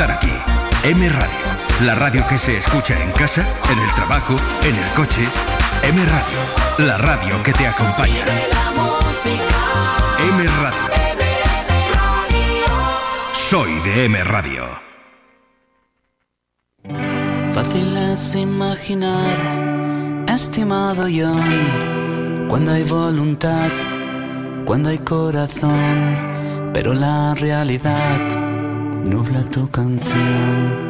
están aquí. M Radio. La radio que se escucha en casa, en el trabajo, en el coche. M Radio. La radio que te acompaña. M Radio. Radio. Soy de M Radio. Fácil es imaginar, estimado John, cuando hay voluntad, cuando hay corazón, pero la realidad nubla tu canción.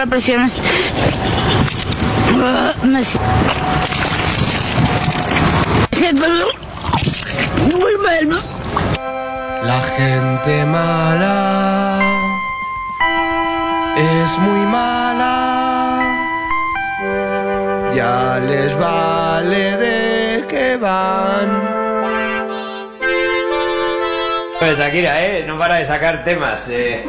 La presión. Me, me si- siento muy mal. La gente mala es muy mala. Ya les vale de que van. Pues Shakira, ¿eh? No para de sacar temas. eh.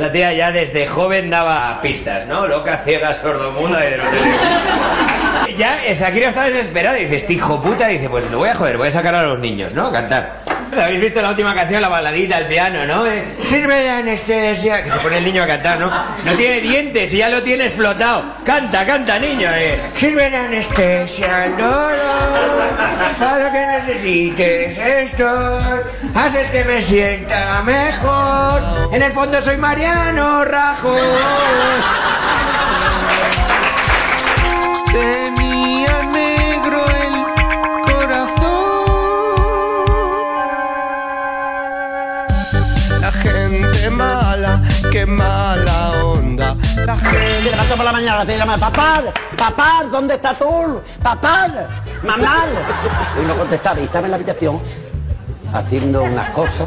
Esa tía ya desde joven daba pistas, ¿no? Loca, ciega, sordomuda y de lo Ya, Shakira está desesperada y dice, este hijo puta, dice, pues lo voy a joder, voy a sacar a los niños, ¿no? A cantar. ¿Habéis visto la última canción, la baladita, el piano, no? Eh, Sirve la anestesia, que se pone el niño a cantar, ¿no? No tiene dientes y ya lo tiene explotado. Canta, canta, niño, eh. Sirve la anestesia, el dolor, a lo que necesites esto, haces que me sienta mejor. En el fondo soy Mariano Rajoy. Mañana, llama, papá, papá, ¿dónde estás tú? Papá, mamá. Y no contestaba, y estaba en la habitación haciendo unas cosas.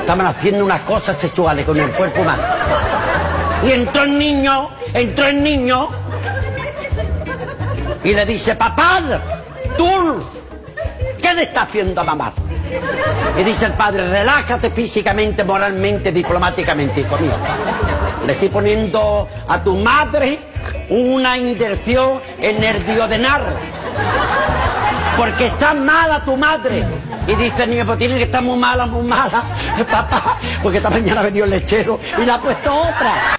Estaban haciendo unas cosas sexuales con el cuerpo humano. Y entró el niño, entró el niño y le dice, papá, tú, ¿qué le está haciendo a mamá? Y dice el padre, relájate físicamente, moralmente, diplomáticamente, hijo mío. Le estoy poniendo a tu madre una inyección en el diodenar. Porque está mala tu madre. Y dice el niño, pues tiene que estar muy mala, muy mala, papá, porque esta mañana ha venido el lechero y le ha puesto otra.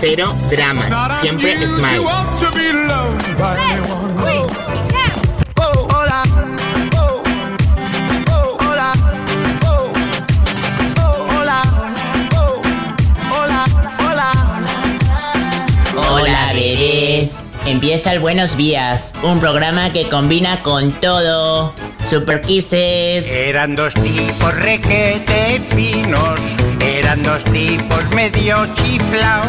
Cero dramas. Siempre smile. Hola empieza el Buenos Días, un programa que combina con todo. Super Kisses. Eran dos tipos requete finos, eran dos tipos medio chiflaos,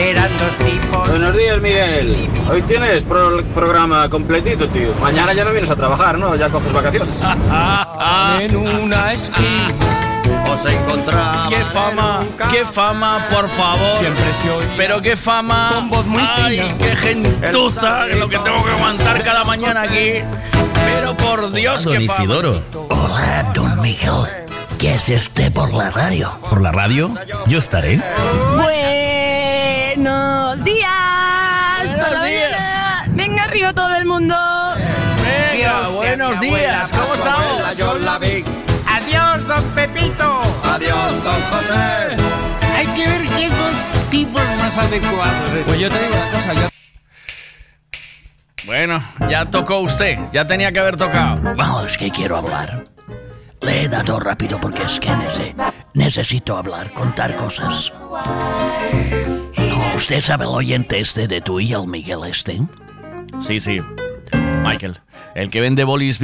eran dos tipos... Buenos días, Miguel. Hoy tienes pro- programa completito, tío. Mañana ya no vienes a trabajar, ¿no? Ya coges vacaciones. en una esquina os encontraba. Qué fama, qué fama, por favor. Siempre se oía Pero qué fama. con voz muy Ay, fina. qué gentuza es lo que tengo que aguantar cada mañana aquí. Pero por Dios, Don qué fama. Isidoro. Hola, don Miguel. ¿Qué es usted por la radio? ¿Por la radio? Yo estaré. Buenos días. Buenos días. Venga arriba todo el mundo. Venga, buenos días, ¿cómo estamos? Yo la vi. Adiós, don Pepito. Adiós, don José. Hay que ver qué dos tipos más adecuados. Pues yo te digo una cosa, yo... Bueno, ya tocó usted, ya tenía que haber tocado. Vamos, es que quiero hablar. Le he dado rápido porque es que nece- necesito hablar, contar cosas. No, ¿Usted sabe el oyente este de tú y el Miguel este? Sí, sí. Michael, el que vende bolis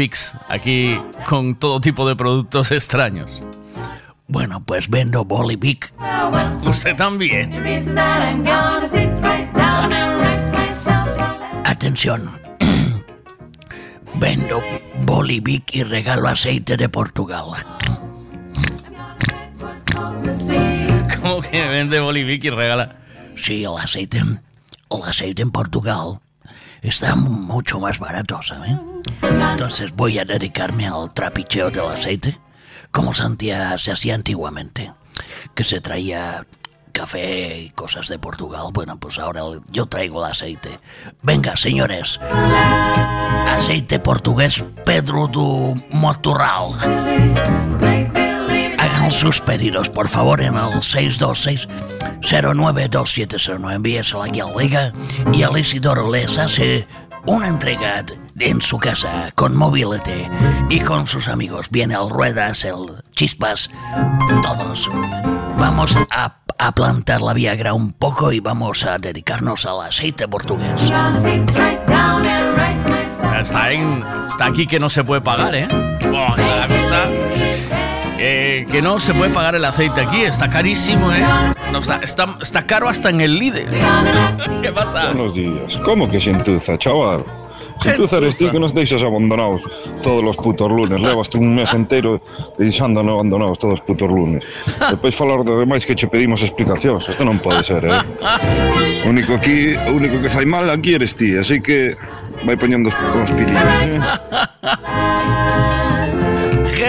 aquí con todo tipo de productos extraños. Bueno, pues vendo Bolivic. Usted también. Atención. vendo Bolivic y regalo aceite de Portugal. ¿Cómo que vende Bolivic y regala? Sí, el aceite, el aceite en Portugal está mucho más barato, ¿sabe? Entonces voy a dedicarme al trapicheo del aceite, como hacía, se hacía antiguamente, que se traía café y cosas de Portugal. Bueno, pues ahora yo traigo el aceite. Venga, señores, aceite portugués Pedro do Motoral. Hagan sus pedidos, por favor, en el 626-092709. Envíeselo aquí a la Liga y el Isidoro les hace una entrega en su casa con mobilete y con sus amigos. Viene el Ruedas, el Chispas, todos. Vamos a, a plantar la Viagra un poco y vamos a dedicarnos al aceite portugués. Está, en- está aquí que no se puede pagar, ¿eh? Oh, la cosa, eh, que no se puede pagar el aceite aquí, está carísimo, ¿eh? No, está, está, está caro hasta en el líder. ¿Qué pasa? Buenos días. ¿Cómo que xentuza, chaval? Xentuza eres ti que nos deixas abandonados todos los putos lunes. Levas un mes entero deixándonos abandonados todos os putos lunes. Depois falar do demais que che pedimos explicacións. Isto non pode ser, eh? O único aquí, o único que fai mal aquí eres ti, así que vai poñendo os, os pilillos, eh?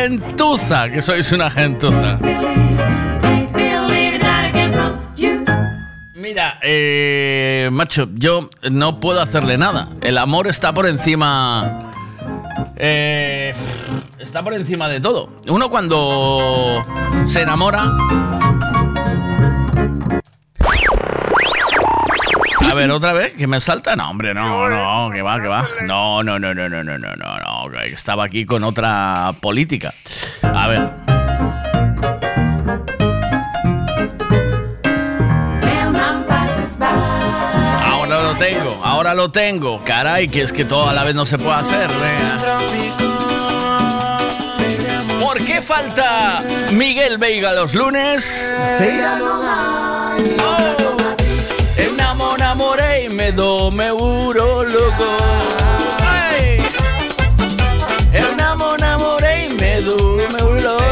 Gentuza, que sois una gentuza. Mira, eh, macho, yo no puedo hacerle nada. El amor está por encima. eh, está por encima de todo. Uno cuando se enamora. A ver, otra vez, que me salta. No, hombre, no, no, que va, que va. No, no, no, no, no, no, no, no, no. Estaba aquí con otra política. A ver. Ahora lo tengo, ahora lo tengo. Caray, que es que todo a la vez no se puede hacer. venga. ¿Por qué falta Miguel Veiga los lunes? Oh, enamoré y me do me uro loco. Ay. Enamo- enamoré y me do me uro loco.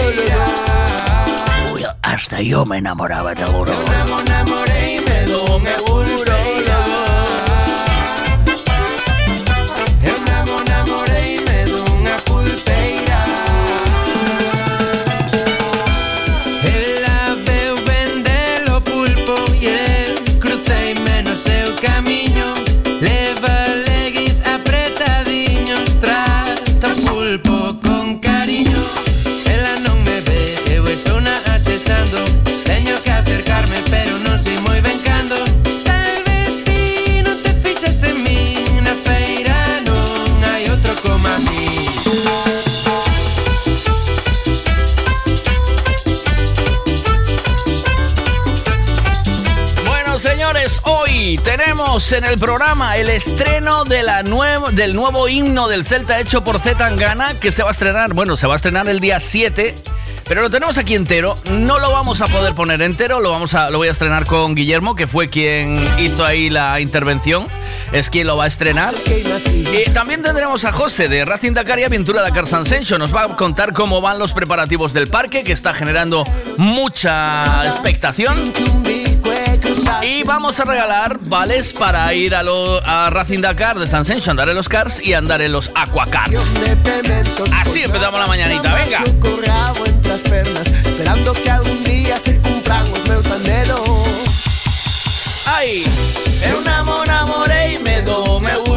Uy, hasta yo me enamoraba del oro. Enamo- enamoré y me do me uro loco. Tenemos en el programa el estreno de la nuevo, del nuevo himno del Celta hecho por Z Tangana que se va a estrenar, bueno, se va a estrenar el día 7, pero lo tenemos aquí entero. No lo vamos a poder poner entero, lo, vamos a, lo voy a estrenar con Guillermo, que fue quien hizo ahí la intervención, es quien lo va a estrenar. Y también tendremos a José de Racing Dakar y Aventura Dakar Sansenso. Nos va a contar cómo van los preparativos del parque, que está generando mucha expectación. Y vamos a regalar vales para ir a, lo- a Racing Dakar de San Senso, andar en los cars y andar en los aquacars. Así empezamos la mañanita, venga. Meu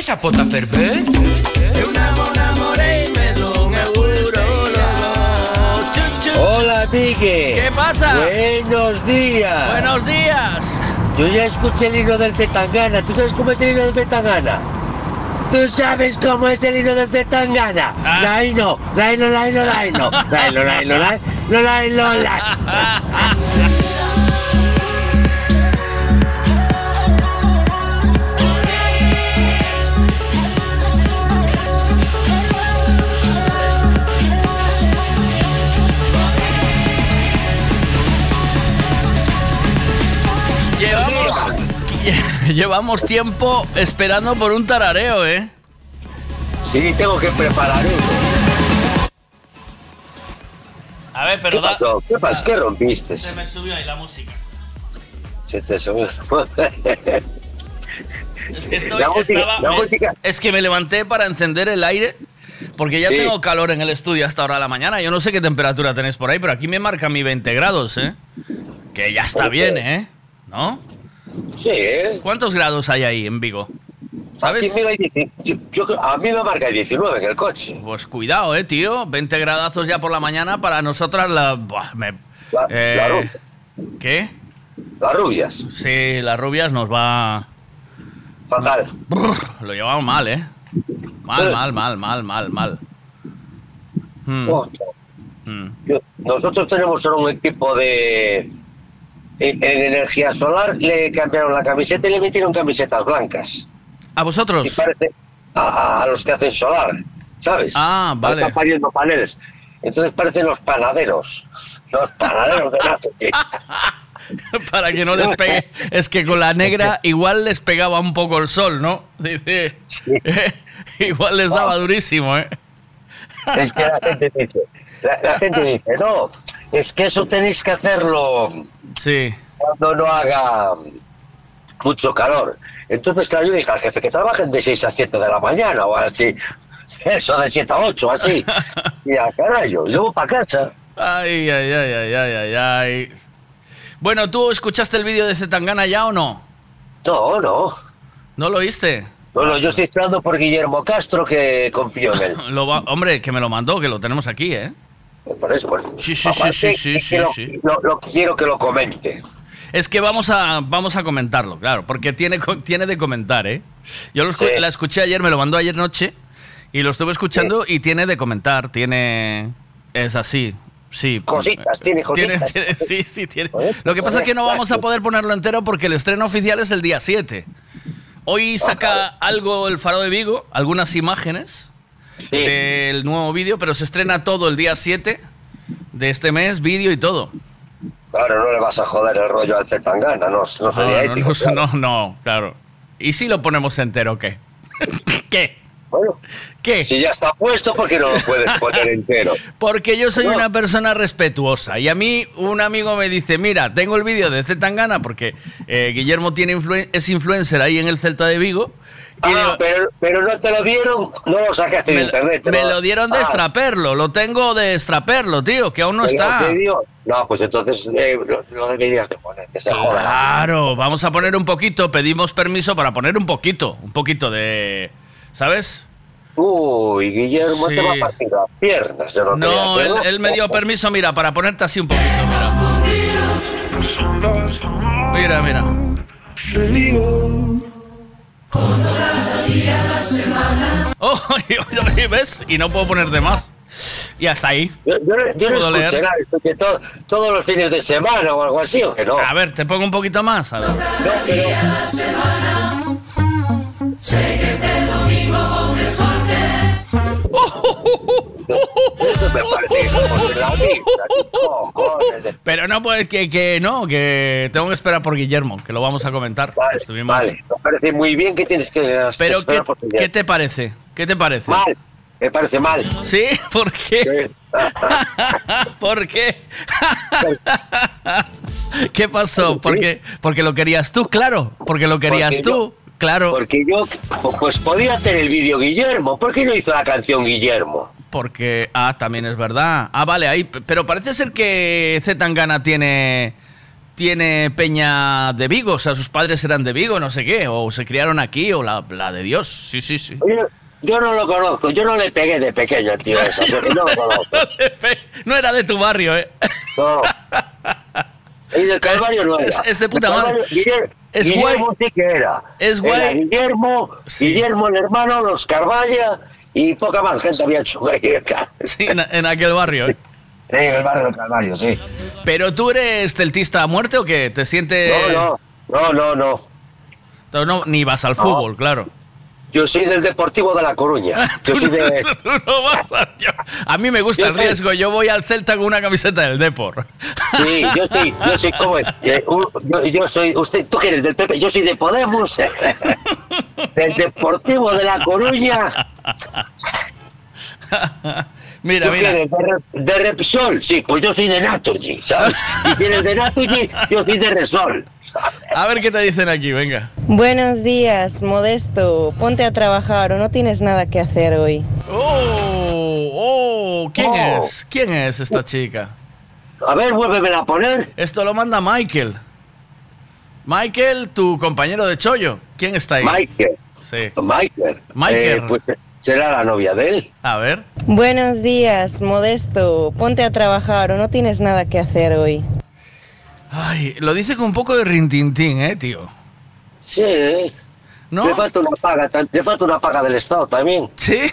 Pulpeira, tes a pota ferver? Eu namo, namorei, me dou unha Hola, Miguel. ¿Qué pasa? Buenos días. Buenos días. Yo ya escuché el himno del Zetangana. ¿Tú sabes cómo es el himno del Zetangana? ¿Tú sabes cómo es el himno del Zetangana? Ah. Laino, laino, laino, laino. Laino, laino, laino, laino, laino. llevamos tiempo esperando por un tarareo, ¿eh? Sí, tengo que preparar uno. A ver, ¿Qué pero da- pasó? ¿Qué pasó? ¿Qué rompiste? Se me subió ahí la música. Se te subió. Es que estoy- La música- estaba- la me- es que me levanté para encender el aire porque ya Sí. tengo calor en el estudio hasta ahora de la mañana. Yo no sé qué temperatura tenéis por ahí, pero aquí me marca mi 20 grados, ¿eh? Que ya está bien, ¿eh? ¿No? Sí, ¿eh? ¿Cuántos grados hay ahí en Vigo? ¿Sabes? Mira, yo- yo- a mí me marca 19 en el coche. Pues cuidado, eh, tío. 20 gradazos ya por la mañana para nosotras la... buah, me- eh, la rubia. ¿Qué? Las rubias. Sí, las rubias nos va... Fatal. Lo llevamos mal, ¿eh? Mal, mal, mal, mal, mal, mal. Hmm. Yo- nosotros tenemos solo un equipo de en, en energía solar le cambiaron la camiseta y le metieron camisetas blancas ¿A vosotros? y parece a, a los que hacen solar sabes Ah, vale. están paneles entonces parecen los panaderos los panaderos de Nápoles. Para que no les pegue. Es que con la negra igual les pegaba un poco el sol, ¿no? Dice. igual les daba durísimo, ¿eh? es que la gente dice la, la gente dice no es que eso tenéis que hacerlo Sí. cuando no haga mucho calor. Entonces, claro, yo dije al jefe que trabajen de 6 a 7 de la mañana o así. Eso, de 7 a 8, así. Y a carajo, luego para casa. Ay, ay, ay, ay, ay, ay, ay. Bueno, ¿tú escuchaste el vídeo de Zetangana ya o no? No, no. ¿No lo oíste? Bueno, yo estoy esperando por Guillermo Castro que confío en él. Lo va- hombre, que me lo mandó, que lo tenemos aquí, ¿eh? Por eso, bueno. Sí, sí, sí, Aparte, sí, sí, lo, sí. Lo, lo quiero que lo comente. Es que vamos a, vamos a comentarlo, claro, porque tiene, tiene de comentar, ¿eh? Yo lo escu- Sí. la escuché ayer, me lo mandó ayer noche, y lo estuve escuchando y tiene de comentar, tiene... Es así, sí. Cositas, tiene cositas. tiene- sí, sí, tiene. Lo que pasa es que no vamos a poder ponerlo entero porque el estreno oficial es el día 7. Hoy saca algo el Faro de Vigo, algunas imágenes del nuevo vídeo, pero se estrena todo el día 7 de este mes, vídeo y todo. Claro, no le vas a joder el rollo al Zetangana, no, no sería No, ético. no, claro. no, no, claro. ¿Y si lo ponemos entero qué? ¿Qué? Bueno, ¿Qué? Si ya está puesto, ¿por qué no lo puedes poner entero? Porque yo soy No. una persona respetuosa y a mí un amigo me dice, mira, tengo el vídeo de Zetangana porque eh, Guillermo tiene influen- es influencer ahí en el Celta de Vigo. Y Ah, digo, pero, pero no te lo dieron, no lo sacaste de internet. me lo dieron de Ah, extraperlo, lo tengo de extraperlo, tío, que aún no está. No, pues entonces eh, lo, lo deberías de poner. Claro, vamos a poner un poquito, pedimos permiso para poner un poquito, un poquito de... ¿Sabes? Uy, Guillermo, Sí. te va a partir las piernas. Yo no, No, él, me dio permiso, mira, para ponerte así un poquito, mira. Mira, mira. Oh, ¿ves? Y no puedo poner de más. Y hasta ahí. Yo, yo yo no ¿Puedo escuché leer? nada, todo- todos los fines de semana o algo así, ¿o que no? A ver, te pongo un poquito más. A ver. Lista, tipo, cojones de- Pero no, pues que, que no, que tengo que esperar por Guillermo, que lo vamos a comentar. Estuvimos- Vale, me parece muy bien que tienes que Pero, ¿qué, por qué te parece? ¿Qué te parece? Mal, me parece mal. ¿Sí? ¿Por qué? ¿Por qué? ¿Qué pasó? Porque, porque lo querías tú, claro. Porque lo querías Porque tú, claro. Porque yo, pues podía hacer el vídeo Guillermo. ¿Por qué no hizo la canción Guillermo? Porque, ah, también es verdad. Ah, vale, ahí. Pero parece ser que Zetangana tiene tiene peña de Vigo, o sea, sus padres eran de Vigo, no sé qué, o se criaron aquí, o la, la de Dios. Sí, sí, sí. Oye, yo no lo conozco, yo no le pegué de pequeño al tío ese, porque no lo conozco. No era de tu barrio, ¿eh? No. Y del Calvario no era. Es- es de puta madre. Guillermo, Es Guillermo guay. sí que era. Es Era guay. Guillermo, Guillermo el hermano, los Carvalla y poca más gente había hecho. Sí, en, en aquel barrio, ¿eh? Sí, en el barrio del Calvario, sí. Pero tú eres celtista a muerte o qué? ¿Te sientes.? No, no, no, no, no. No, no, ni vas al No. fútbol, claro. Yo soy del Deportivo de La Coruña. Yo soy de... Tú no vas a, mí me gusta Yo el riesgo. Yo voy al Celta con una camiseta del Depor. Sí, yo soy, yo soy como, eh, yo, yo soy, usted, tú eres del PP, yo soy de Podemos, del Deportivo de La Coruña. Mira, ¿Tú mira. eres? De, de Repsol, sí, pues yo soy de Naturgy, ¿sabes? Y si eres de Naturgy, yo soy de Resol. A ver qué te dicen aquí, venga. Buenos días, Modesto. Ponte a trabajar o no tienes nada que hacer hoy. Oh, oh, ¿quién Oh. es? ¿Quién es esta chica? A ver, vuélvemela a poner. Esto lo manda Michael. Michael, tu compañero de chollo. ¿Quién está ahí? Michael. Sí. Michael. Michael. Eh, pues será la novia de él. A ver. Buenos días, Modesto. Ponte a trabajar o no tienes nada que hacer hoy. Ay, lo dice con un poco de rintintín, ¿eh, tío? Sí. ¿No? Le falta una paga, le falta una paga del Estado también. ¿Sí?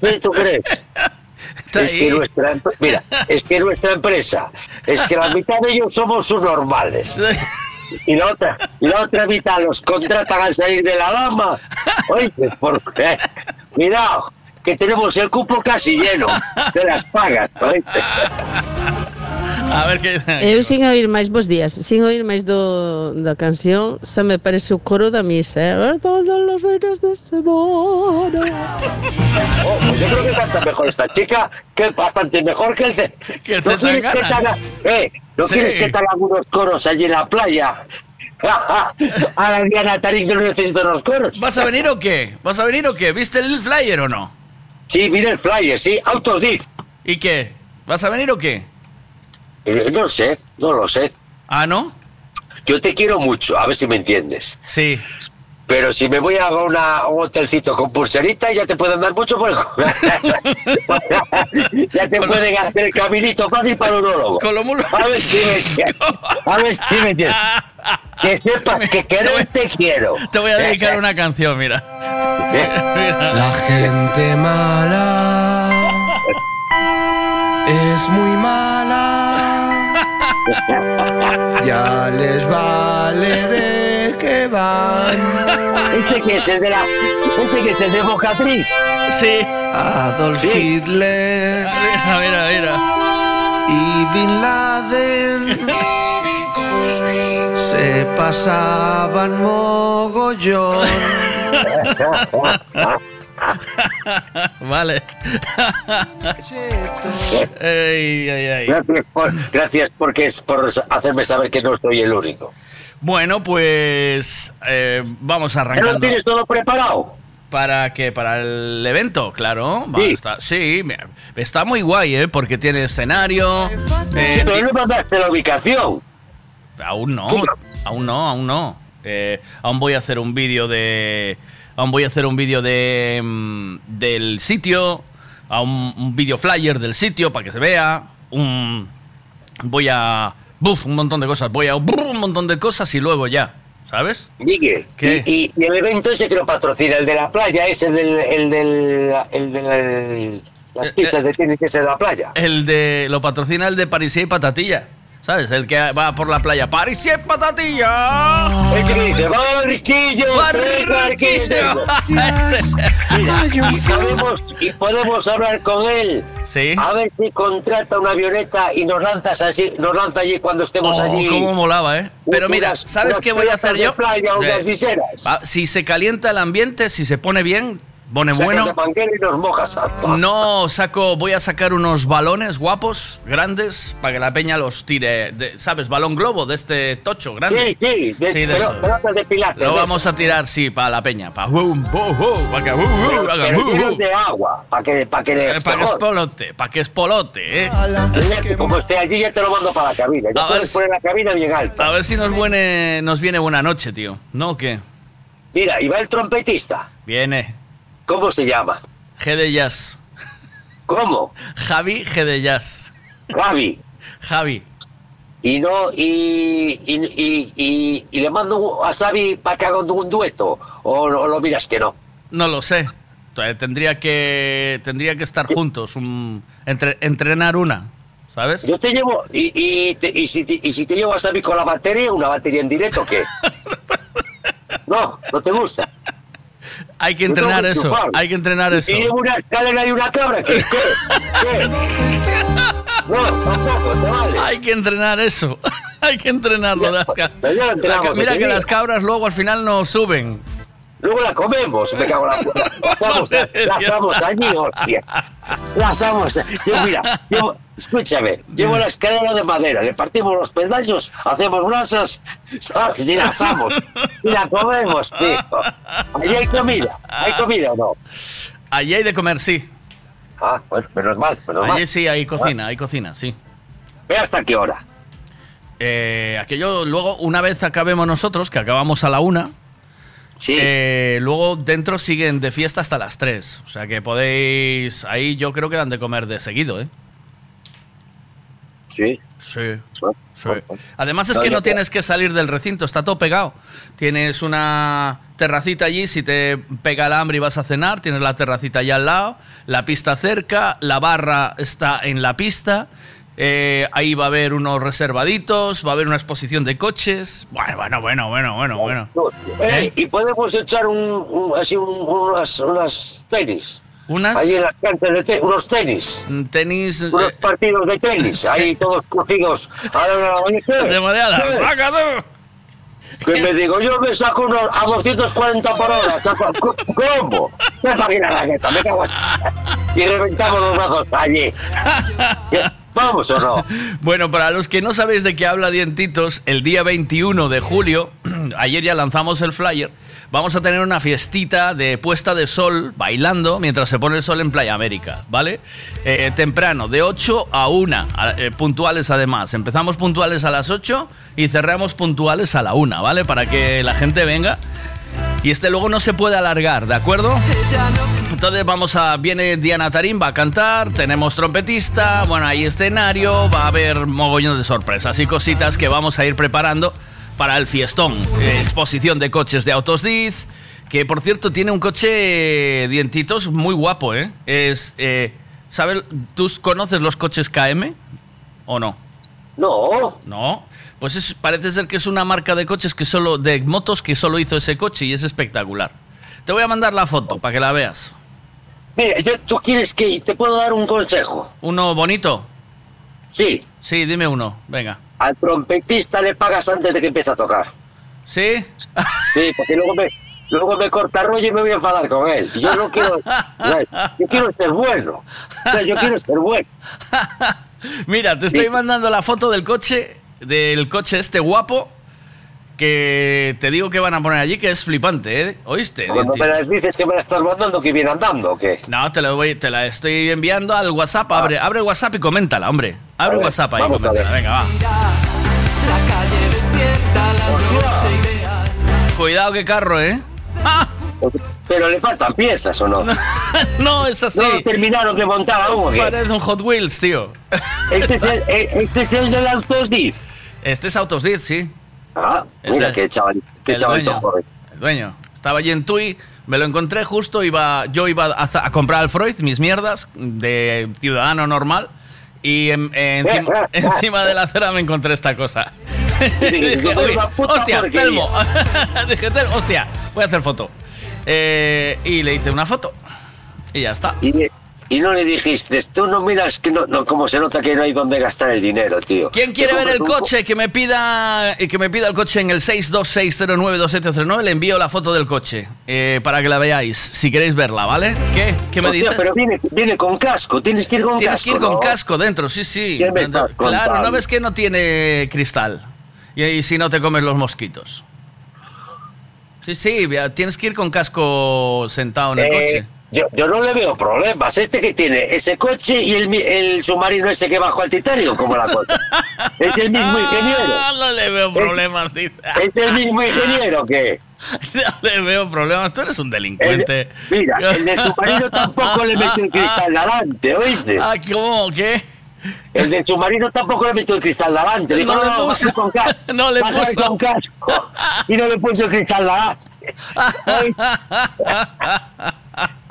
¿Sí, tú crees? Está es ahí. que nuestra mira, es que nuestra empresa, es que la mitad de ellos somos subnormales. Y la otra, y la otra mitad los contratan al salir de la dama. Oíste, porque cuidado, que tenemos el cupo casi lleno de las pagas, oíste. A ver aquí. Eu sin oír máis bos días, sin oír máis do, da canción, se me parece o coro da misa. eh? Todos los fines de semana. Oh, pues yo creo que canta mejor esta chica, que es bastante mejor que el C. Que el ¿No quieres que haga, eh, ¿no Sí. quieres que te haga unos coros allí en la playa? a la Diana Tarín que no necesita unos coros. ¿Vas a venir o qué? ¿Vas a venir o qué? ¿Viste el flyer o no? Sí, mira el flyer, sí, autodiv. ¿Y qué? ¿Vas a venir o qué? Eh, no sé, no lo sé. ¿Ah, no? Yo te quiero mucho, a ver si me entiendes. Sí. Pero si me voy a una- un hotelcito con pulserita, ya te pueden dar mucho por el... ya te pueden hacer el caminito fácil para el urólogo. Con lo mulo- A ver si me entiendes. A ver si me entiendes. Que sepas que te quiero. Te voy a dedicar una canción, mira. Mira. La gente mala es muy mala. Ya les vale de que van. Ese que es el de la... Ese que es el de Bocatriz. Sí. Adolf Hitler Mira, mira, mira. y Bin Laden se pasaban mogollón. vale. Ey, ay, ay. Gracias, por, gracias porque es por hacerme saber que no soy el único. Bueno, pues eh, vamos ¿Ya lo arrancando. tienes todo preparado? ¿Para qué? ¿Para el evento? Claro. Sí. Está, sí, está muy guay, ¿eh? Porque tiene escenario. eh, Sí, pero no mandaste la ubicación. Aún no, aún no, aún no. Eh, aún voy a hacer un vídeo de. Aún voy a hacer un vídeo de. mm, del sitio. A un, un vídeo flyer del sitio para que se vea. Un, voy a. Buf, un montón de cosas. Voy a. brr, un montón de cosas y luego ya. ¿Sabes? Miguel, ¿Qué? Y, y- el evento ese que lo patrocina, el de la playa, es el del. El del, el las pistas de tenis ese de la playa. El de. Lo patrocina el de Parisía y Patatilla. ¿Sabes? El que va por la playa. ¡Parisía y Patatilla! El que dice, ¡va, Riquillo! ¡Va, ¡Venga, Riquillo! Mira, y podemos, y podemos hablar con él. Sí. A ver si contrata una avioneta y nos lanzas así, nos lanza allí cuando estemos Oh, allí. cómo molaba, ¿eh? Pero mira, ¿sabes qué voy a hacer yo? playa, unas Eh, si se calienta el ambiente, si se pone bien, pone Sacas bueno. de y nos mojas. No saco, voy a sacar unos balones guapos, grandes, para que la peña los tire, de- ¿sabes? Balón globo de este tocho grande. Sí, sí, de, Sí, de pero- pelotas de pilates. Lo de vamos a tirar, sí, para la peña, para para que, Pero, pero de agua, para que, para que Eh, para que es polote, para que es polote, ¿eh? Mira como esté allí ya te lo mando para la cabina. Ya A puedes ver si- poner la cabina bien alta. A ver si nos, viene, nos viene buena noche, tío. ¿No o qué? Mira, y va el trompetista. Viene. ¿Cómo se llama? G de Jazz. ¿Cómo? Javi G de Jazz. Javi. Javi. Y no, y, y, y, y- y le mando a Xavi para que haga un, dueto. O, o lo miras que no. No lo sé. Tendría que tendría que estar juntos, un- entre- entrenar una, ¿sabes? Yo te llevo, y, y, te- y si, te- y si te llevo a Xavi con la batería, una batería en directo, ¿qué? No, no te gusta. Hay que entrenar que eso, hay que entrenar eso. Y una escalera y una cabra, ¿qué? ¿Qué? ¿Qué? No, tampoco, te vale. Hay que entrenar eso. Hay que entrenarlo. las ya entrenamos la Mira que las cabras luego al final no suben. Luego la comemos, me cago en la puta. La asamos, la asamos allí, hostia. La asamos. Yo, mira, escúchame, llevo la escalera de madera, le partimos los pedazos, hacemos brasas, ¿sabes? Y la asamos. Y la comemos, tío. Allí hay comida, ¿hay comida o no? Allí hay de comer, sí. Ah, bueno, menos mal, menos mal. Allí sí hay cocina, hay cocina, sí. Ve hasta qué hora. Eh, aquello, luego, una vez acabemos nosotros, que acabamos a la una, eh, luego dentro siguen de fiesta hasta las tres. O sea que podéis. Ahí yo creo que dan de comer de seguido, ¿eh? Sí. Sí. sí. Además es que no tienes que salir del recinto, está todo pegado. Tienes una terracita allí, si te pega el hambre y vas a cenar, tienes la terracita allá al lado, la pista cerca, la barra está en la pista. Eh, ahí va a haber unos reservaditos, va a haber una exposición de coches. Bueno, bueno, bueno, bueno, bueno, bueno. Eh, y podemos echar un, un- así un- unas, unas tenis. ¿Unas? Ahí en las canchas de tenis, unos tenis. Tenis. eh, Unos partidos de tenis, ahí todos cocidos. De mareada, saca Que me digo, yo me saco unos a 240 por hora. saco- ¿Cómo? Me pagué la raqueta, me cago en... Y reventamos los brazos allí. ¿Vamos o no? Bueno, para los que no sabéis de qué habla Dientitos, el día 21 de julio, ayer ya lanzamos el flyer, vamos a tener una fiestita de puesta de sol, bailando, mientras se pone el sol en Playa América, ¿vale? Eh, temprano, de 8 a 1, a- eh, puntuales además. Empezamos puntuales a las 8 y cerramos puntuales a la 1, ¿vale? Para que la gente venga. Y este luego no se puede alargar, ¿de acuerdo? Entonces vamos a. Viene Diana Tarín, va a cantar, tenemos trompetista, bueno, hay escenario, va a haber mogollón de sorpresas y cositas que vamos a ir preparando para el fiestón. Eh, exposición de coches de Autos Diz, que por cierto tiene un coche dientitos muy guapo, ¿eh? Es. Eh, ¿Sabes? ¿Tú conoces los coches KM? ¿O no? No. No. Pues es- parece ser que es una marca de coches que solo. de motos que solo hizo ese coche y es espectacular. Te voy a mandar la foto para que la veas. Mira, yo- tú quieres que te puedo dar un consejo. ¿Uno bonito? Sí. Sí, dime uno, venga. al trompetista le pagas antes de que empiece a tocar. ¿Sí? Sí, porque luego me, luego me corta rollo y me voy a enfadar con él. Yo no quiero, yo quiero ser bueno. O sea, yo quiero ser bueno. Mira, te estoy mandando la foto del coche, del coche este guapo, que te digo que van a poner allí, que es flipante, ¿eh? ¿Oíste? Cuando me las dices que me la estás mandando, que viene andando, ¿o qué? No, te, lo voy, te la estoy enviando al WhatsApp. Abre, abre el WhatsApp y coméntala, hombre. Abre el WhatsApp ahí, vamos coméntala. Venga, va. La calle desierta, la noche. Cuidado que carro, ¿eh? Pero le faltan piezas, ¿o no? no, es así. No terminaron de montar aún. Parece un Hot Wheels, tío. Este es el, eh, este es el del Autosdiz. Este es Autosdid, sí. Ah, mira qué chaval, qué el chavalito dueño. joven. El dueño. Estaba allí en Tui, me lo encontré justo, iba, yo iba a, a comprar al Freud, mis mierdas, de ciudadano normal, y en- encima, encima de la acera me encontré esta cosa. Dije, yo soy "Uy, una puta hostia, porquería". Telmo. Dije, "Tel- hostia, voy a hacer foto. Eh, y le hice una foto. Y ya está. Y, y no le dijiste, tú no miras que no, no, cómo se nota que no hay donde gastar el dinero, tío. ¿Quién quiere ver el coche? Que me pida que me pida el coche en el 626092709. Le envío la foto del coche eh, para que la veáis. Si queréis verla, ¿vale? ¿Qué? ¿Qué me dices? Pero viene, viene con casco, tienes que ir con Tienes casco. que ir con ¿no? casco dentro, sí, sí. ¿Qué me Dentro- Claro? ¿no ves que no tiene cristal? Y, y si no te comes los mosquitos. Sí, sí, tienes que ir con casco sentado en el Eh, coche. Yo, yo no le veo problemas. Este que tiene ese coche y el, el submarino ese que bajó al Titanic, como la cosa. es el mismo ingeniero. Ah, no le veo problemas, dice. ¿Es el mismo ingeniero que? No le veo problemas. Tú eres un El delincuente. de- mira, el de submarino tampoco le metió el cristal delante, ¿oíste? Ah, ¿cómo? ¿Qué? El del submarino tampoco le metió el cristal delante. Dijo, No no, le no, puso. con casco. No le puso. con casco. Y no le puso el cristal delante. Ay.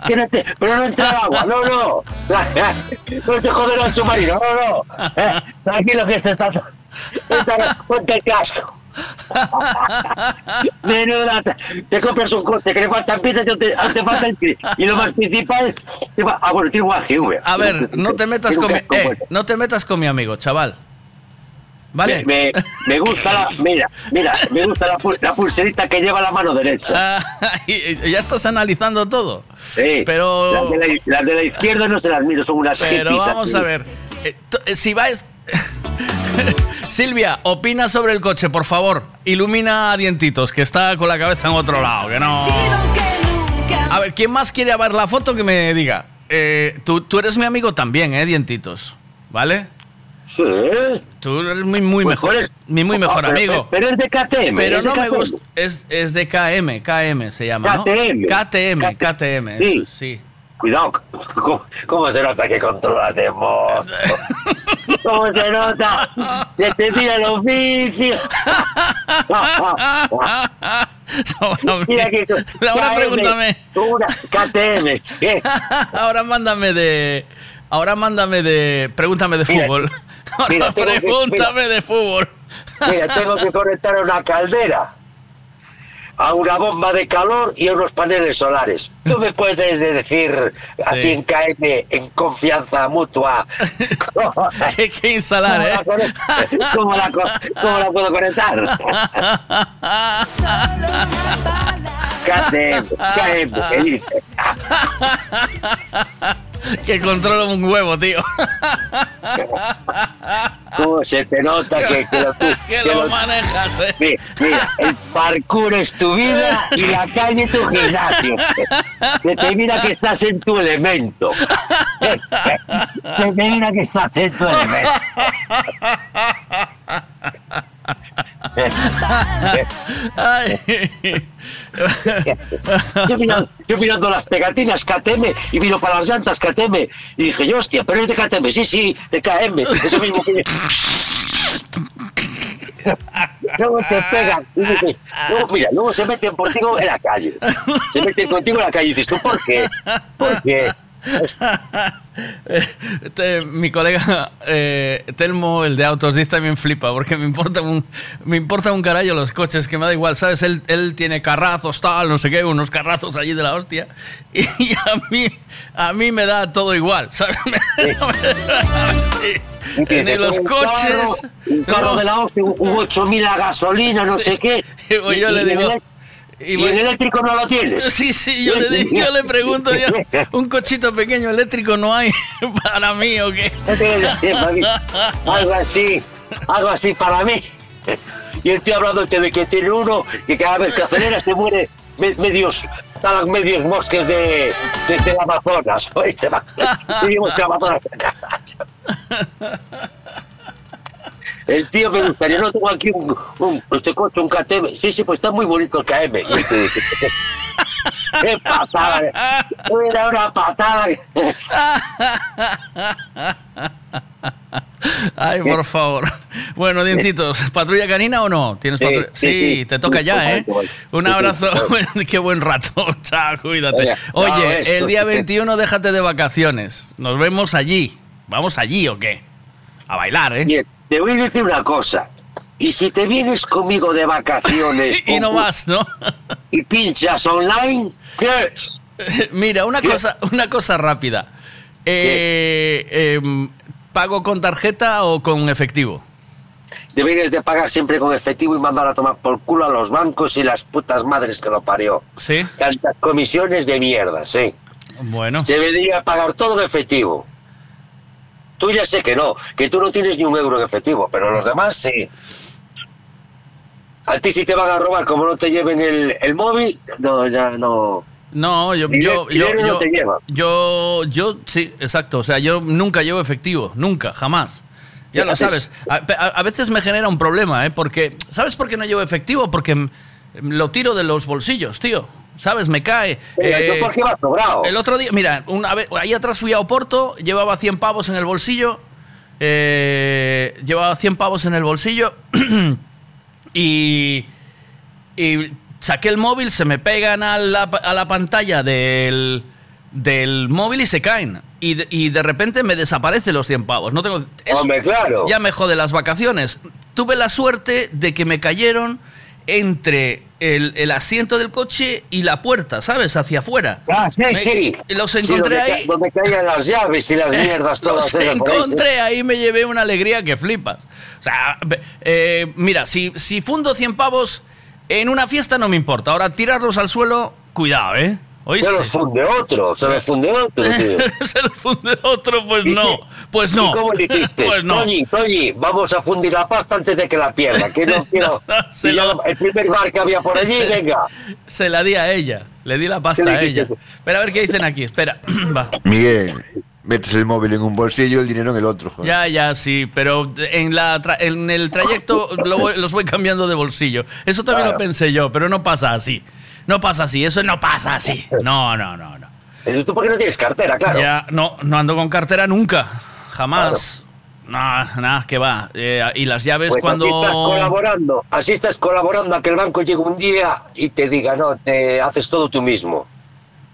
Que no te- pero no entra agua, no, no. No te joderá el submarino, no, no. Eh, tranquilo que este está... está- Ponte el casco. Menuda, te- compras un coche que le faltan piezas y te, te falta el Y lo más principal... te va- Ah, tiene un AGV. A ver, no te metas con mi, eh, no te metas con mi amigo, chaval. ¿Vale? Me, me, me gusta la... Mira, mira, me gusta la, la pulserita que lleva la mano derecha. Ah, y- y ya estás analizando todo. Sí, pero- Las de, la, las de la izquierda no se las miro, son unas Pero hippies vamos así. a ver. eh, eh, si vais. Silvia, opina sobre el coche, por favor. Ilumina a Dientitos, que está con la cabeza en otro lado, que no. A ver, ¿quién más quiere ver la foto que me diga? Eh, tú, tú eres mi amigo también, ¿eh, Dientitos? ¿Vale? Sí. Tú eres muy, muy Pues mejor. eres- Mi muy mejor pero- amigo. Pero es de KTM. Pero no me KTM. gusta. Es, es de KM, KM se llama, ¿no? KTM. KTM, KTM, eso Sí. es, sí. Cuidado, ¿cómo, cómo se nota que controlas de moto? ¿Cómo se nota? Se te tira el oficio. Mira que Ahora KM, pregúntame. Una KTM. ¿qué? Ahora mándame de. Ahora mándame de. Pregúntame de Mira, fútbol. Ahora mira, tengo que- pregúntame de fútbol. Mira, tengo que conectar a una caldera, a una bomba de calor y a unos paneles solares. Tú me puedes decir, así en KM, en confianza mutua, ¿Qué, qué instalar, cómo eh? la, cómo la cómo la puedo conectar. KTM, KM, ¿qué dices? que controla un huevo, tío. ¿Cómo se te nota que, que lo, tú- que que lo lo- manejas, eh. Mi- Mira, el parkour es tu vida y la calle tu gimnasio. Que te mira que estás en tu elemento. Que te mira que estás en tu elemento. Yo mirando, las pegatinas KTM y miro para las llantas KTM y dije, yo, hostia, pero es de KTM, sí, sí, de KM, eso mismo que... Luego te pegan y dices, luego, mira, luego se meten contigo en la calle. Se meten contigo en la calle y dices, ¿tú por qué? Porque Este, mi colega eh, Telmo, el de autos, dice también flipa, porque me importa un me importa un carajo los coches, que me da igual, ¿sabes? Él, él tiene carrazos, tal, no sé qué, unos carrazos allí de la hostia, y, a mí a mí me da todo igual, ¿sabes? Y que Ni los un coches. carro, un carro No. de la hostia, un 8000 a gasolina, no Sí. sé qué. Y yo le en digo- y Y, en eléctrico no lo tienes. Sí, sí, yo le, yo le pregunto, yo, ¿un cochito pequeño eléctrico no hay para mí o qué? Algo así, algo así para mí. Y el tío hablándote de que tiene uno que cada vez que acelera se muere me- medios, talan medios bosques de, de, del Amazonas. Vivimos en Amazonas. El tío me gustaría, no tengo aquí un, un este coche, un KTM. Sí, sí, pues está muy bonito el KM. Dice, ¡Qué patada! Era una patada. Ay, por favor. Bueno, dientitos, ¿patrulla canina o no? ¿Tienes Sí, patrulla? sí, Sí, sí. te toca ya, ¿eh? Un abrazo, qué buen rato. Chao, cuídate. Oye, el día 21 déjate de vacaciones. Nos vemos allí. ¿Vamos allí o qué? A bailar, ¿eh? Te voy a decir una cosa. Y si te vienes conmigo de vacaciones Y no vas, ¿no? y pinchas online, ¿qué? Mira, una ¿Qué? cosa, una cosa rápida. Eh, em, ¿Pago con tarjeta o con efectivo? Deberías de pagar siempre con efectivo y mandar a tomar por culo a los bancos y las putas madres que lo parió. Sí. Tantas comisiones de mierda, sí. Bueno. Debería pagar todo en efectivo. Tú ya sé que no, que tú no tienes ni un euro en efectivo, pero los demás sí. A ti si te van a robar como no te lleven el, el móvil, no, ya no. No, yo, Dinero- yo, yo, no yo, te lleva. yo, yo, sí, exacto. O sea, yo nunca llevo efectivo, nunca, jamás. Ya ¿Qué lo sabes. A, a- a veces me genera un problema, ¿eh? Porque, ¿sabes por qué no llevo efectivo? Porque lo tiro de los bolsillos, tío. ¿Sabes? Me cae. Pero Eh, yo vas sobrado. el otro día, mira, una vez, ahí atrás fui a Oporto, llevaba 100 pavos en el bolsillo. eh, llevaba 100 pavos en el bolsillo. y, y saqué el móvil, se me pegan a la, a la pantalla del, del móvil y se caen. Y de, y de repente me desaparecen los 100 pavos. No tengo, eso Hombre, claro. Ya me jode las vacaciones. Tuve la suerte de que me cayeron entre el, el asiento del coche y la puerta, ¿sabes? Hacia afuera. Ah, sí, Me- sí. Los Sí, encontré donde ahí. Donde caían las llaves y las mierdas todas. Los encontré ahí me llevé una alegría que flipas. O sea, eh, mira, si, si fundo 100 pavos en una fiesta no me importa. Ahora tirarlos al suelo, cuidado, ¿eh? ¿Oíste? Se los funde otro, se los funde otro, tío. Se los funde otro, pues no. Pues no. ¿Y cómo dijiste? Pues no. Toñi, Toñi, vamos a fundir la pasta antes de que la pierda. Que no quiero. se Y ya lo- El primer bar que había por allí, Se- venga. Se la di a ella. Le di la ¿Qué pasta a ella. Espera a ver qué dicen aquí. Espera. Va. Miguel, metes el móvil en un bolsillo y el dinero en el otro. joder. Ya, ya, sí, pero en, la tra- en el trayecto lo voy- los voy cambiando de bolsillo. Eso también lo Claro. pensé yo, pero no pasa así. No pasa así, eso no pasa así. No, no, no, no. Tú porque no tienes cartera, claro. Ya, no, no ando con cartera nunca, jamás. No, nada, que va. Eh, y las llaves Pues cuando... así estás colaborando, así estás colaborando a que el banco llegue un día y te diga, no, te haces todo tú mismo.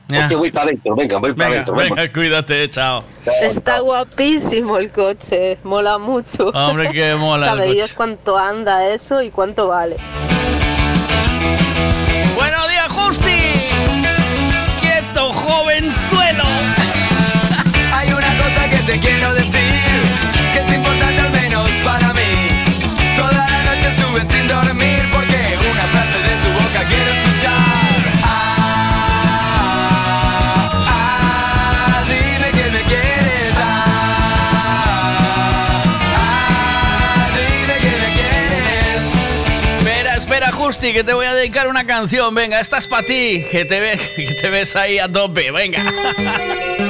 Ya. Hostia, voy para adentro, venga, voy para Venga, adentro. venga, cuídate, chao. Está guapísimo el coche, mola mucho. Hombre, que mola el Sabe coche. Dios cuánto anda eso y cuánto vale. Te quiero decir, que es importante al menos para mí. Toda la noche estuve sin dormir porque una frase de tu boca quiero escuchar. Ah, ah, dime que me quieres. Ah, dime que me quieres. Espera, espera, Justi, que te voy a dedicar una canción. Venga, esta es para ti, que te, ve- que te ves ahí a tope. Venga.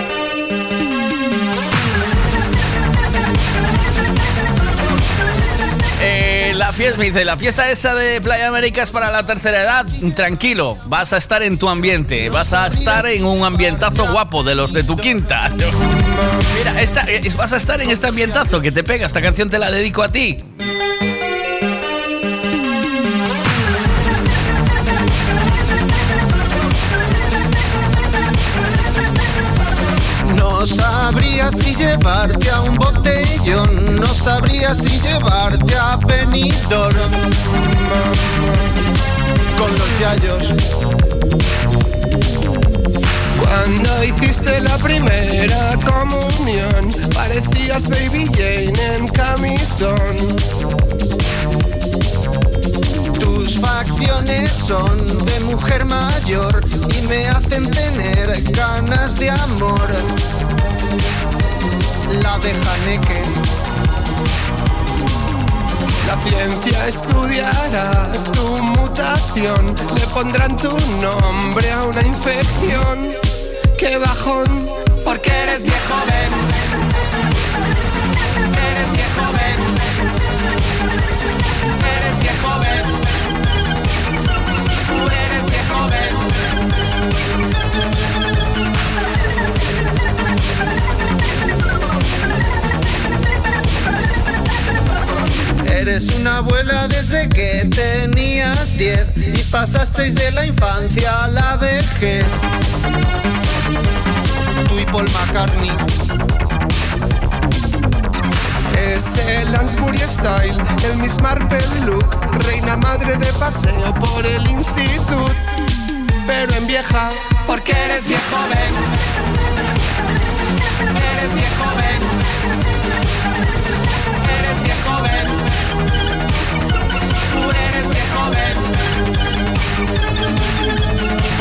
fiesta, me dice, la fiesta esa de Playa América es para la tercera edad. Tranquilo, vas a estar en tu ambiente, vas a estar en un ambientazo guapo de los de tu quinta. Mira, esta, eh, vas a estar en este ambientazo que te pega. Esta canción te la dedico a ti. No sabría si llevarte a un botellón, no sabría si llevarte a Benidorm con los yayos. Cuando hiciste la primera comunión, parecías Baby Jane en camisón. Tus facciones son de mujer mayor y me hacen tener ganas de amor. La de Haneke. La ciencia estudiará tu mutación, le pondrán tu nombre a una infección. ¡Qué bajón! Porque eres viejo, ven. Eres viejo, ven. Eres una abuela desde que tenías 10 y pasasteis de la infancia a la vejez. Tú y Paul McCartney. Es el Lansbury Style, el Miss Marple look, reina madre de paseo por el instituto, pero en vieja, porque eres viejo, ven. Eres viejo, ven. Eres viejo, ven.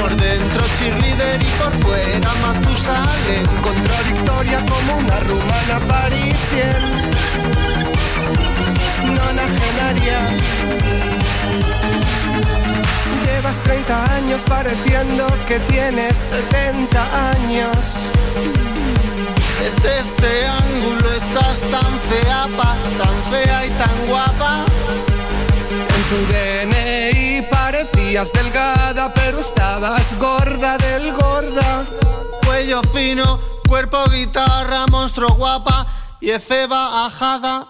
Por dentro cheerleader y por fuera Matusalén. Contradictoria como una rumana parisien. Nonagenaria. Llevas 30 años pareciendo que tienes 70 años. Desde este ángulo estás tan fea, pa, tan fea y tan guapa. En tu DNI parecías delgada, pero estabas gorda del gorda. Cuello fino, cuerpo guitarra, monstruo guapa y efeba ajada.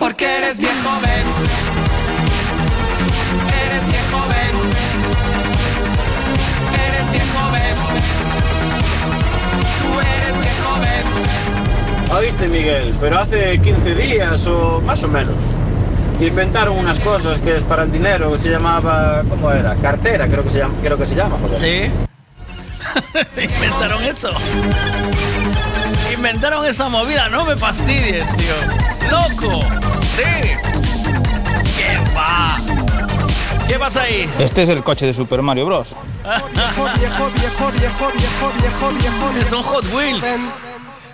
Porque eres viejo, ven. Eres viejo, ven. Eres viejo, ven. Tú eres viejo, ven. ¿Oíste, Miguel? Pero hace 15 días o más o menos. Inventaron unas cosas que es para el dinero, que se llamaba, ¿cómo era? Cartera, creo que se llama, creo que se llama, joder. Sí. Inventaron eso. Inventaron esa movida, no me fastidies, tío. ¡Loco! ¡Sí! ¿Qué va? ¿Qué pasa ahí? Este es el coche de Super Mario Bros. Son Hot Wheels.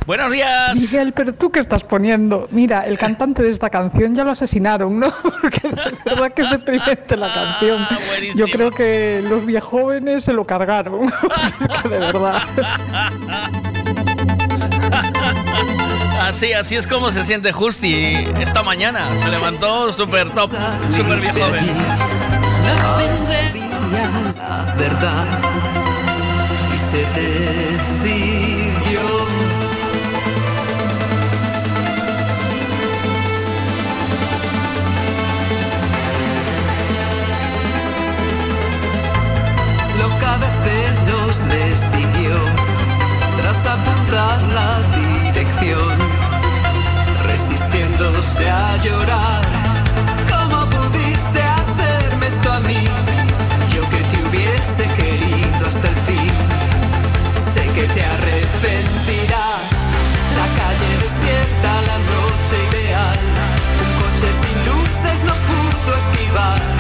Buenos días. Miguel, pero tú qué estás poniendo? Mira, el cantante de esta canción ya lo asesinaron, ¿no? Porque de verdad que es deprimente la canción. Ah, Yo creo que los viejóvenes se lo cargaron. Es que de verdad. Así, así es como se siente Justi esta mañana. Se levantó súper top, súper viejo. la verdad y se decidió. Apuntar la dirección, resistiéndose a llorar. ¿Cómo pudiste hacerme esto a mí? Yo que te hubiese querido hasta el fin. Sé que te arrepentirás. La calle desierta, la noche ideal. Un coche sin luces no pudo esquivar.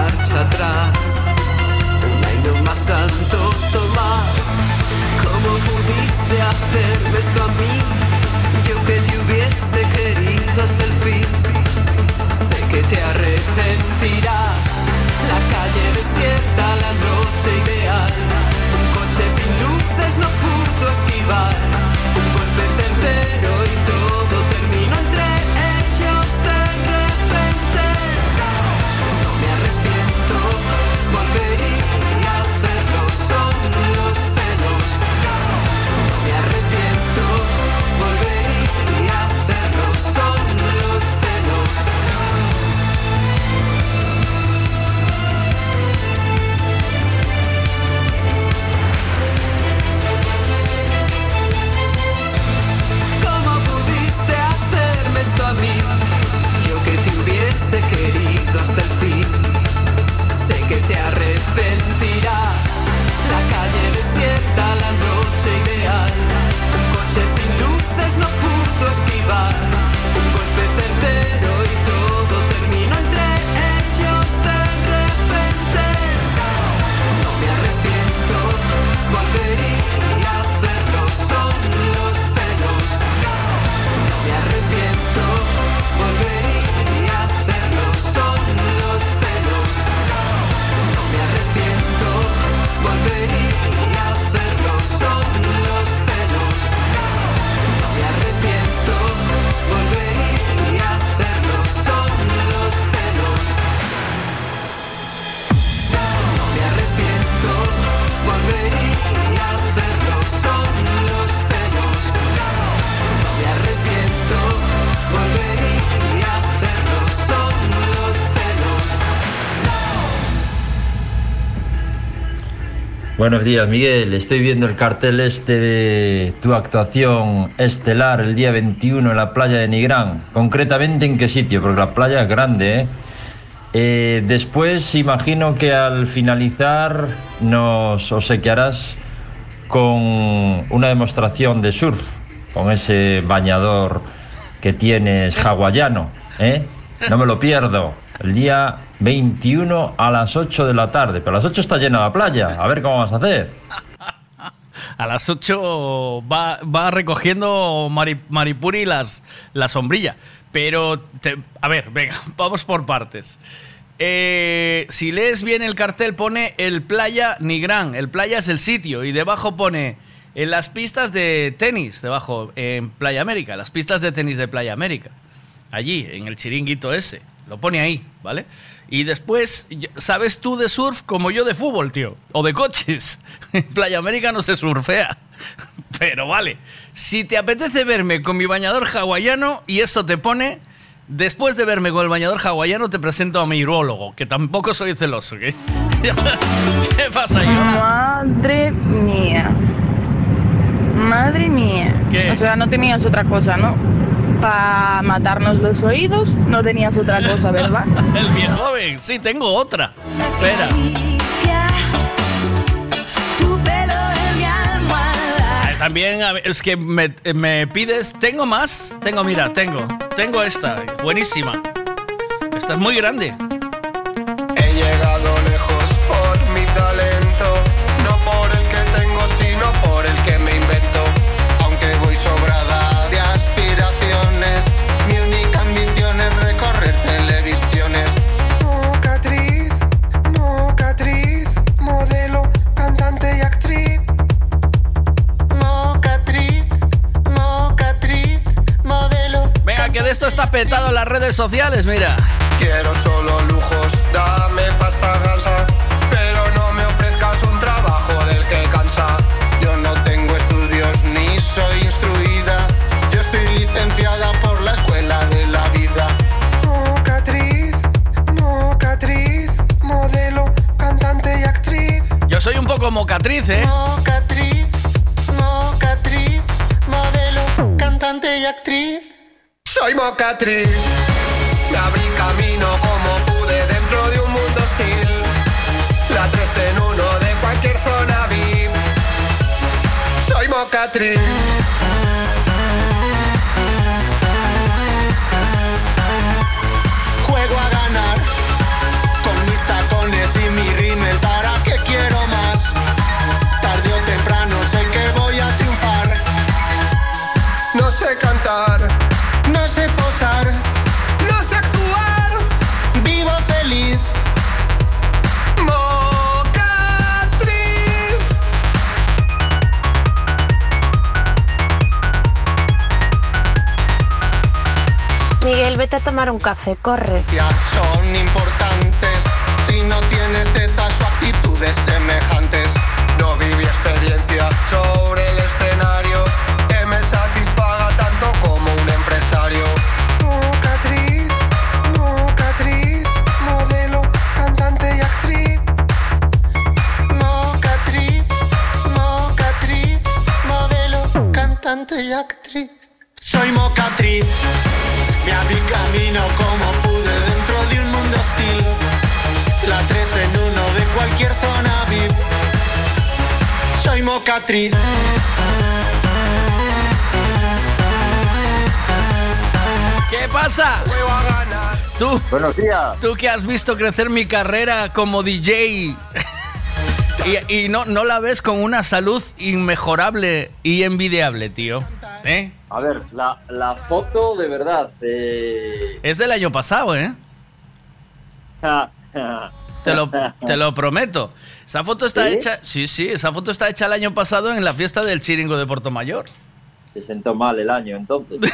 Marcha atrás. Un año más santo Tomás ¿Cómo pudiste hacerme esto a mí? Yo que te hubiese querido hasta el fin Sé que te arrepentirás La calle desierta, Buenos días, Miguel. Estoy viendo el cartel este de tu actuación estelar el día 21 en la playa de Nigrán. Concretamente, ¿en qué sitio? Porque la playa es grande, ¿eh? Eh, después, imagino que al finalizar nos obsequiarás con una demostración de surf, con ese bañador que tienes hawaiano, ¿eh? No me lo pierdo. El día 21 a las 8 de la tarde. Pero a las 8 está llena la playa. A ver cómo vas a hacer. A las 8 va, va recogiendo Mari- Maripuri las, la sombrilla. Pero, te- a ver, venga, vamos por partes. Eh, si lees bien el cartel, pone el Playa Nigrán. El playa es el sitio. Y debajo pone en las pistas de tenis, debajo, en Playa América. Las pistas de tenis de Playa América. Allí, en el chiringuito ese. Lo pone ahí, ¿vale? Y después, yo- ¿sabes tú de surf como yo de fútbol, tío? O de coches. En Playa América no se surfea. Pero vale, si te apetece verme con mi bañador hawaiano y eso te pone, después de verme con el bañador hawaiano te presento a mi urólogo, que tampoco soy celoso. ¿Qué, ¿Qué pasa ahí? Madre mía. Madre mía. O sea, no tenías otra cosa, ¿no? Para matarnos los oídos, no tenías otra cosa, ¿verdad? El viejo joven, sí, tengo otra. Espera. Ah, También es que me, me pides, tengo más, tengo, mira, tengo, tengo esta, buenísima. Esta es muy grande. Esto está petado en las redes sociales, mira. Quiero solo lujos, dame pasta gansa, pero no me ofrezcas un trabajo del que cansa. Yo no tengo estudios ni soy instruida, yo estoy licenciada por la escuela de la vida. Mocatriz, mocatriz, modelo, cantante y actriz. Yo soy un poco mocatriz, ¿eh? Mocatriz, mocatriz, modelo, cantante y actriz. Soy mocatriz. Me abrí camino como pude dentro de un mundo hostil. La tres en uno de cualquier zona VIP. Soy mocatriz. Vete a tomar un café, corre. Son importantes si no tienes tetas o actitudes semejantes. No viví experiencia sobre Soy mocatriz. ¿Qué pasa? Tú. Buenos días. Tú que has visto crecer mi carrera como DJ. y y no, no la ves con una salud inmejorable y envidiable, tío. ¿Eh? A ver, la, la foto de verdad. eh, Es del año pasado, ¿eh? Te lo, te lo prometo. Esa foto está ¿Sí? hecha. Sí, sí, esa foto está hecha el año pasado en la fiesta del Chiringo de Puerto Mayor. Se sentó mal el año entonces.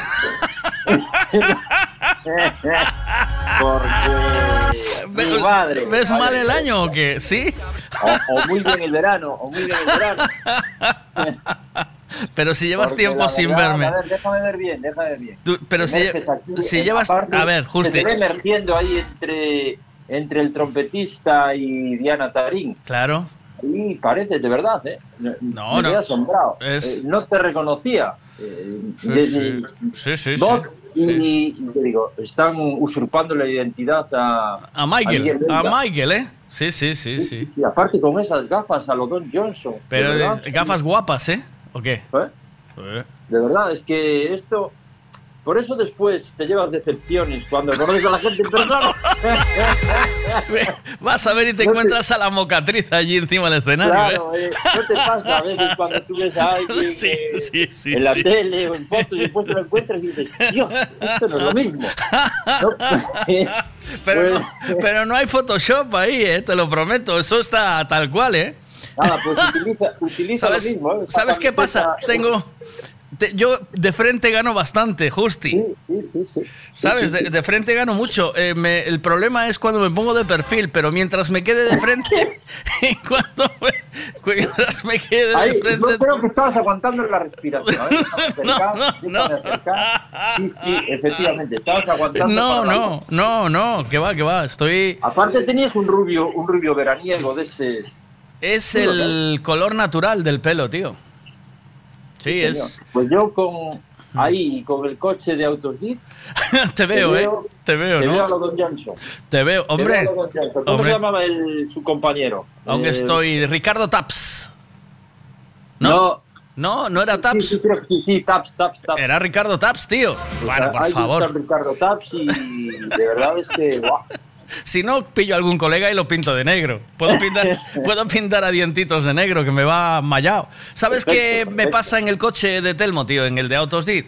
Porque. Madre. ¿Ves mal el año o qué? ¿Sí? O, o muy bien el verano, o muy bien el verano. Pero si llevas Porque tiempo sin verdad, verme. A ver, déjame ver bien, déjame ver bien. Tú- pero si, aquí, si llevas. parte- A ver, Se justo. te ve emergiendo ahí entre, entre el trompetista y Diana Tarín. Claro. Sí, parece, de verdad, ¿eh? No, me no. asombrado. Es- Eh, no te reconocía. Eh, Sí, desde- sí, sí, sí. Doc, y, y te digo, están usurpando la identidad a, A Michael, a Vega. Michael, ¿eh? Sí, sí, sí, sí. Y aparte con esas gafas a lo Don Johnson. de Pero verdad, eh, gafas guapas, ¿eh? ¿O qué? ¿Eh? De verdad, es que esto. Por eso después te llevas decepciones cuando conoces a la gente en persona. Vas a ver y te encuentras a la mocatriz allí encima del escenario, Claro, ¿eh? no te pasa a veces cuando tú ves a alguien Sí, eh, sí, sí, en la sí. tele o en fotos y después te lo encuentras y dices, Dios, esto no es lo mismo. No, Pero, Pues- no, pero no hay Photoshop ahí, ¿eh? Te lo prometo. Eso está tal cual, ¿eh? Nada, pues utiliza, utiliza ¿Sabes, lo mismo. ¿eh? ¿sabes qué pasa? Tengo... te- yo de frente gano bastante, Justi. Sí, sí, sí. ¿Sabes? De, de frente gano mucho. Eh, me- el problema es cuando me pongo de perfil, pero mientras me quede de frente, cuando me- mientras me quede de Ahí, frente... yo creo que estabas aguantando la respiración. ¿eh? Déjame No, no, acercar. Sí, sí, efectivamente, estabas aguantando. No, no, no, no, que va, que va, estoy... Aparte tenías un rubio, un rubio veraniego de este. Es el color natural del pelo, tío. Sí, señor. es... Pues yo con ahí con el coche de Autosdit Te veo, Te ¿eh? veo- Te veo, te veo a ¿no? Don Johnson. Te veo, Te hombre. veo a Don Johnson. ¿Cómo hombre. se llamaba el, su compañero? Aunque Eh, estoy... Ricardo Taps. No. No, no era Taps. Sí, sí, sí, sí, Taps, Taps, Taps. Era Ricardo Taps, tío. Bueno, por Hay favor. Ricardo Taps y de verdad es que. Si no, pillo a algún colega y lo pinto de negro. Puedo pintar, puedo pintar a dientitos de negro, que me va mallado. ¿Sabes qué me pasa en el coche de Telmo, tío? En el de Autosdid.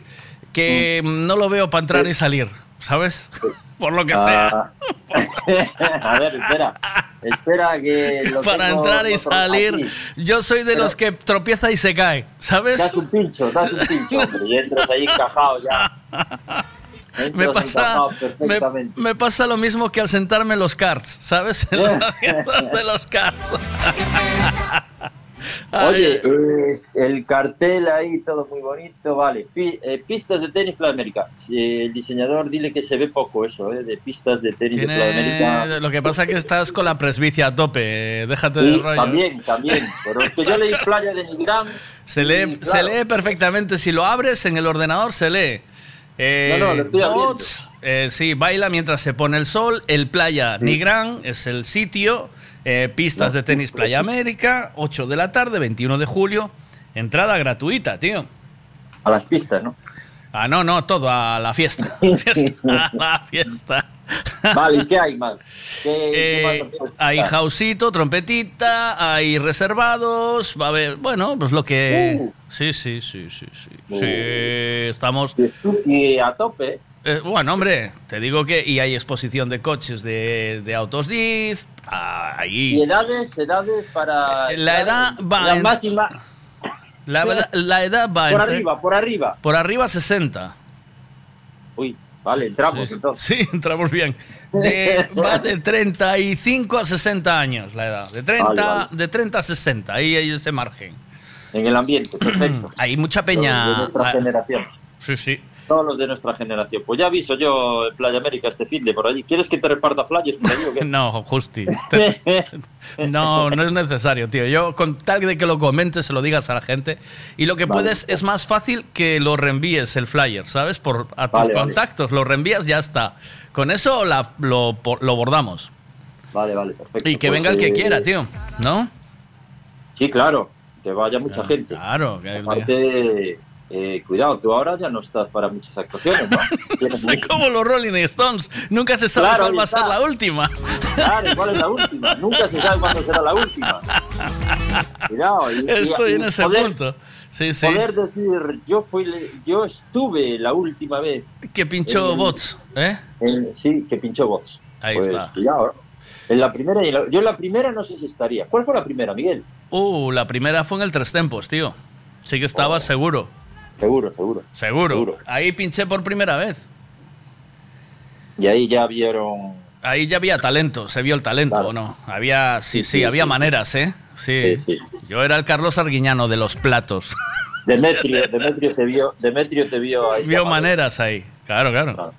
Que no lo veo para entrar y salir, ¿sabes? Por lo que sea. Ah. a ver, espera. Espera que. lo Para entrar y salir. aquí. Yo soy de Pero- los que tropieza y se cae, ¿sabes? Das un pincho, das un pincho, hombre, y entras ahí encajado ya. Me pasa, me, me pasa lo mismo que al sentarme en los karts, ¿sabes? En los asientos de los karts. Oye, eh, el cartel ahí, todo muy bonito, vale. Pi- eh, pistas de tenis Playa América. Eh, el diseñador, dile que se ve poco eso, eh, de pistas de tenis de Playa América. Tiene- Lo que pasa es que estás con la presbicia a tope, déjate Sí, de rollo. también, también. Pero es que yo leí Playa de Nigrán. Se lee, y, se claro, lee perfectamente, si lo abres en el ordenador se lee. Eh, No, no, lo estoy abriendo. bots, eh, sí, baila mientras se pone el sol. El Playa Nigrán es el sitio. eh, pistas de tenis Playa América, 8 de la tarde, 21 de julio. Entrada gratuita, tío. A las pistas, ¿no? Ah, no, no, todo, a la fiesta. Fiesta, a la fiesta. Vale, ¿y qué hay más? ¿Qué, qué más Eh, hay jausito, trompetita, hay reservados, va a haber, bueno, pues lo que... Uh. Sí, sí, sí, sí, sí. Uh. Sí, estamos... Y a tope. Eh, bueno, hombre, te digo que... Y hay exposición de coches de, de autos Diz, ah, ¿Y ahí... edades? ¿Edades para...? La edad va La en- máxima... La, verdad- la edad va Por entre- arriba, por arriba. Por arriba 60. Uy, vale, entramos Sí, entonces. sí, entramos bien. De- va de 35 a 60 años la edad. De 30, Vale, vale. De 30 a 60, ahí hay ese margen. En el ambiente, perfecto. Hay mucha Los de peña. nuestra generación. Sí, sí. Todos los de nuestra generación. Pues ya aviso yo en Playa América este fin de por allí. ¿Quieres que te reparta flyers por allí o qué? No, Justi. Te- No, no es necesario, tío. Yo, con tal de que lo comentes, se lo digas a la gente. Y lo que Vale. puedes, es más fácil que lo reenvíes el flyer, ¿sabes? Por, a tus Vale, vale. contactos. Lo reenvías, ya está. Con eso la- lo, lo bordamos. Vale, vale, perfecto. Y que Pues, venga el que eh, quiera, tío. ¿No? Sí, claro. Que vaya mucha gente. Claro. Que, Aparte, eh, cuidado, tú ahora ya no estás para muchas actuaciones, ¿no? Soy como los Rolling Stones. Nunca se sabe Claro, cuál va a ser la última. Claro, ¿cuál es la última? Nunca se sabe cuándo será la última. Cuidado. y- y- Estoy y en ese poder- punto. Sí, sí. Poder decir, yo fui, yo estuve la última vez. Que pinchó en- bots, ¿eh? en- sí, que pinchó bots. Ahí Pues, está. Cuidado. En la primera, y la- yo en la primera no sé si estaría. ¿Cuál fue la primera, Miguel? Uh, la primera fue en el Tres Tempos, tío. Sí que estaba Oh. seguro. Seguro, seguro. Seguro. Seguro. Ahí pinché por primera vez. Y ahí ya vieron. Ahí ya había talento, se vio el talento, ¿o no? Había, sí, sí, Sí, sí, había sí. maneras, ¿eh? Sí. Yo era el Carlos Arguiñano de los platos. Demetrio, Demetrio te vio, Demetrio te vio ahí. Vio maneras ahí. Claro, claro. Claro.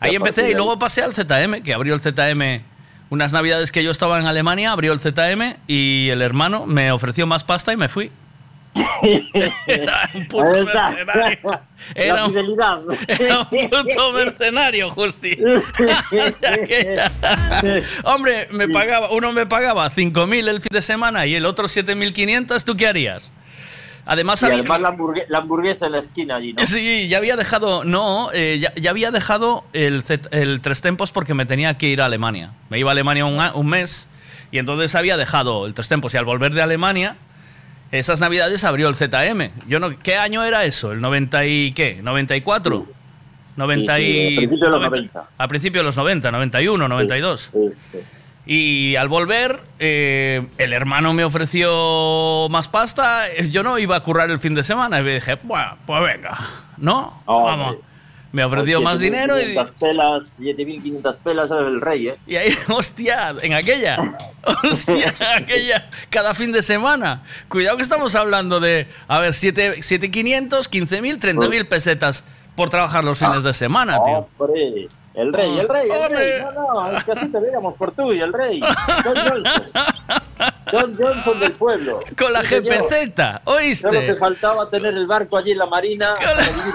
Ahí empecé y luego pasé al ZM, que abrió el ZM Unas navidades que yo estaba en Alemania, abrió el ZM y el hermano me ofreció más pasta y me fui. Era un puto mercenario. Era un, era un puto mercenario, Justi. Hombre, me pagaba, uno me pagaba 5.000 el fin de semana y el otro 7.500, ¿tú qué harías? Además, Y había- además la, hamburgue- la hamburguesa en la esquina allí, ¿no? Sí, ya había dejado, no, eh, ya, ya había dejado el, el Tres Tempos porque me tenía que ir a Alemania. Me iba a Alemania un, un mes y entonces había dejado el Tres Tempos y al volver de Alemania, esas navidades abrió el ZM. Yo no, ¿Qué año era eso? ¿El 90 y qué? ¿94? 90 Sí, sí, y... a principios de los 90. A principios de los 90, 91, 92. Y al volver, eh, el hermano me ofreció más pasta. Yo no iba a currar el fin de semana. Y dije, bueno, pues venga, ¿no? Vamos. Me ofreció más dinero y, 7.500 pelas, 7.500 pelas, eres el rey, ¿eh? y ahí, hostia, en aquella, hostia, en aquella, cada fin de semana. Cuidado que estamos hablando de, a ver, 7.500, 15.000, 30.000 pesetas por trabajar los fines de semana, tío. Hombre, el rey, el rey, el rey. No, no, es que así te veíamos por tú y el rey. John Johnson. John Johnson del pueblo. Con la Sí. GPZ, ¿oíste? Solo te faltaba tener el barco allí en la marina. para vivir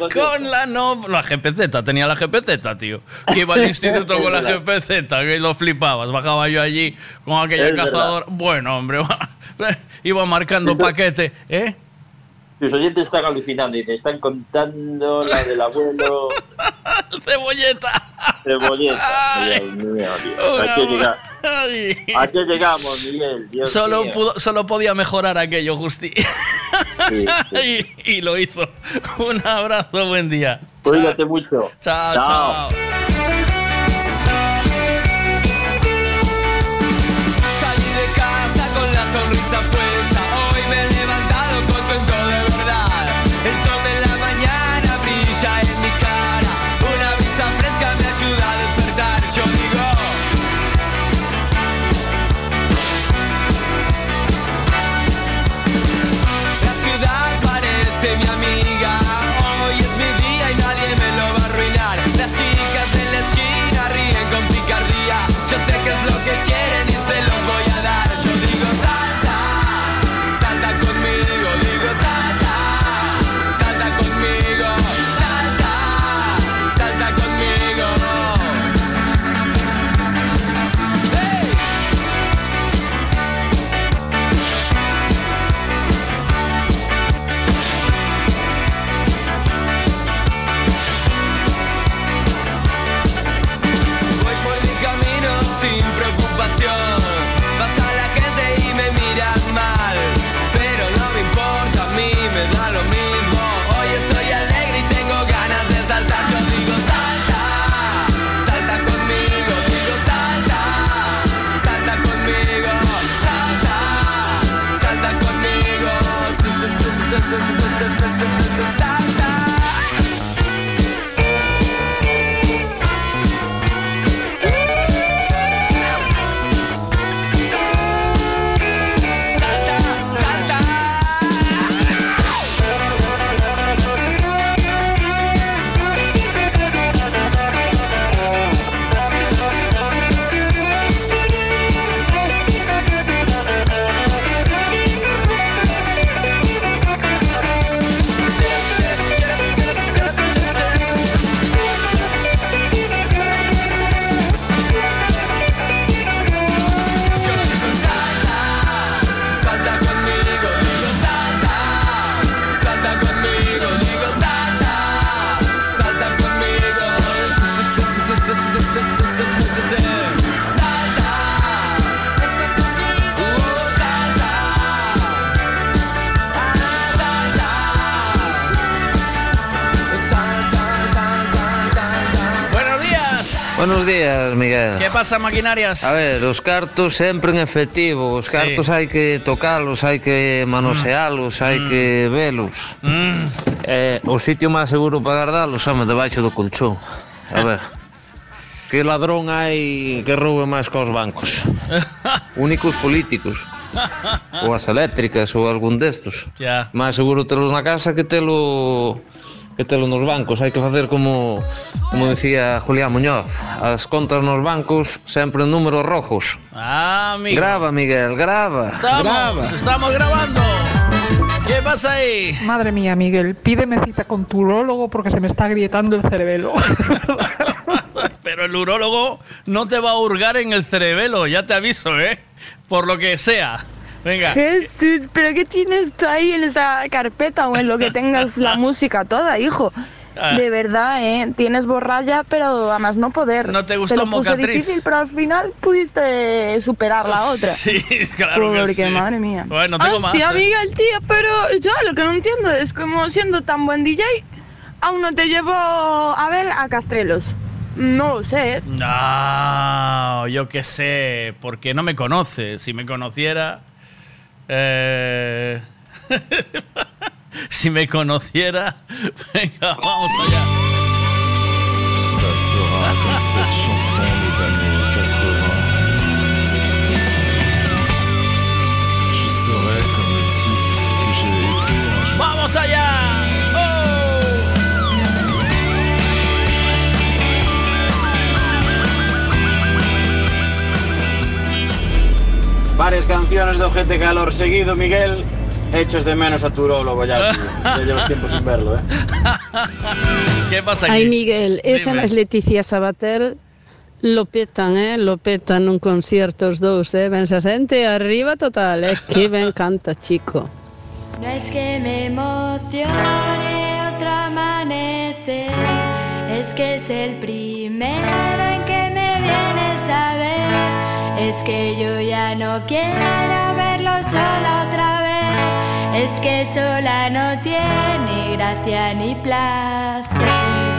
allí. Con la no, la GPZ, tenía la GPZ, tío. Que iba al instituto con la GPZ, que lo flipabas. Bajaba yo allí con aquella Es verdad. cazadora. Bueno, hombre, iba marcando Eso- paquete, ¿eh? Tus oyentes están alucinando y te están contando la del abuelo Cebolleta. Cebolleta. Dios mío, Dios. ¿A qué, llega- Ay. a qué llegamos, Miguel? Dios Solo, mío. pudo- solo podía mejorar aquello, Justi. Sí, y, y lo hizo. Un abrazo, buen día. Cuídate mucho. Chao, Chao. chao. Buenos días, Miguel. Que pasa, maquinarias? A ver, os cartos sempre en efectivo. Os cartos hai que tocalos, hai que manosealos, mm. hai mm. que velos. Mm. Eh, o sitio máis seguro para guardalos, home, debaixo do colchón. A eh. ver. que ladrón hai que roube máis que bancos? Únicos políticos. ou as eléctricas ou algún destos. Ya. Máis seguro telos na casa que telo e telo nos bancos. Hai que facer como como decía Julián Muñoz, as contas nos bancos sempre en números rojos. Ah, amigo. Grava, Miguel, grava. Estamos, grava. estamos grabando. ¿Qué pasa ahí? Madre mía, Miguel, pídeme cita con tu urólogo porque se me está agrietando el cerebelo. Pero el urólogo no te va a hurgar en el cerebelo, ya te aviso, ¿eh? Por lo que sea. Venga. Jesús, ¿pero qué tienes tú ahí en esa carpeta o en lo que tengas la música toda, hijo? Ah. De verdad, ¿eh? Tienes borralla, pero a más no poder. ¿No te gustó lo puse Mocatriz? difícil, pero al final pudiste superar la otra. Sí, claro que sí. madre mía. Bueno, tengo más. Hostia, ¿eh? Miguel, tío, pero yo lo que no entiendo es como siendo tan buen DJ, aún no te llevo a ver a Castrelos. No lo sé. ¿eh? No, yo qué sé, porque no me conoce. Si me conociera... eh, si me conociera... Venga, vamos allá. Ça sera comme cette chanson des années 80. Je serai comme le type que j'ai été un jour. ¡Vamos allá! Varias canciones de Ojete Calor seguido, Miguel. Echas de menos a tu urólogo ya, tío. Ya llevas tiempo sin verlo, ¿eh? ¿Qué pasa Ay, aquí? Miguel, esa Dime. máis Leticia Sabater lo petan, eh? Lo petan nun concierto os dous, eh? Ben xente arriba total, eh? Que ben canta, chico. No es que me emocione otro amanecer, es que es el primero Es que yo ya no quiero verlo sola otra vez, es que sola no tiene gracia ni placer.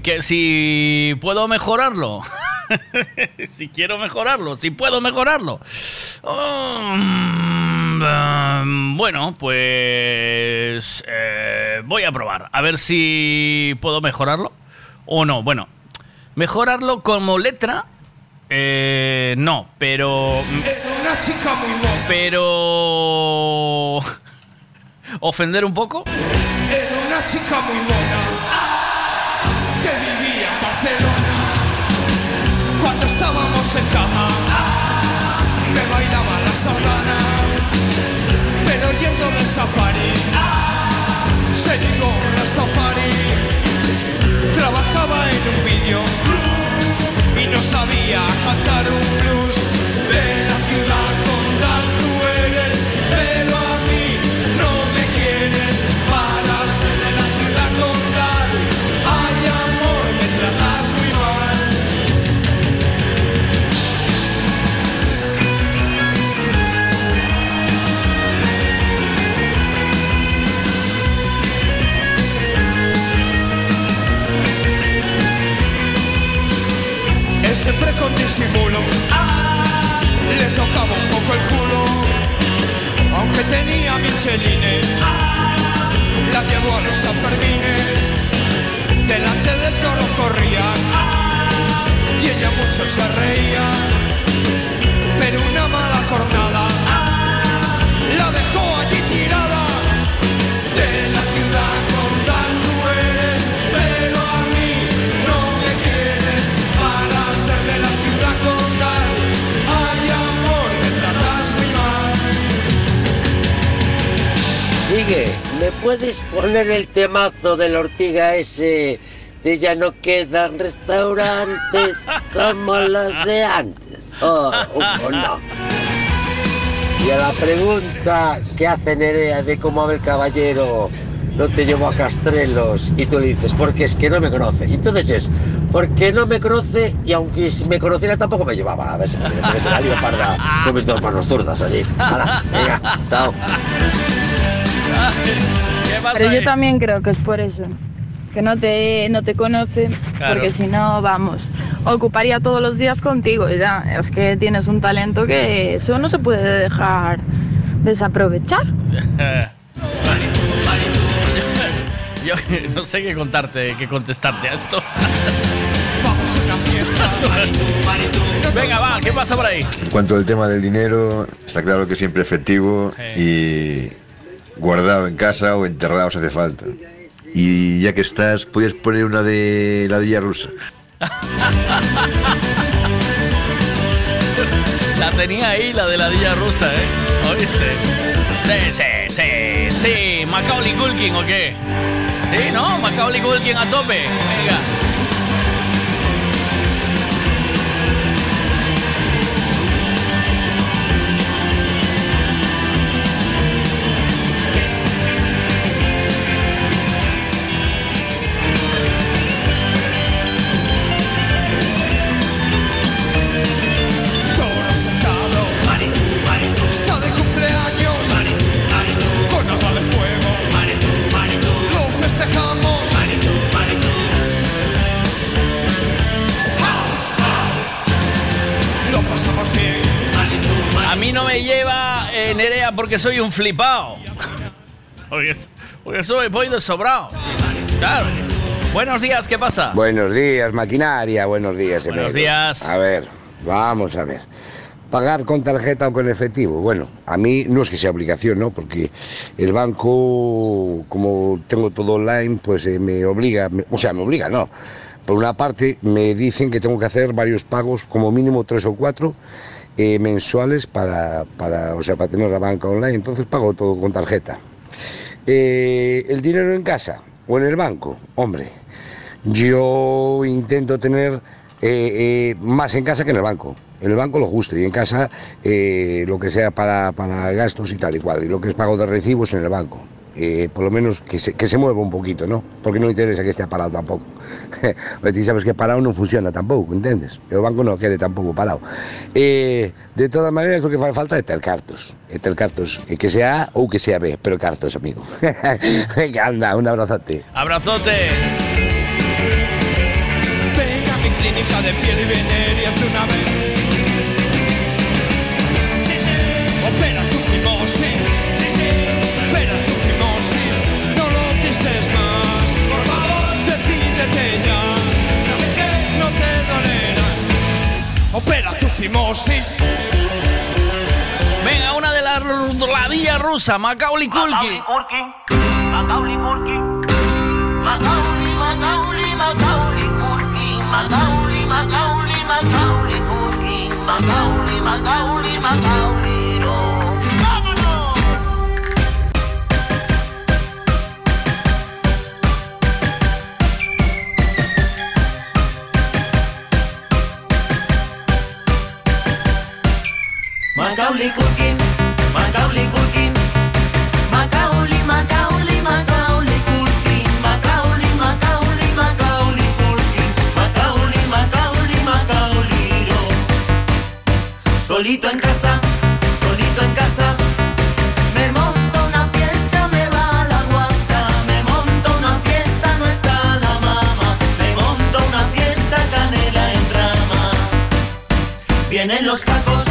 Que si puedo mejorarlo. si quiero mejorarlo, si puedo mejorarlo. Um, um, bueno, pues eh, voy a probar. A ver si puedo mejorarlo o no. Bueno, mejorarlo como letra. eh, no, pero. Una chica muy buena. Pero. Ofender un poco. En me bailaba la sardana. Pero yendo del safari, se ligó la estafari. Trabajaba en un vídeo y no sabía cantar un blues. De la ciudad condal Siempre con disimulo. Ah, Le tocaba un poco el culo. Aunque tenía Micheline. Ah, La llevó a los Sanfermines. Delante del toro corría. Ah, Y ella mucho se reía. Pero una mala cornada ¿me puedes poner el temazo de la ortiga ese de ya no quedan restaurantes como los de antes? Oh, oh, no. Y a la pregunta que hace Nerea de cómo Abel Caballero no te llevó a Castrelos y tú le dices, porque es que no me conoce. Y entonces es, porque no me conoce y aunque si me conociera tampoco me llevaba. A ver si me parda con mis dos manos zurdas allí. Venga, chao. Pero yo también creo que es por eso. Que no te, no te conoce, Claro. porque si no, vamos, ocuparía todos los días contigo. Ya, es que tienes un talento que eso no se puede dejar desaprovechar. Yo no sé qué contarte, qué contestarte a esto. Vamos a una fiesta Venga, va, ¿qué pasa por ahí? En cuanto al tema del dinero, está claro que siempre efectivo y guardado en casa o enterrado si hace falta. Y ya que estás, puedes poner una de la Dilla rusa. La tenía ahí, la de la Dilla Rusa, ¿eh? ¿Oíste? Sí, sí, sí, sí. Macaulay Culkin, ¿o qué? Sí, ¿no? Macaulay Culkin a tope. Venga. Porque soy un flipao. Porque, porque soy, voy de sobrado. Claro. Buenos días, ¿qué pasa? Buenos días, maquinaria. Buenos días, Buenos días. A ver, vamos a ver. Pagar con tarjeta o con efectivo. Bueno, a mí no es que sea obligación, ¿no? Porque el banco, como tengo todo online, pues eh, me obliga, me- o sea, me obliga, no. Por una parte, me dicen que tengo que hacer varios pagos, como mínimo tres o cuatro, eh, mensuales para, para, o sea, para tener la banca online. Entonces pago todo con tarjeta. Eh, el dinero en casa o en el banco, hombre, yo intento tener eh, más en casa que en el banco. En el banco lo justo y en casa lo que sea para, para gastos y tal y cual. Y lo que es pago de recibos en el banco. Eh, por lo menos que se, que se mueva un poquito, ¿no? Porque no interesa que esté parado tampoco. Porque sabes que parado no funciona tampoco, ¿entiendes? El banco no quiere tampoco parado. Eh, de todas maneras, lo que fa falta es ter cartos. É ter cartos, eh, que sea A ou que sea B, pero cartos, amigo. Venga, anda, un abrazote. Abrazote. Ven a mi clínica de piel y venerías de una vez Fimosis Venga, una de la, la Dilla Rusa, Macaulay Culkin. Macaulay Culkin. Macaulay, Macaulay, Macaulay Culkin. Macaulay, Macaulay, Macaulay Culkin. Macaulay, Macaulay, Macaulay, Macaulay Culkin, Macaulay Culkin, Macaulay, Macaulay, Macaulay Culkin, Macaulay, Macaulay, Macaulay Culkin, Macaulay, Macaulay, Macaulay. Solito en casa, solito en casa. Me monto una fiesta, me va la guasa. Me monto una fiesta, no está la mama. Me monto una fiesta, canela en rama. Vienen los tacos,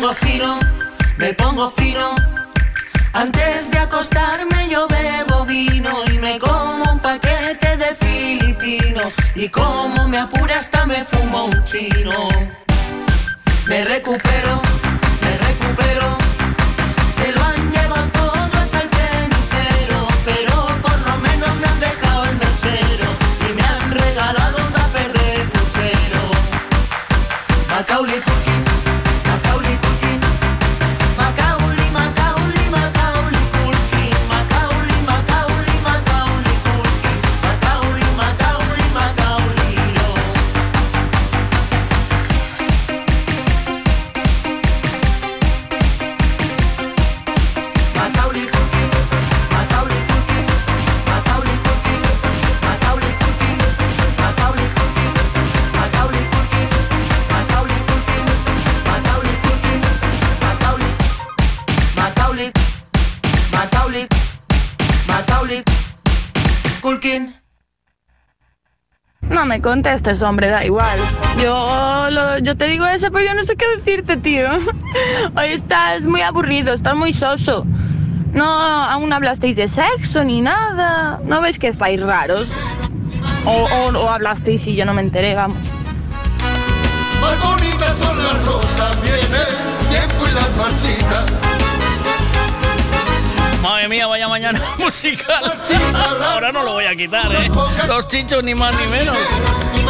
pongo fino, me pongo fino. Antes de acostarme yo bebo vino y me como un paquete de filipinos. Y como me apura hasta me fumo un chino. Me recupero, me recupero. No me contestes, hombre, da igual. Yo, lo- yo te digo eso, pero yo no sé qué decirte, tío. Hoy estás muy aburrido, estás muy soso. No, aún no hablasteis de sexo ni nada. ¿No ves que estáis raros? O, o, o hablasteis y yo no me enteré, vamos. Más bonitas son las rosas, viene el tiempo y las marchitas. Madre mía, vaya mañana musical. Ahora no lo voy a quitar, ¿eh? Los chichos, ni más ni menos. Ni más ni menos.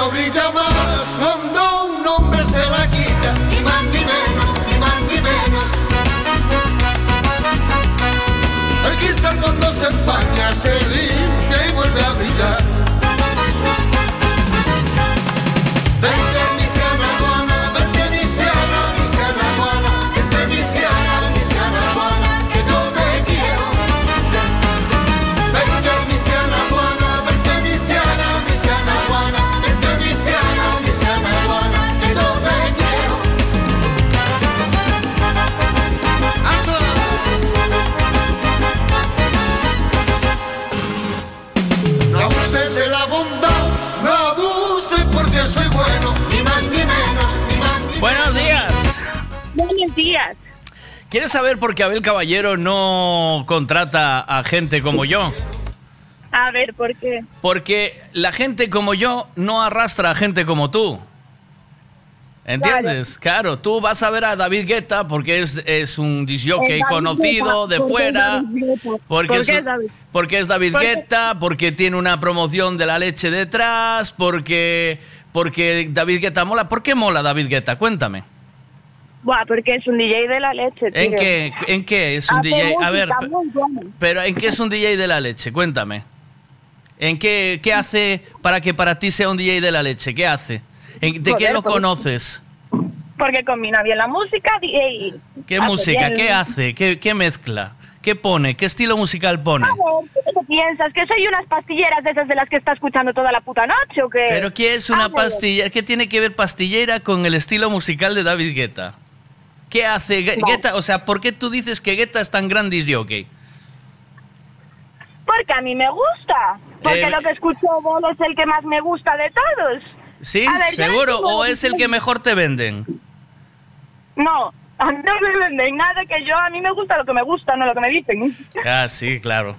No brilla más cuando un hombre se la quita. Ni más ni menos, ni más ni menos. El cristal cuando se empaña se limpia ¿Quieres saber por qué Abel Caballero no contrata a gente como yo? A ver, ¿por qué? Porque la gente como yo no arrastra a gente como tú. ¿Entiendes? Claro, tú vas a ver a David Guetta porque es, es un disjockey conocido Guetta, de ¿por qué fuera. David Guetta? Porque, ¿Por es, David? porque es David. Guetta, porque tiene una promoción de la leche detrás, porque, porque David Guetta mola. ¿Por qué mola David Guetta? Cuéntame. Buah, porque es un DJ de la leche, tío. ¿En qué, ¿En qué es un Hace DJ? A ver, música muy buena. pero ¿en qué es un DJ de la leche? Cuéntame. ¿En qué, qué hace para que para ti sea un DJ de la leche? ¿Qué hace? ¿En- ¿De qué Joder, lo conoces? Porque combina bien la música y... ¿Qué hace música? bien- ¿Qué hace? ¿Qué, qué mezcla? ¿Qué pone? ¿Qué estilo musical pone? A ver, ¿qué te piensas? ¿Que soy unas pastilleras de esas de las que está escuchando toda la puta noche o qué? ¿Pero qué es una A ver, pastilla? ¿Qué tiene que ver pastillera con el estilo musical de David Guetta? ¿Qué hace. Guetta? O sea, ¿por qué tú dices que Guetta es tan gran disc jockey? Porque a mí me gusta. Porque Eh, lo que escucho de él es el que más me gusta de todos. ¿Sí? Ver, ¿Seguro? ¿O es el que mejor te venden? No, a mí no me venden nada que yo, a mí me gusta lo que me gusta, no lo que me dicen. Ah, sí, claro.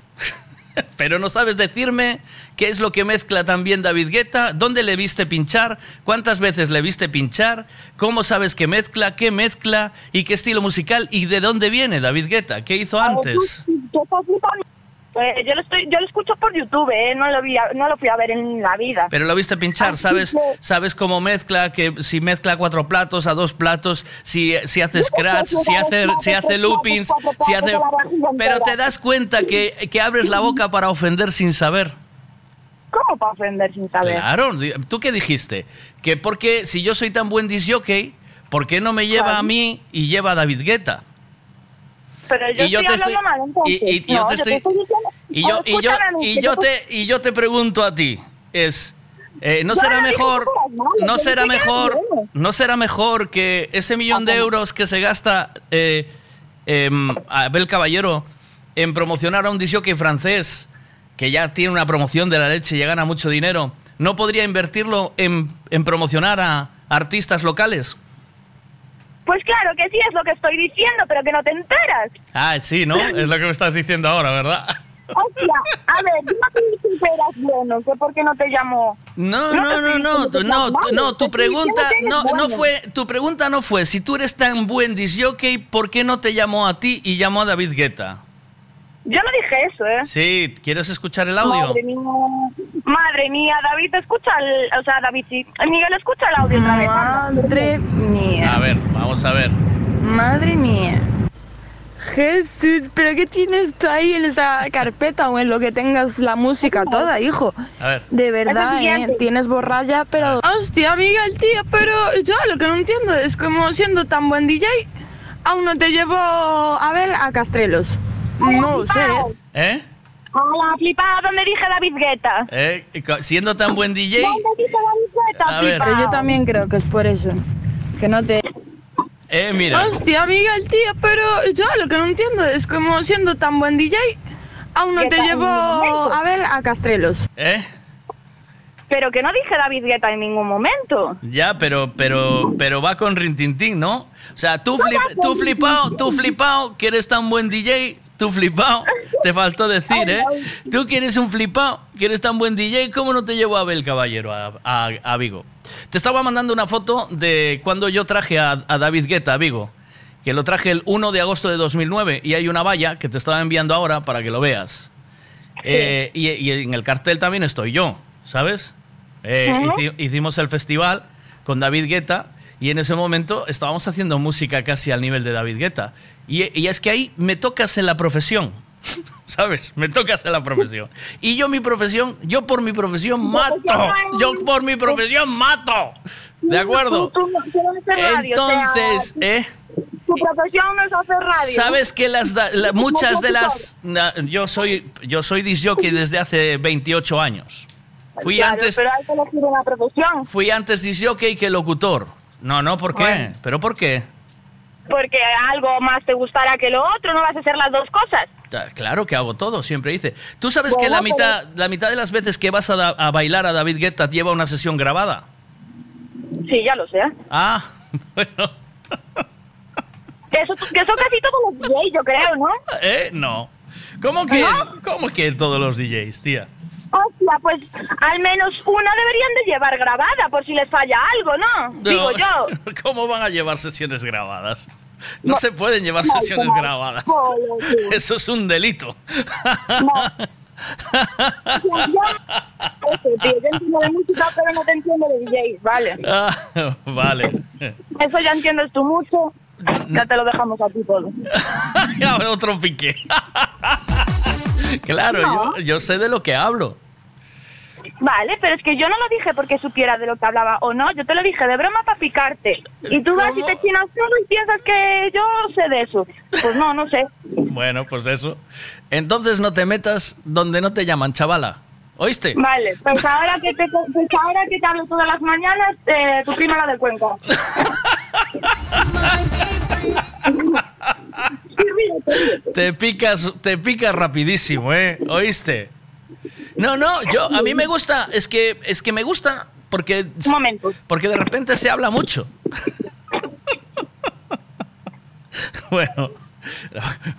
Pero no sabes decirme qué es lo que mezcla también David Guetta, dónde le viste pinchar, cuántas veces le viste pinchar, cómo sabes que mezcla, qué mezcla y qué estilo musical y de dónde viene David Guetta, qué hizo antes. Eh, yo lo estoy, yo lo escucho por YouTube, eh, no lo vi, no lo fui a ver en la vida. Pero lo viste pinchar, ¿sabes? ¿Sabes cómo mezcla? Que si mezcla cuatro platos a dos platos, si, si hace scratch, si hace, si hace loopings, si hace... Pero te das cuenta que, que abres la boca para ofender sin saber. ¿Cómo para ofender sin saber? Claro, ¿tú qué dijiste? Que porque si yo soy tan buen disjockey, ¿por qué no me lleva a mí y lleva a David Guetta? Pero yo y yo estoy te estoy- hablando mal, entonces. y- y- y yo te estoy- diciendo- Y yo, y y te, y yo te pregunto a ti, es, eh, ¿no será mejor, no será mejor, no será mejor que ese millón de euros que se gasta eh, em, Abel Caballero en promocionar a un disjockey francés que ya tiene una promoción de la leche y gana mucho dinero, no podría invertirlo en, en promocionar a artistas locales? Pues claro que sí, es lo que estoy diciendo, pero que no te enteras. Ah, sí, ¿no? Es lo que me estás diciendo ahora, ¿verdad? Hostia, a ver, dices que eras bueno, que por qué no te llamó. No, te no, no, no, no, no, te tu pregunta no, no fue, tu pregunta no fue, si tú eres tan buen disjockey, ¿por qué no te llamó a ti y llamó a David Guetta? Yo no dije eso, ¿eh? Sí, ¿quieres escuchar el audio? Madre mía, madre mía, David, escucha el, o sea, David, sí, Miguel, escucha el audio otra vez. Madre mía. A ver, vamos a ver. Madre mía. Jesús, ¿pero qué tienes tú ahí en esa carpeta o en lo que tengas la música toda, hijo? A ver. De verdad, ¿eh? Tienes borralla, pero... Hostia, Miguel, tío, pero yo lo que no entiendo es como siendo tan buen DJ, aún no te llevo a ver a Castrelos. No sé. ¿eh? ¿Eh? Hola, flipada, ¿dónde dije David Guetta? ¿Eh? Siendo tan buen DJ, ¿Dónde dije David Guetta, A ver. Pero yo también creo que es por eso. Que no te... eh, mira. Hostia, Miguel, tío, pero yo lo que no entiendo es como siendo tan buen DJ, aún no ¿Qué te llevo a ver a Castrelos. ¿Eh? Pero que no dije David Guetta en ningún momento. Ya, pero, pero, pero va con Rintintín, ¿no? O sea, tú, flip, tú flipao, tú flipao, que eres tan buen DJ, tú flipao, te faltó decir, ¿eh? Tú que eres un flipao, que eres tan buen DJ, ¿cómo no te llevo a Abel Caballero a, a- a Vigo? Te estaba mandando una foto de cuando yo traje a, a David Guetta a Vigo, que lo traje el 1 de agosto de 2009 y hay una valla que te estaba enviando ahora para que lo veas. Eh, y, y en el cartel también estoy yo, ¿sabes? Eh, hici- hicimos el festival con David Guetta y en ese momento estábamos haciendo música casi al nivel de David Guetta. Y, y es que ahí me tocas en la profesión, ¿sabes? Me tocas en la profesión. Y yo mi profesión, yo por mi profesión mato, yo por mi profesión mato. ¿De acuerdo? Entonces, ¿eh? Tu profesión es hacer radio. Sabes que las la- muchas de las na- yo soy yo soy disjockey desde hace 28 años. Fui Claro, antes Pero hay que elegir una profesión. fui antes disjockey que locutor. No, no, ¿por qué? Bueno. ¿Pero por qué? Porque algo más te gustará que lo otro, no vas a hacer las dos cosas. Claro que hago todo, siempre hice. ¿Tú sabes que la mitad, la mitad de las veces que vas a, da- a bailar a David Guetta lleva una sesión grabada? Sí, ya lo sé. Ah, bueno, Eso, que eso casi todos los DJs, yo creo, ¿no? ¿eh? No. ¿Cómo que, ¿No? ¿Cómo que todos los DJs, tía? Hostia, pues al menos una deberían de llevar grabada por si les falla algo, ¿no? Digo No, yo. ¿Cómo van a llevar sesiones grabadas? No, No. se pueden llevar No, sesiones no. grabadas. Eso es un delito. Yo entiendo de música, pero no te entiendo de DJs, vale. Ah, vale. Eso ya entiendes tú mucho. Ya te lo dejamos a ti todo. Ya, Otro pique. Claro, yo, yo sé de lo que hablo. Vale, pero es que yo no lo dije porque supiera de lo que hablaba o no, yo te lo dije de broma para picarte. Y tú vas y te chinas todo y piensas que yo sé de eso. Pues no, no sé. Bueno, pues eso. Entonces no te metas donde no te llaman, chavala. ¿Oíste? Vale, pues ahora que te, pues ahora que te hablo todas las mañanas, eh, tu prima la de Cuenca. Te picas, te picas rapidísimo, ¿eh? ¿Oíste? No, no, yo a mí me gusta, es que es que me gusta porque porque de repente se habla mucho. Bueno,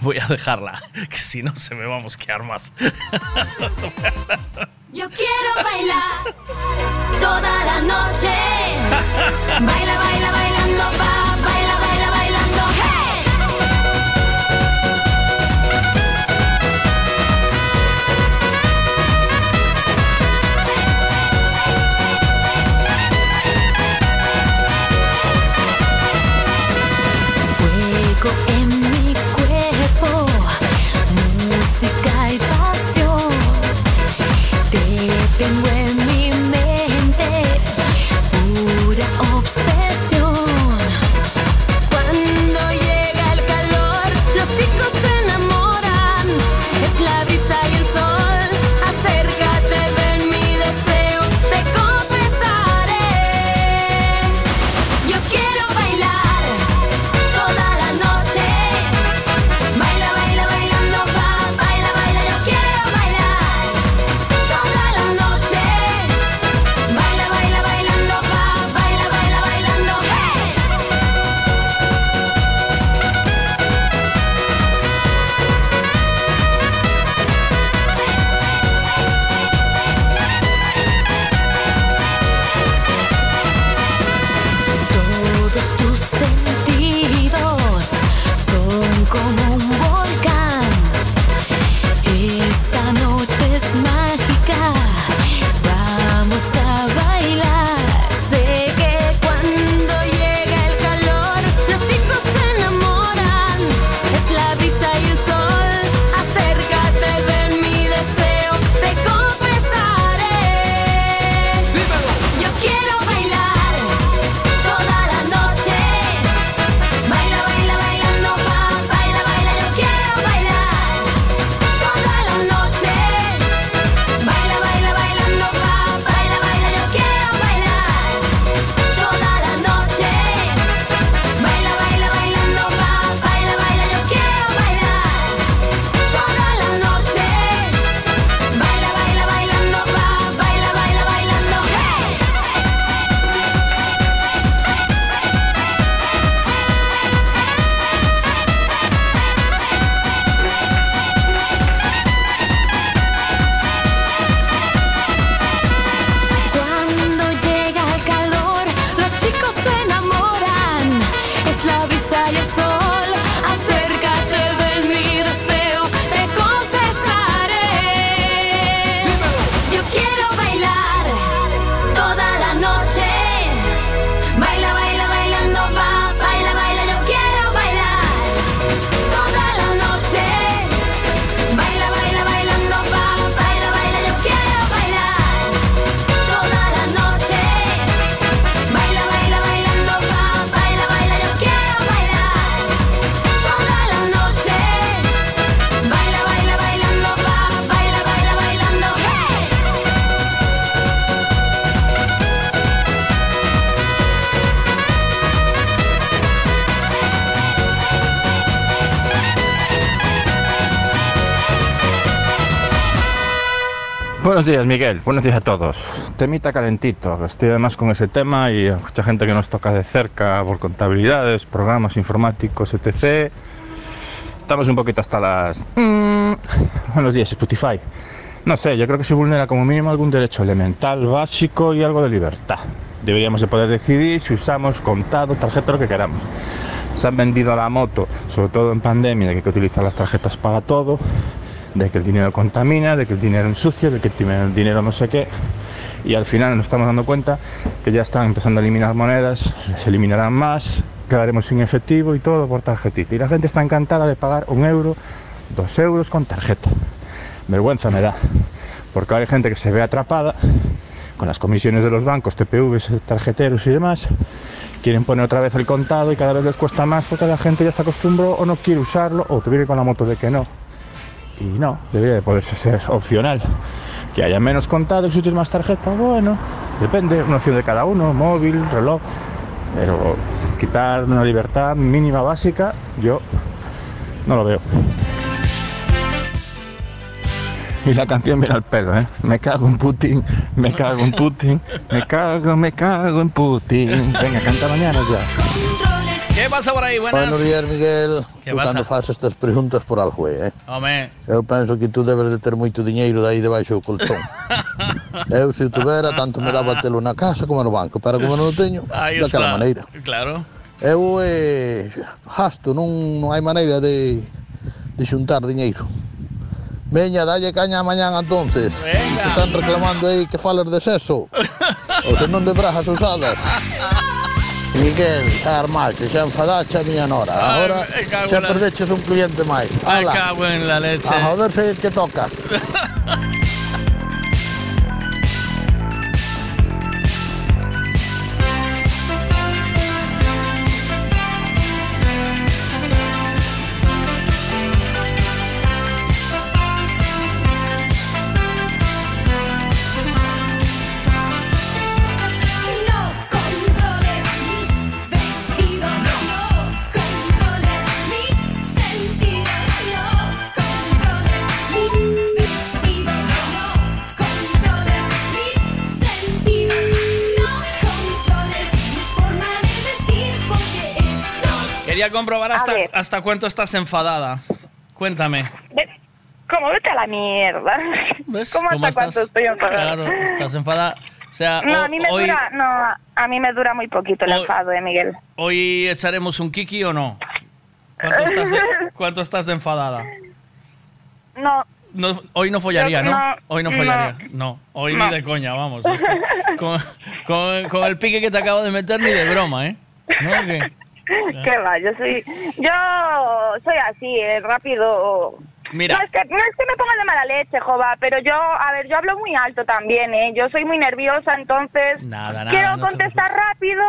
voy a dejarla, que si no se me va a mosquear más. Yo quiero bailar toda la noche. Baila, baila, bailando, va, Buenos días, Miguel. Buenos días a todos. Temita calentito. Estoy además con ese tema y mucha gente que nos toca de cerca por contabilidades, programas informáticos, etc. Estamos un poquito hasta las... Mm, Buenos días, Spotify. No sé, yo creo que se vulnera como mínimo algún derecho elemental, básico y algo de libertad. Deberíamos de poder decidir si usamos contado, tarjeta, lo que queramos. Se han vendido a la moto, sobre todo en pandemia, de que utilizar las tarjetas para todo. De que el dinero contamina, de que el dinero ensucia, de que el dinero- no sé qué. Y al final nos estamos dando cuenta que ya están empezando a eliminar monedas, se eliminarán más, quedaremos sin efectivo y todo por tarjetita. Y la gente está encantada de pagar un euro, dos euros con tarjeta. Vergüenza me da, porque hay gente que se ve atrapada con las comisiones de los bancos, TPVs, tarjeteros y demás, quieren poner otra vez el contado y cada vez les cuesta más porque la gente ya se acostumbró o no quiere usarlo o te viene con la moto de que no. Y no, debería de poderse ser opcional. Que haya menos contado y tienes más tarjeta, bueno, depende, una opción de cada uno, móvil, reloj. Pero quitar una libertad mínima básica, yo no lo veo. Y la canción viene al pelo, ¿eh? Me cago en Putin, me cago en Putin, me cago, me cago en Putin. Venga, canta mañana ya. ¿Qué pasa por ahí? Buenas. Buenos días, Miguel. ¿Qué Tú pasa? cando faz estas preguntas por algo, eh? Home, Eu penso que tú debes de ter moito diñeiro aí debaixo do colchón. Eu, se tuvera, tanto me daba telo na casa como no banco, pero como non o teño, ahí daquela está. maneira. Claro. Eu eh, gasto, non, non hai maneira de, de xuntar diñeiro. Veña, dalle caña mañán entonces. Venga. Están reclamando aí que falas de sexo. Ou se non de brajas usadas. Miguel, xa armaste, xa enfadaste a miña nora. Ay, cago xa en la- perdeches un cliente máis. Me cago en la leche. a joderse que toca. comprobar hasta, hasta cuánto estás enfadada. Cuéntame. ¿Cómo vete a la mierda? ¿Ves ¿Cómo cómo hasta estás? cuánto estoy enfadada? Claro, estás enfadada. O sea, No, a mí me hoy, dura, no, a mí me dura muy poquito el Hoy- enfado, eh, Miguel. hoy echaremos un kiki o no. ¿Cuánto estás de, cuánto estás de enfadada? No, No, hoy no follaría, ¿no? no, Hoy no follaría. No, hoy ni de coña, vamos. Es que con, con- con el pique que te acabo de meter, ni de broma, ¿eh? ¿No? ¿Qué? Qué va, yo soy, yo soy así, eh, rápido. Mira. No es, que, no es que me ponga de mala leche, jova, pero yo, a ver, yo hablo muy alto también, ¿eh? Yo soy muy nerviosa, entonces Nada, nada. quiero no te- contestar rápido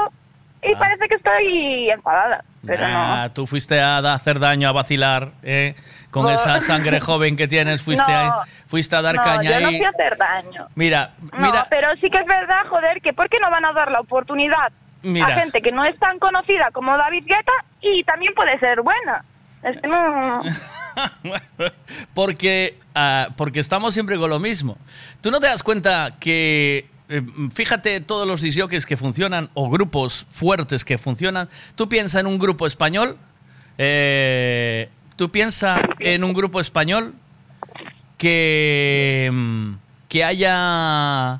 y parece que estoy enfadada, pero no. Nah, tú fuiste a hacer daño, a vacilar, ¿eh? Con No. esa sangre joven que tienes, fuiste, No. ahí, fuiste a dar no, caña yo no ahí. fui a hacer daño. Mira, No, mira, pero sí que es verdad, joder, que ¿por qué no van a dar la oportunidad Mira. a gente que no es tan conocida como David Guetta y también puede ser buena? Es que no... porque, ah, porque estamos siempre con lo mismo. ¿Tú no te das cuenta que, eh, fíjate, todos los disjockeys que funcionan o grupos fuertes que funcionan, tú piensas en un grupo español, eh, tú piensas en un grupo español que, mm, que haya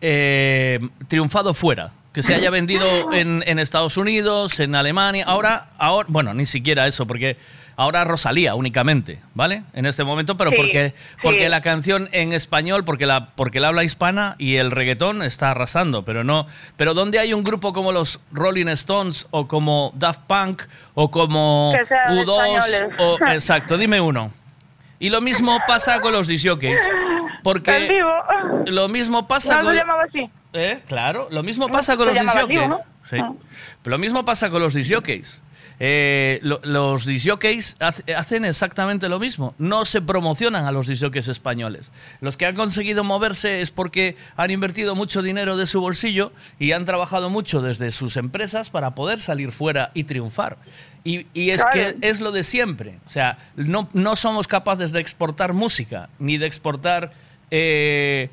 eh, triunfado fuera, que se haya vendido en, en Estados Unidos, en Alemania, ahora, ahora, bueno, ni siquiera eso, porque ahora Rosalía únicamente, ¿vale? En este momento, pero Sí, porque, sí. porque la canción en español, porque la, porque la habla hispana y el reggaetón está arrasando, pero no, pero donde hay un grupo como los Rolling Stones o como Daft Punk o como Que sean U2 españoles. o exacto, dime uno. Y lo mismo pasa con los disjockeys, porque vivo. lo mismo pasa No con lo llamaba así. ¿Eh? Claro, lo mismo pasa con los disjockeys. ¿no? Sí. Ah. Pero lo mismo pasa con los disjockeys. Eh, lo- los disjockeys hace- hacen exactamente lo mismo. No se promocionan a los disjockeys españoles. Los que han conseguido moverse es porque han invertido mucho dinero de su bolsillo y han trabajado mucho desde sus empresas para poder salir fuera y triunfar. Y, y es Claro. que es lo de siempre. O sea, no, no somos capaces de exportar música, ni de exportar... eh,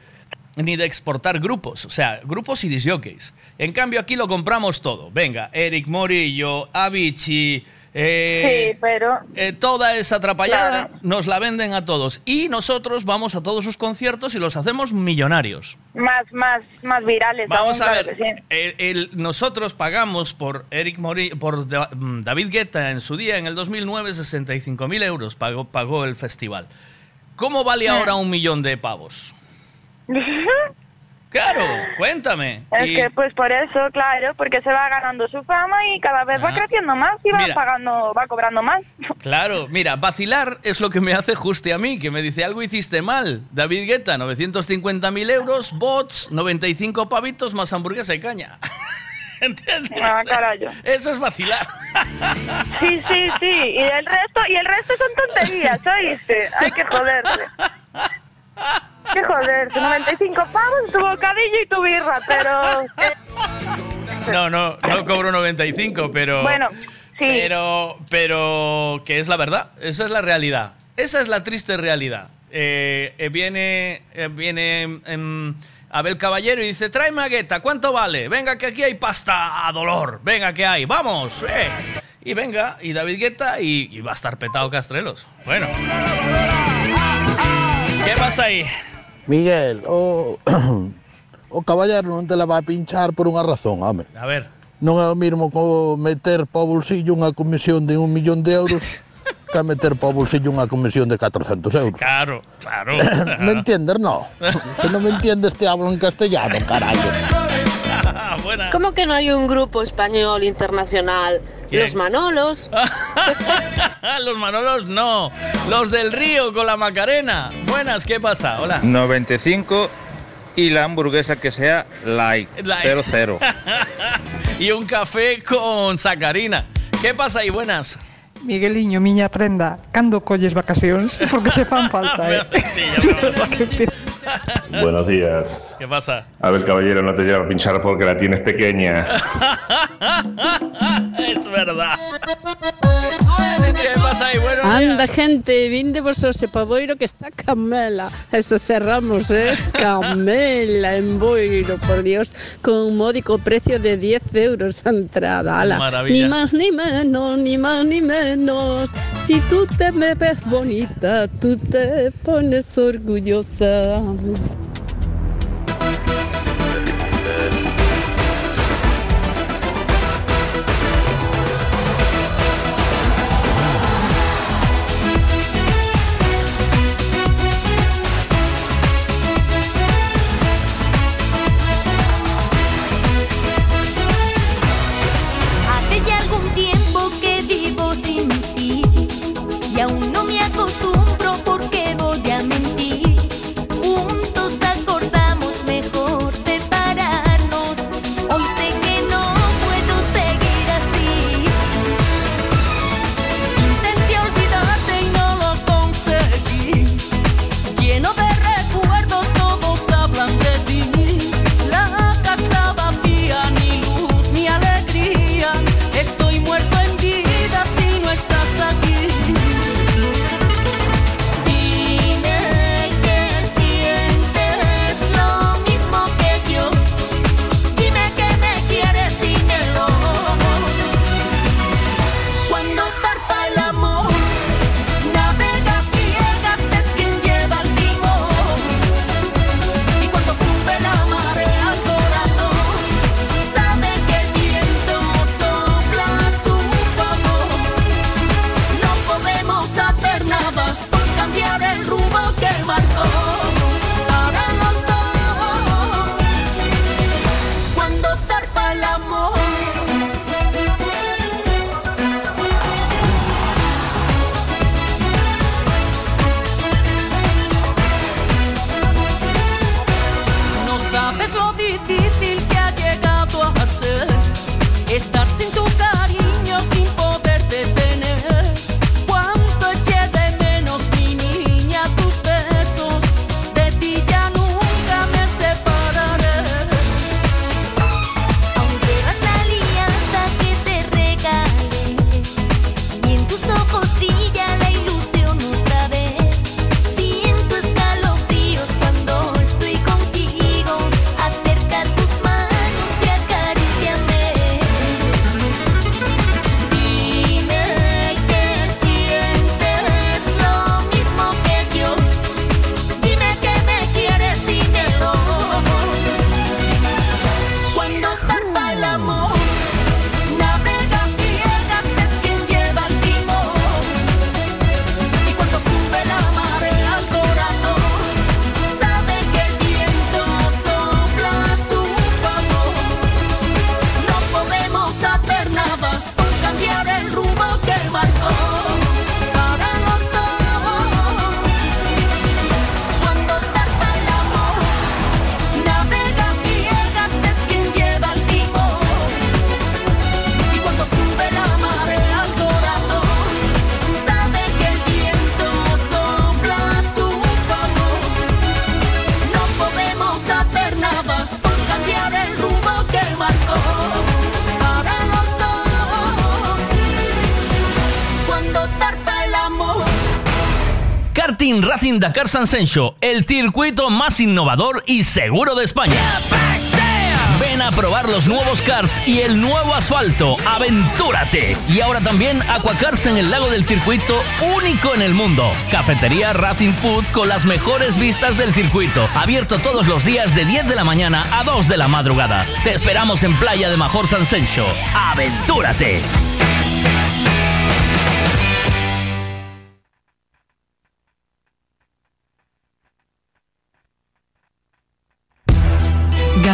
ni de exportar grupos, o sea, grupos y disjockeys. En cambio, aquí lo compramos todo. Venga, Eric Morillo, Avicii, eh, sí, pero... eh, toda esa atrapallada Claro. nos la venden a todos. Y nosotros vamos a todos sus conciertos y los hacemos millonarios. Más, más, más virales. Vamos aún, a ver, que sí. el- el- nosotros pagamos por Eric Morillo, por mm, David Guetta en su día, en el 2009, 65.000 euros pagó, pagó el festival. ¿cómo vale ahora un millón de pavos? Claro, cuéntame. Es Y- que pues por eso, claro, porque se va ganando su fama y cada vez va Ajá. creciendo más y va Mira. pagando, va cobrando más. Claro, mira, vacilar es lo que me hace juste a mí, que me dice algo hiciste mal. David Guetta, 950.000 euros, bots, 95 pavitos más hamburguesa y caña. ¿Entiendes? Ah, carayo. Eso es vacilar. Sí, sí, sí. Y el resto, y el resto son tonterías, ¿oíste? Hay que joderse. Que joderse. 95 pavos, tu bocadillo y tu birra, pero... eh, No, no, no cobro 95, pero... Bueno, sí. Pero, pero, que es la verdad, esa es la realidad. Esa es la triste realidad. Eh, eh, viene, eh, viene em, Abel Caballero y dice, tráeme a Guetta, ¿cuánto vale? Venga, que aquí hay pasta a dolor. Venga, que hay, vamos. eh". Y venga, y David Guetta, y, y va a estar petado Castrelos. Bueno. ¿Qué pasa ahí? Miguel, o, o caballero non te la vai pinchar por unha razón, home. A ver. Non é o mesmo co meter para o bolsillo unha comisión de un millón de euros que meter para o bolsillo unha comisión de 400 euros. Claro, claro. ¿Me entiendes? No. Si no me entiendes te hablo en castellano, carajo. Buena. ¿Cómo que no hay un grupo español internacional? ¿Quién? Los Manolos. Los Manolos no. Los del Río con la Macarena. Buenas, ¿qué pasa? Hola. 95 y la hamburguesa que sea light, Light. 00. y un café con sacarina. ¿Qué pasa ahí? Buenas. Migueliño, miña prenda, cando colles vacacións? Porque che fan falta, eh? Sí, ya Buenos días. ¿Qué pasa? A ver, caballero, no te llevo a pinchar porque la tienes pequeña. es verdad. ¿Qué pasa ahí? Bueno, Anda, gente, vinde vos ese pavoiro que está Camela. Eso cerramos, ¿eh? Camela en Boiro, por Dios, con un módico precio de 10 euros a entrada. Ala. Maravilla. Ni más ni menos, ni más ni menos. Si tú te me ves bonita, tú te pones orgullosa. Dakar Sansencho, el circuito más innovador y seguro de España. Ven a probar los nuevos karts y el nuevo asfalto. ¡Aventúrate! Y ahora también Aquakarts en el lago del circuito, único en el mundo. Cafetería Racing Food con las mejores vistas del circuito. Abierto todos los días de 10 de la mañana a 2 de la madrugada. Te esperamos en Playa de Major Sansencho. ¡Aventúrate!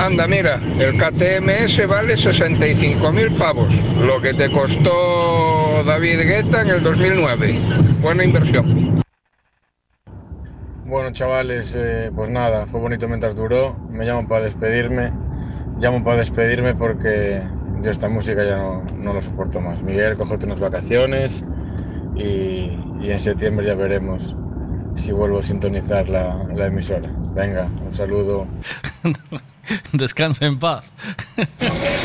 Anda, mira, el KTMS vale 65.000 pavos, lo que te costó David Guetta en el 2009. Buena inversión. Bueno, chavales, eh, pues nada, fue bonito mientras duró. Me llaman para despedirme. Llamo para despedirme porque yo esta música ya no, no lo soporto más. Miguel, cógete unas vacaciones y, y en septiembre ya veremos si vuelvo a sintonizar la, la emisora. Venga, un saludo. Descansa en paz.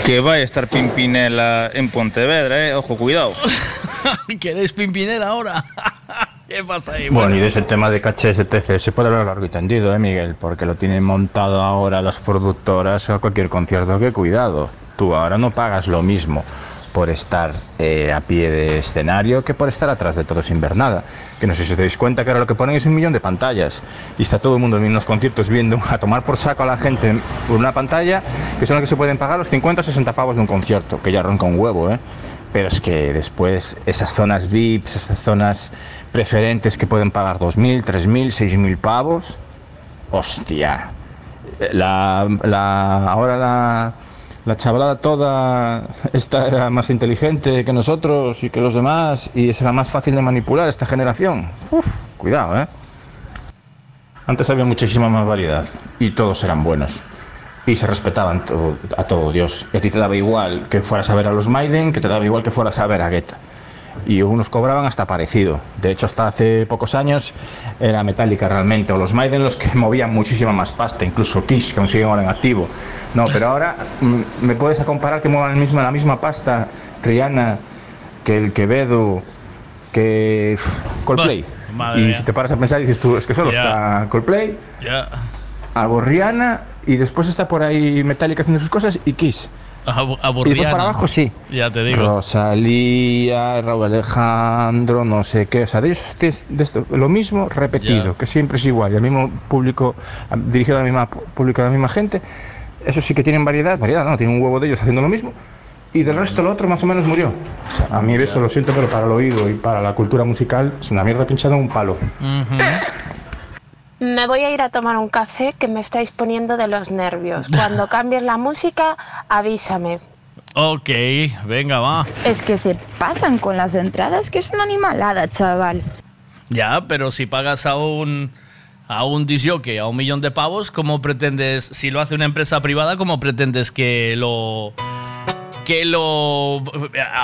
Que vai a estar Pimpinela en Pontevedra, eh? Ojo, cuidado. ¿Queréis Pimpinela ahora? ¿Qué pasa ahí? Bueno, y de ese tema de caché STC se puede hablar largo y tendido, ¿eh, Miguel? Porque lo tienen montado ahora las productoras a cualquier concierto. Que cuidado, tú ahora no pagas lo mismo por estar eh, a pie de escenario que por estar atrás de todo sin ver nada. Que no sé si os dais cuenta que ahora lo que ponen es un millón de pantallas y está todo el mundo en unos conciertos viendo a tomar por saco a la gente por una pantalla que son las que se pueden pagar los 50 o 60 pavos de un concierto, que ya ronca un huevo, ¿eh? Pero es que después esas zonas VIPs, esas zonas preferentes que pueden pagar 2.000, 3.000, 6.000 pavos, hostia. La, la, ahora la, la chavalada toda, esta era más inteligente que nosotros y que los demás y será más fácil de manipular esta generación. Uf, cuidado, ¿eh? Antes había muchísima más variedad y todos eran buenos. Y se respetaban a todo Dios. Y a ti te daba igual que fueras a ver a los Maiden, que te daba igual que fueras a ver a Guetta. Y unos cobraban hasta parecido. De hecho, hasta hace pocos años era Metallica realmente, o los Maiden los que movían muchísima más pasta, incluso Kiss, que aún siguen ahora en activo. No, pero ahora mm, me puedes comparar que muevan el mismo, la misma pasta Rihanna, que el Quevedo, que Coldplay. madre y mía. si te paras a pensar, dices tú, es que solo está Coldplay, Ya. algo Rihanna, y después está por ahí Metallica haciendo sus cosas y Kiss. Y después para abajo sí. Ya te digo. Rosalía, Raúl Alejandro, no sé qué, o sea, de, ellos es de esto, lo mismo repetido, Ya. que siempre es igual, y al mismo público, dirigido a la misma público, a la misma gente, eso sí que tienen variedad, variedad, no, tienen un huevo de ellos haciendo lo mismo, y del resto lo otro más o menos murió. O sea, a mí eso lo siento, pero para el oído y para la cultura musical es una mierda pinchada un palo. Me voy a ir a tomar un café que me estáis poniendo de los nervios. Cuando cambies la música, avísame. Ok, venga, va. Es que se pasan con las entradas, que es una animalada, chaval. Ya, pero si pagas a un a un disjockey a un millón de pavos, ¿cómo pretendes, si lo hace una empresa privada, cómo pretendes que lo que lo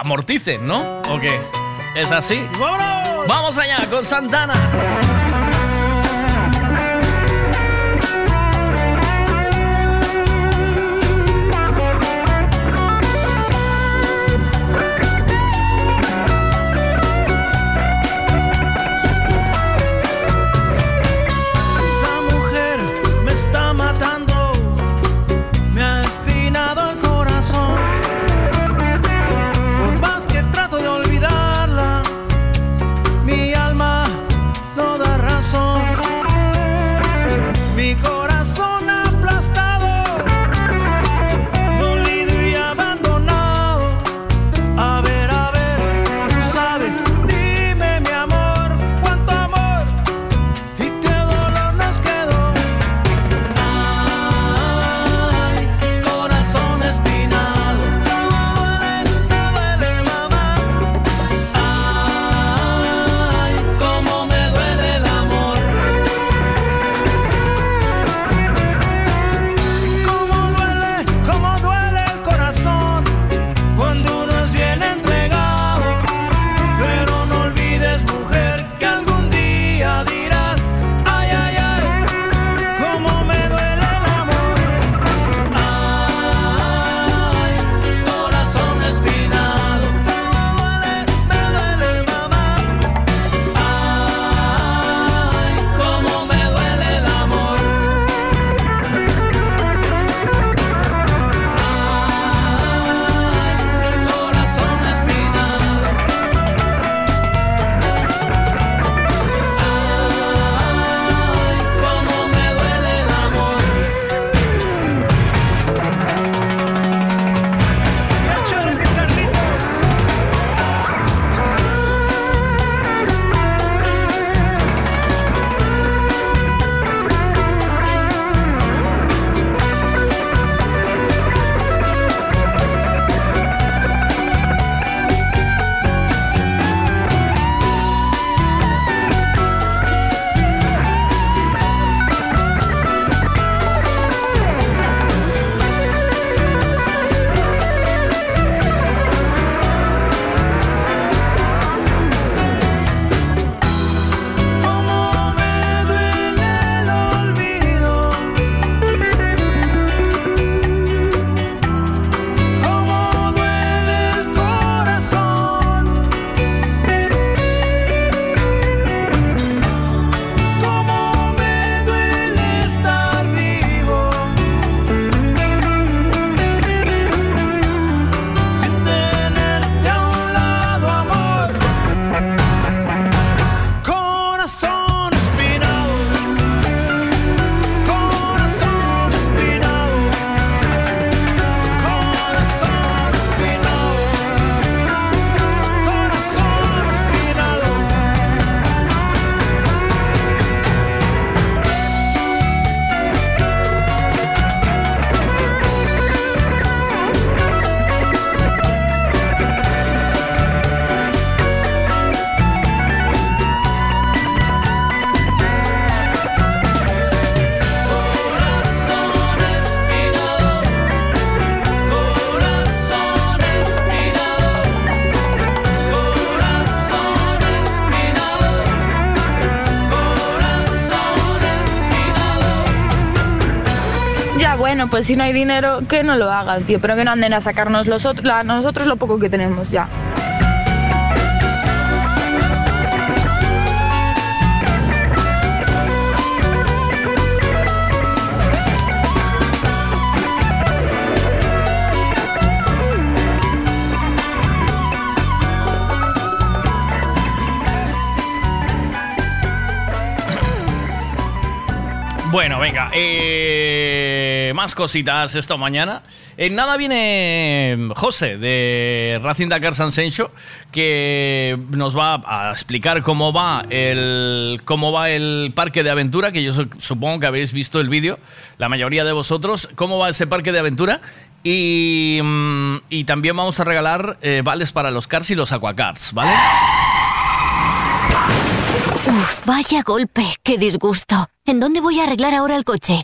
amorticen, ¿no? ¿O qué? ¿Es así? ¡Vámonos! Vamos allá con Santana. Bueno, pues si no hay dinero, que no lo hagan, tío, pero que no anden a sacarnos los otros, nosotros lo poco que tenemos ya. Bueno, venga, eh, más cositas esta mañana. En nada viene José de Racing Dakar San Sencho que nos va a explicar cómo va el cómo va el parque de aventura, que yo su- supongo que habéis visto el vídeo, la mayoría de vosotros, cómo va ese parque de aventura. Y, mm, y también vamos a regalar eh, vales para los cars y los aquacars, ¿vale? Uf, vaya golpe, qué disgusto. ¿En dónde voy a arreglar ahora el coche?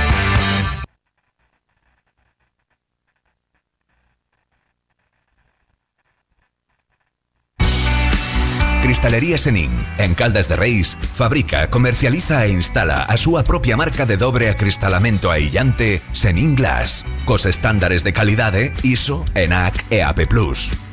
Cristalería Senin, en Caldas de Reis, fabrica, comercializa e instala a súa propia marca de dobre acristalamento aillante Senin Glass, cos estándares de calidade ISO, ENAC e AP+.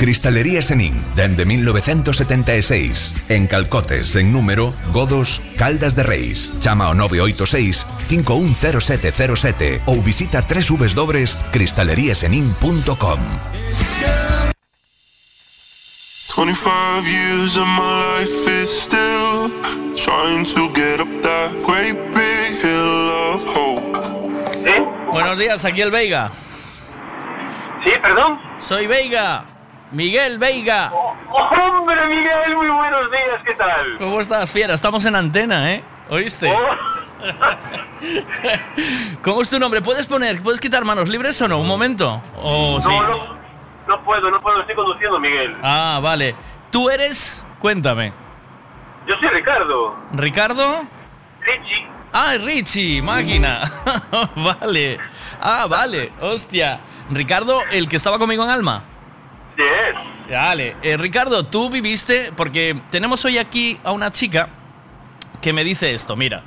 Cristalería Senin, dende 1976, en Calcotes, en número, Godos, Caldas de Reis. Chama ao 986 510707 ou visita www.cristaleriasenin.com 25 years of my life is still trying to get up that great big hill of hope. Buenos días, aquí el Veiga. Sí, perdón. Soy Veiga. Miguel Veiga. Hombre, Miguel, muy buenos días, ¿qué tal? ¿Cómo estás, fiera? Estamos en antena, ¿eh? ¿Oíste? ¿Cómo es tu nombre? ¿Puedes poner, puedes quitar manos libres o no? Un momento. No, no, no puedo, no puedo, estoy conduciendo, Miguel. Ah, vale. ¿Tú eres? Cuéntame. Yo soy Ricardo. ¿Ricardo? Richie. Ah, Richie, máquina. vale. Ah, vale. Hostia. Ricardo, el que estaba conmigo en Alma. Sí es. Vale. Eh, Ricardo, tú viviste, porque tenemos hoy aquí a una chica que me dice esto, mira.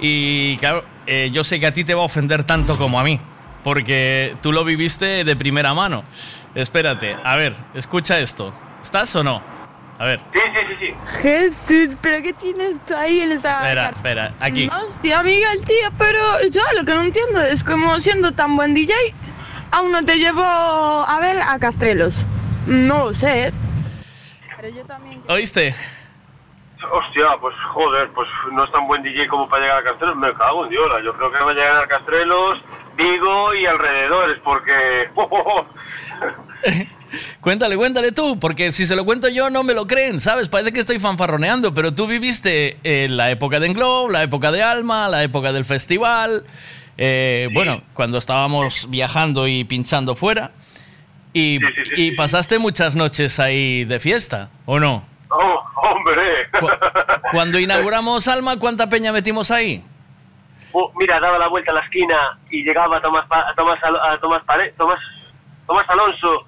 Y claro, eh, yo sé que a ti te va a ofender tanto como a mí, porque tú lo viviste de primera mano. Espérate, a ver, escucha esto. ¿Estás o no? A ver, Sí, sí, sí, sí. Jesús, ¿pero qué tienes tú ahí en esa... espera, espera, aquí. Hostia, Miguel, tío, pero yo lo que no entiendo es como siendo tan buen DJ, aún no te llevo a ver a Castrelos. No lo sé. Pero yo también... ¿Oíste? Hostia, pues joder, pues no es tan buen DJ como para llegar a Castrelos. Me cago en Diola. Yo creo que va a llegar a Castrelos, Vigo y alrededores, porque. Cuéntale, cuéntale tú, porque si se lo cuento yo no me lo creen, ¿sabes? Parece que estoy fanfarroneando, pero tú viviste en la época de Englow, la época de Alma, la época del festival, eh, bueno, cuando estábamos viajando y pinchando fuera, y, y pasaste muchas noches ahí de fiesta, ¿o no? ¡Oh, hombre! Cuando inauguramos Alma, ¿cuánta peña metimos ahí? Oh, mira, daba la vuelta a la esquina y llegaba a Tomás, a Tomás, a Tomás, Pare- Tomás, Tomás Alonso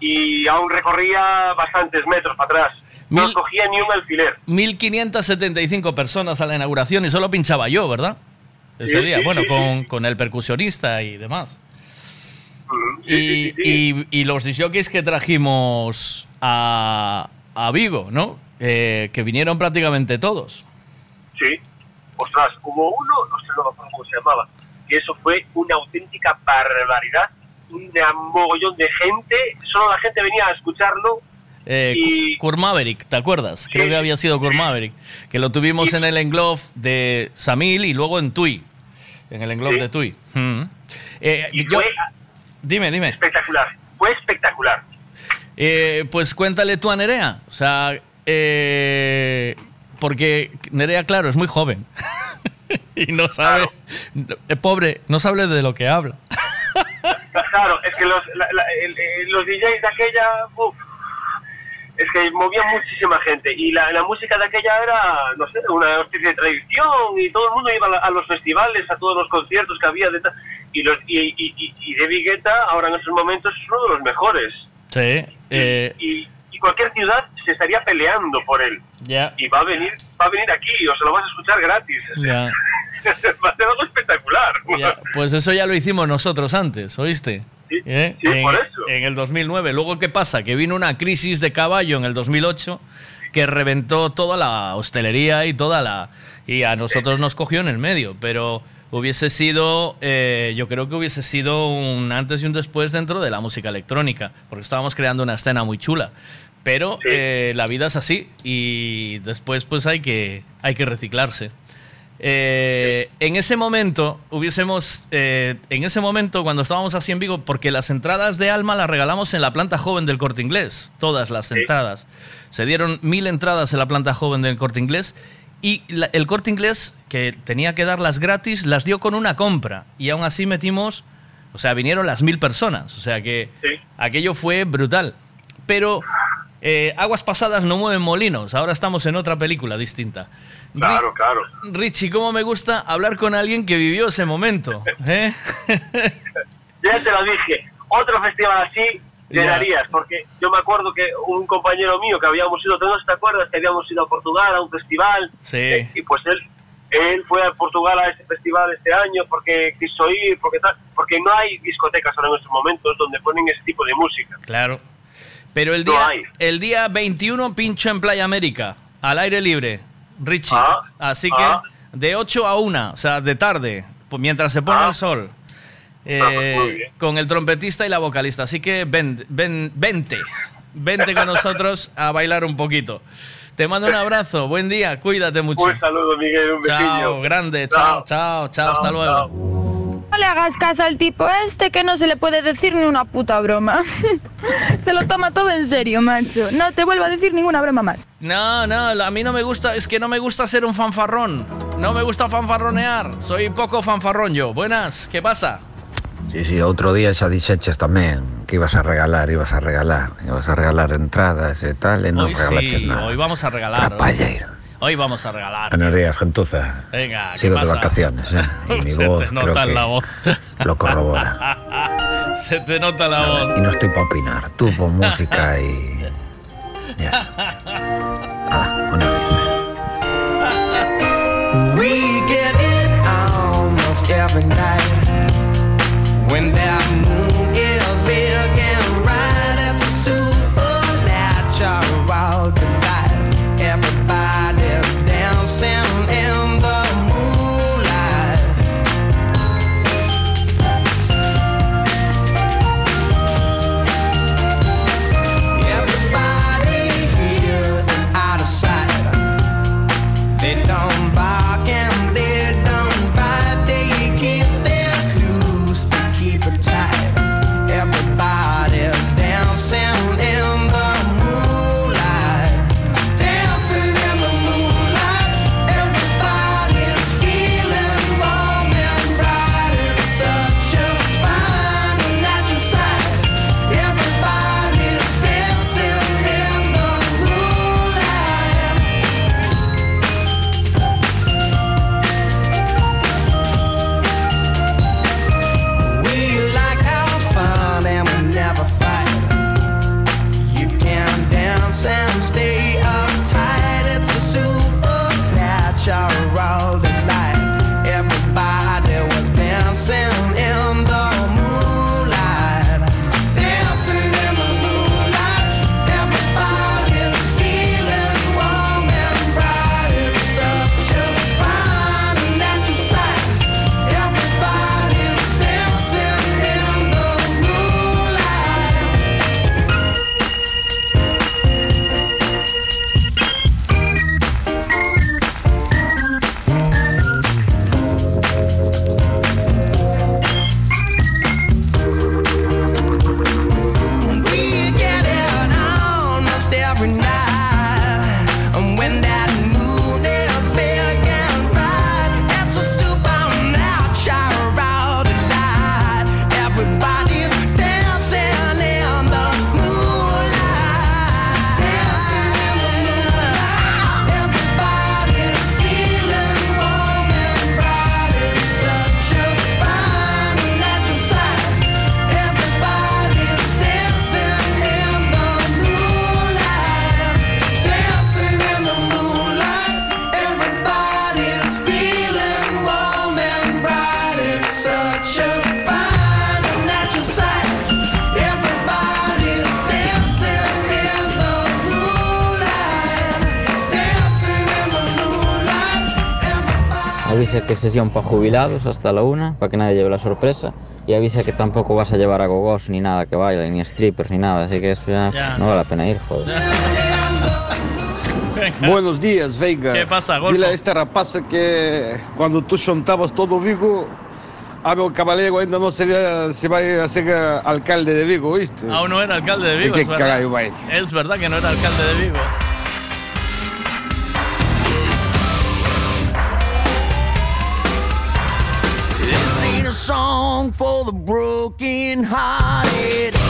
y aún recorría bastantes metros para atrás. No Mil- cogía ni un alfiler. 1575 personas a la inauguración y solo pinchaba yo, ¿verdad? Ese día, bueno, con, con el percusionista y demás. y, y- y los disjockeys que trajimos a, a Vigo, ¿no? Eh, que vinieron prácticamente todos. Sí. Ostras, hubo uno, no sé no cómo se llamaba. que eso fue una auténtica barbaridad, un mogollón de gente, solo la gente venía a escucharlo Eh, Y- Kurt Maverick, ¿te acuerdas? Creo que había sido Kurt Maverick. Que lo tuvimos en el Englobe de Samil y luego en Tui. En el Englobe Sí. de Tui. Mm. Eh, y yo- fue dime, dime. espectacular, fue espectacular. Eh, pues cuéntale tú a Nerea. O sea, eh, porque Nerea, claro, es muy joven. y no sabe. eh, pobre, no sabe de lo que habla. Claro, es que los, la- la- el- el- los DJs de aquella, uf, es que movían muchísima gente y la, la música de aquella era, no sé, una especie de tradición y todo el mundo iba a, la- a los festivales, a todos los conciertos que había de y los y, y, y, y David Guetta ahora en esos momentos es uno de los mejores Sí. eh, y, y cualquier ciudad se estaría peleando por él ya. y va a venir va a venir aquí o se lo vas a escuchar gratis Ya. va a ser algo espectacular Pues eso ya lo hicimos nosotros antes, ¿oíste? ¿Eh? sí, en, por eso. en el 2009. Luego, ¿qué pasa? Que vino una crisis de caballo en el 2008 que reventó toda la hostelería y toda la... Y a nosotros nos cogió en el medio, pero hubiese sido, eh, yo creo que hubiese sido un antes y un después dentro de la música electrónica, porque estábamos creando una escena muy chula. Pero eh, la vida es así y después pues hay que, hay que reciclarse. Eh, en ese momento hubiésemos, eh, en ese momento cuando estábamos así en Vigo, porque las entradas de Alma las regalamos en la planta joven del Corte Inglés, todas las entradas. Se dieron mil entradas en la planta joven del Corte Inglés y la- el Corte Inglés, que tenía que darlas gratis, las dio con una compra y aún así metimos, o sea, vinieron las mil personas, o sea que aquello fue brutal. Pero eh, aguas pasadas no mueven molinos, ahora estamos en otra película distinta. claro claro Richie, cómo me gusta hablar con alguien que vivió ese momento. ¿eh? Ya te lo dije, otro festival así Ya. llenarías, porque yo me acuerdo que un compañero mío que habíamos ido, ¿tú no te acuerdas que habíamos ido a Portugal a un festival? Sí. Y pues él, él fue a Portugal a ese festival este año porque quiso ir, porque tal, porque no hay discotecas ahora en estos momentos donde ponen ese tipo de música. Claro. Pero el No día, hay. el día 21 pincho en Playa América, al aire libre, Richie. Ah, Así ah. que de 8 a 1, o sea, de tarde, pues mientras se pone Ah. el sol. Eh, bien. con el trompetista y la vocalista. Así que ven, ven, vente, vente con nosotros a bailar un poquito. Te mando un abrazo, buen día, cuídate mucho. Un saludo, Miguel, un Chao, besillo. grande, chao, chao, chao, hasta luego. No le hagas caso al tipo este que no se le puede decir ni una puta broma. se lo toma todo en serio, macho. No te vuelvo a decir ninguna broma más. No, no, a mí no me gusta, es que no me gusta ser un fanfarrón. No me gusta fanfarronear. Soy poco fanfarrón yo. Buenas, ¿qué pasa? Sí, sí, outro día xa dixeches tamén que ibas a regalar, ibas a regalar, ibas a regalar entradas e tal, e non hoy regalaches sí, nada. hoy vamos a regalar. Trapalleiro. Hoy vamos a regalar. Anorías, gentuza. Venga, ¿qué Sigo de pasa? vacaciones, ¿eh? Y mi Se voz te creo nota que la voz. lo corrobora. Se te nota la voz. Y no estoy para opinar. Tú pon música y... We get it almost every night when that moon avisa que es sesión para jubilados hasta la una, para que nadie lleve la sorpresa. Y avisa que tampoco vas a llevar a gogos ni nada que bailen, ni strippers ni nada. Así que eso ya, Ya. no vale la pena ir, joder. Buenos días, Veiga. ¿Qué pasa, Golfo? Dile a esta rapaza que cuando tú xuntabas todo Vigo, a meu caballero ainda non se, se vai a ser alcalde de Vigo, ¿viste? Aún no era alcalde de Vigo. ¿Y qué es verdad. caray? Es verdad que no era alcalde de Vigo. For the broken hearted.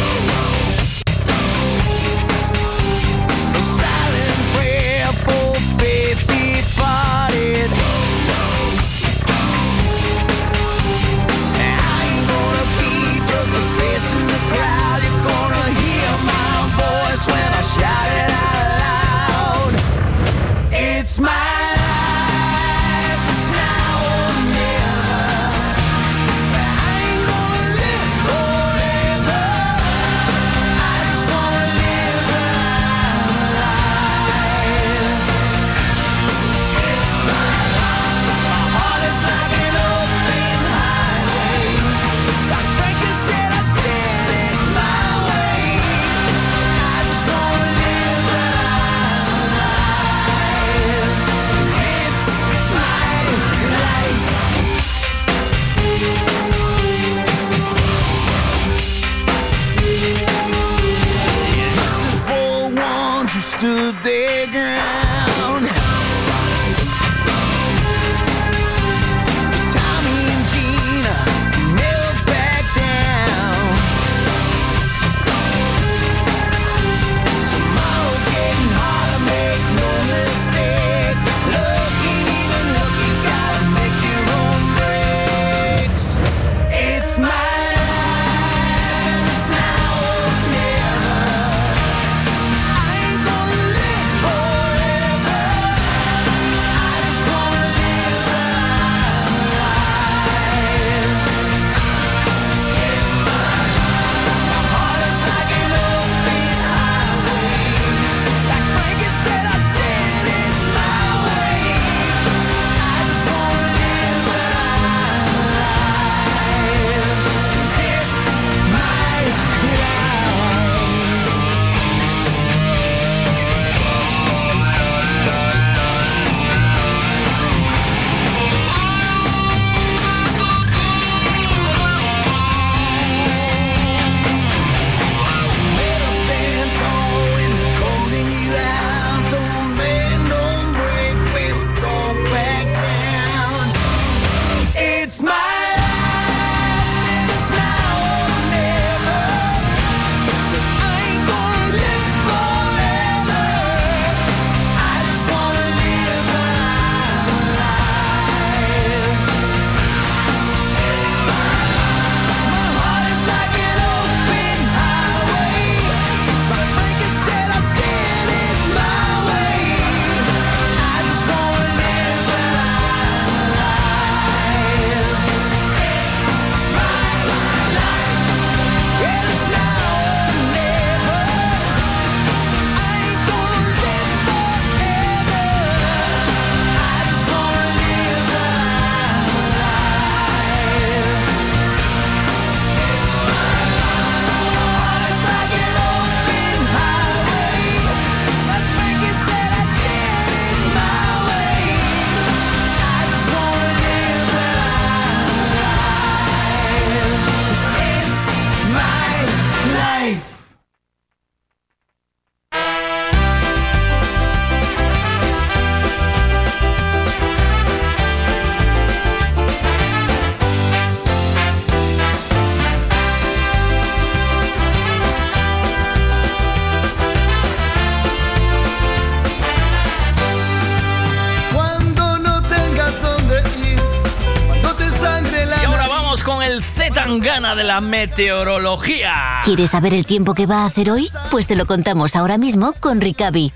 De la meteorología. ¿Quieres saber el tiempo que va a hacer hoy? Pues te lo contamos ahora mismo con Ricavi.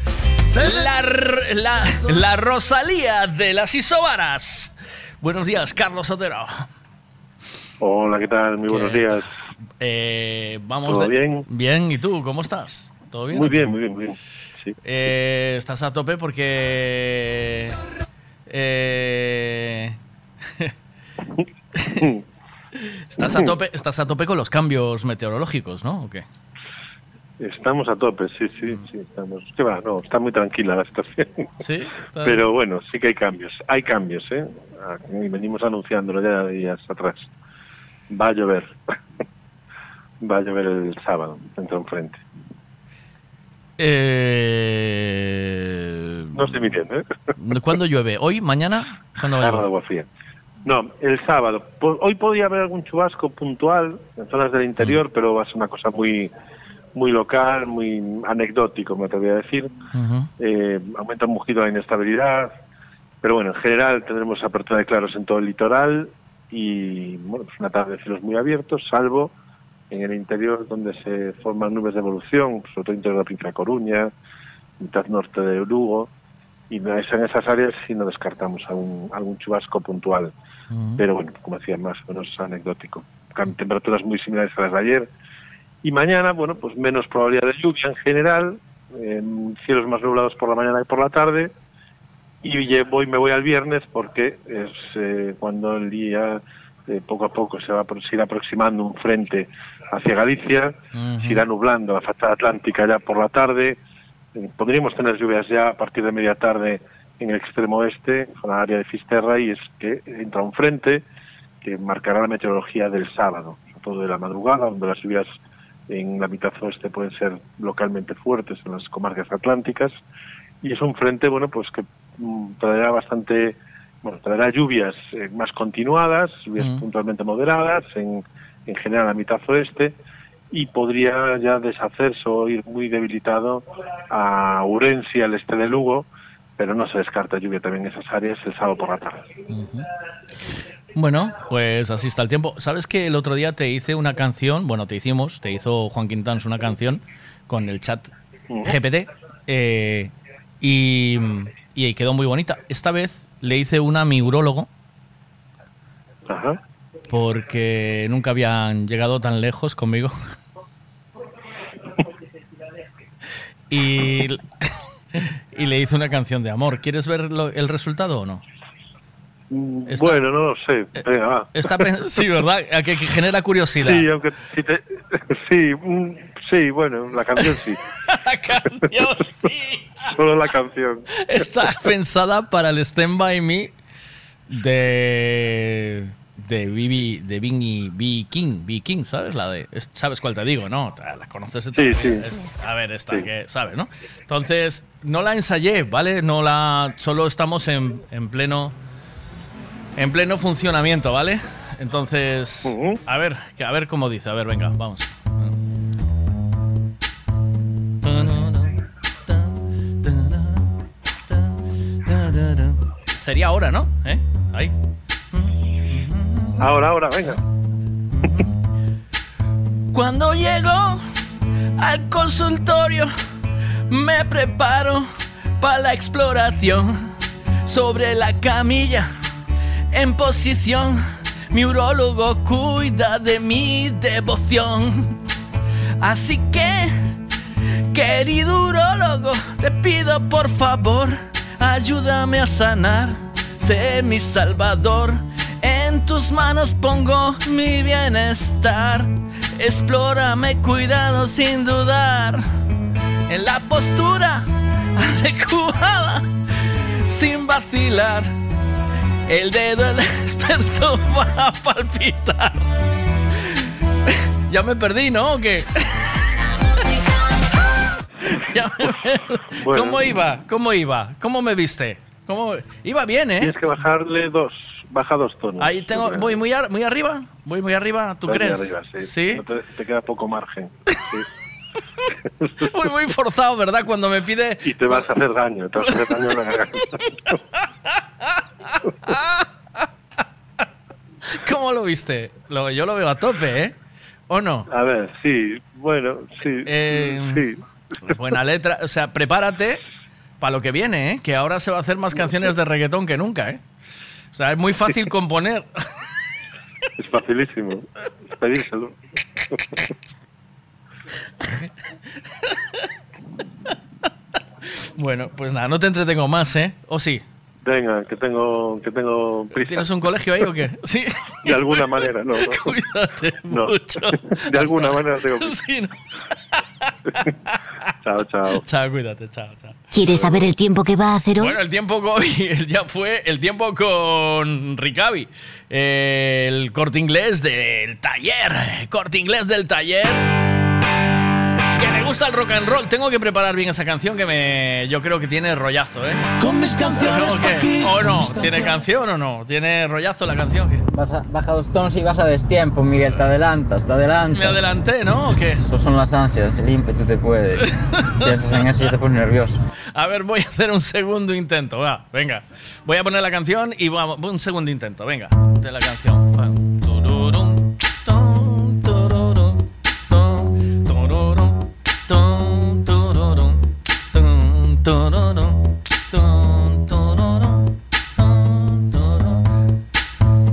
La, la, la Rosalía de las Isobaras. Buenos días, Carlos Otero. Hola, ¿qué tal? Muy buenos ¿Qué días. Eh, vamos ¿Todo de- bien? Bien, ¿y tú? ¿Cómo estás? ¿Todo bien? Muy bien, muy bien, muy bien. Sí. Eh, estás a tope porque... eh, estás, a tope, estás a tope con los cambios meteorológicos, ¿no? ¿O qué? Estamos a tope, sí, sí, sí, estamos. ¿Qué va? No, está muy tranquila la situación. Sí, Pero bueno, sí que hay cambios. Hay cambios, ¿eh? Ah, Y venimos anunciándolo ya días atrás. Va a llover. Va a llover el sábado, entra enfrente. Eh... No estoy mintiendo, ¿eh? ¿Cuándo llueve? ¿Hoy? ¿Mañana? ¿Cuándo va a llover? agua fría. No, el sábado. Hoy podría haber algún chubasco puntual en zonas del interior, pero va a ser una cosa muy muy local, muy anecdótico, me atrevería a decir. Eh, aumenta un poquito la inestabilidad, pero bueno, en general tendremos apertura de claros en todo el litoral y bueno, pues una tarde de cielos muy abiertos, salvo en el interior donde se forman nubes de evolución, sobre todo interior de la provincia de Coruña, mitad norte de Lugo, y en esas en esas áreas sí no descartamos algún, algún chubasco puntual, pero bueno, como decía, más o menos anecdótico. Temperaturas muy similares a las de ayer, y mañana, bueno, pues menos probabilidad de lluvia en general, en cielos más nublados por la mañana y por la tarde. Y lle- voy, me voy al viernes porque es eh, cuando el día eh, poco a poco se va se irá aproximando un frente hacia Galicia, se irá nublando la fachada atlántica ya por la tarde. Eh, podríamos tener lluvias ya a partir de media tarde en el extremo oeste, en la área de Fisterra, y es que entra un frente que marcará la meteorología del sábado, sobre todo de la madrugada, donde las lluvias en la mitad oeste pueden ser localmente fuertes en las comarcas atlánticas y es un frente bueno pues que mm, traerá bastante bueno traerá lluvias eh, más continuadas lluvias Mm. puntualmente moderadas en, en general a mitad oeste y podría ya deshacerse o ir muy debilitado a Urense al este de Lugo pero no se descarta lluvia también en esas áreas el sábado por la tarde Bueno, pues así está el tiempo. ¿Sabes que el otro día te hice una canción? Bueno, te hicimos, te hizo Juan Quintans una canción con el chat GPT eh, y, y quedó muy bonita. Esta vez le hice una a mi urólogo Ajá. porque nunca habían llegado tan lejos conmigo. y, y le hice una canción de amor. ¿Quieres ver lo- el resultado o no? Está- bueno no lo sé Venga, va. Está sí, ¿verdad? A que, que genera curiosidad. Sí, aunque si te- sí, mm, sí, bueno, la canción sí. la canción sí. Solo la canción. Está pensada para el Stand By Me de de Bibi de Bingy B King, B King, ¿sabes? La de es- sabes cuál te digo, ¿no? La conoces de Sí, sí. Es- a ver, esta que sabes, ¿no? Entonces, no la ensayé, ¿vale? No la solo estamos en, en pleno en pleno funcionamiento, ¿vale? Entonces, a ver, a ver cómo dice, a ver, venga, vamos. Sería ahora, ¿no? ¿Eh? Ahí. Ahora, ahora, venga. Cuando llego al consultorio, me preparo para la exploración. Sobre la camilla, en posición, mi urólogo cuida de mi devoción. Así que, querido urólogo, te pido por favor, ayúdame a sanar, sé mi salvador. Tus manos pongo mi bienestar. Explórame cuidado sin dudar. En la postura adecuada, sin vacilar. El dedo del experto va a palpitar. Ya me perdí, ¿no? ¿O qué? Ya me perdí. Bueno. ¿Cómo iba? ¿Cómo iba? ¿Cómo me viste? ¿Cómo? Iba bien, ¿eh? Tienes que bajarle dos, baja dos tonos. Ahí tengo, voy muy, ar- muy arriba, voy muy arriba, ¿tú crees? arriba, sí. Sí. No te, te queda poco margen. Sí. Voy muy forzado, ¿verdad? Cuando me pide... Y te vas a hacer daño, te vas a hacer daño en la garganta. ¿Cómo lo viste? Lo, yo lo veo a tope, ¿eh? ¿O no? A ver, sí, bueno, sí. Eh, sí. Buena letra. O sea, prepárate para lo que viene, ¿eh? Que ahora se va a hacer más canciones de reggaetón que nunca, ¿eh? O sea, es muy fácil componer. Es facilísimo. Pedírselo. Bueno, pues nada, no te entretengo más, ¿eh? ¿O sí? Venga, que tengo, que tengo prisa. ¿Tienes un colegio ahí o qué? Sí. De alguna manera, no. no. Cuídate No. mucho. De alguna Hasta- manera tengo Sí, no. Chao, chao. Chao, cuídate, chao, chao. ¿Quieres saber el tiempo que va a hacer hoy? Bueno, el tiempo con, ya fue el tiempo con Ricavi, el corte inglés del taller, corte inglés del taller. Que me gusta el rock and roll. Tengo que preparar bien esa canción que me, yo creo que tiene rollazo, ¿eh? Con mis canciones ¿O no? ¿Tiene canción o no? ¿Tiene rollazo la canción? ¿Qué? Vas a- baja dos tonos y vas a destiempo, Miguel. Te adelantas, te adelantas. Me adelanté, ¿no? ¿O qué? Eso son las ansias, el ímpetu te puede. Piensas en eso y te pones nervioso. A ver, voy a hacer un segundo intento. Va, venga. Voy a poner la canción y vamos. Un segundo intento. Venga, de la canción.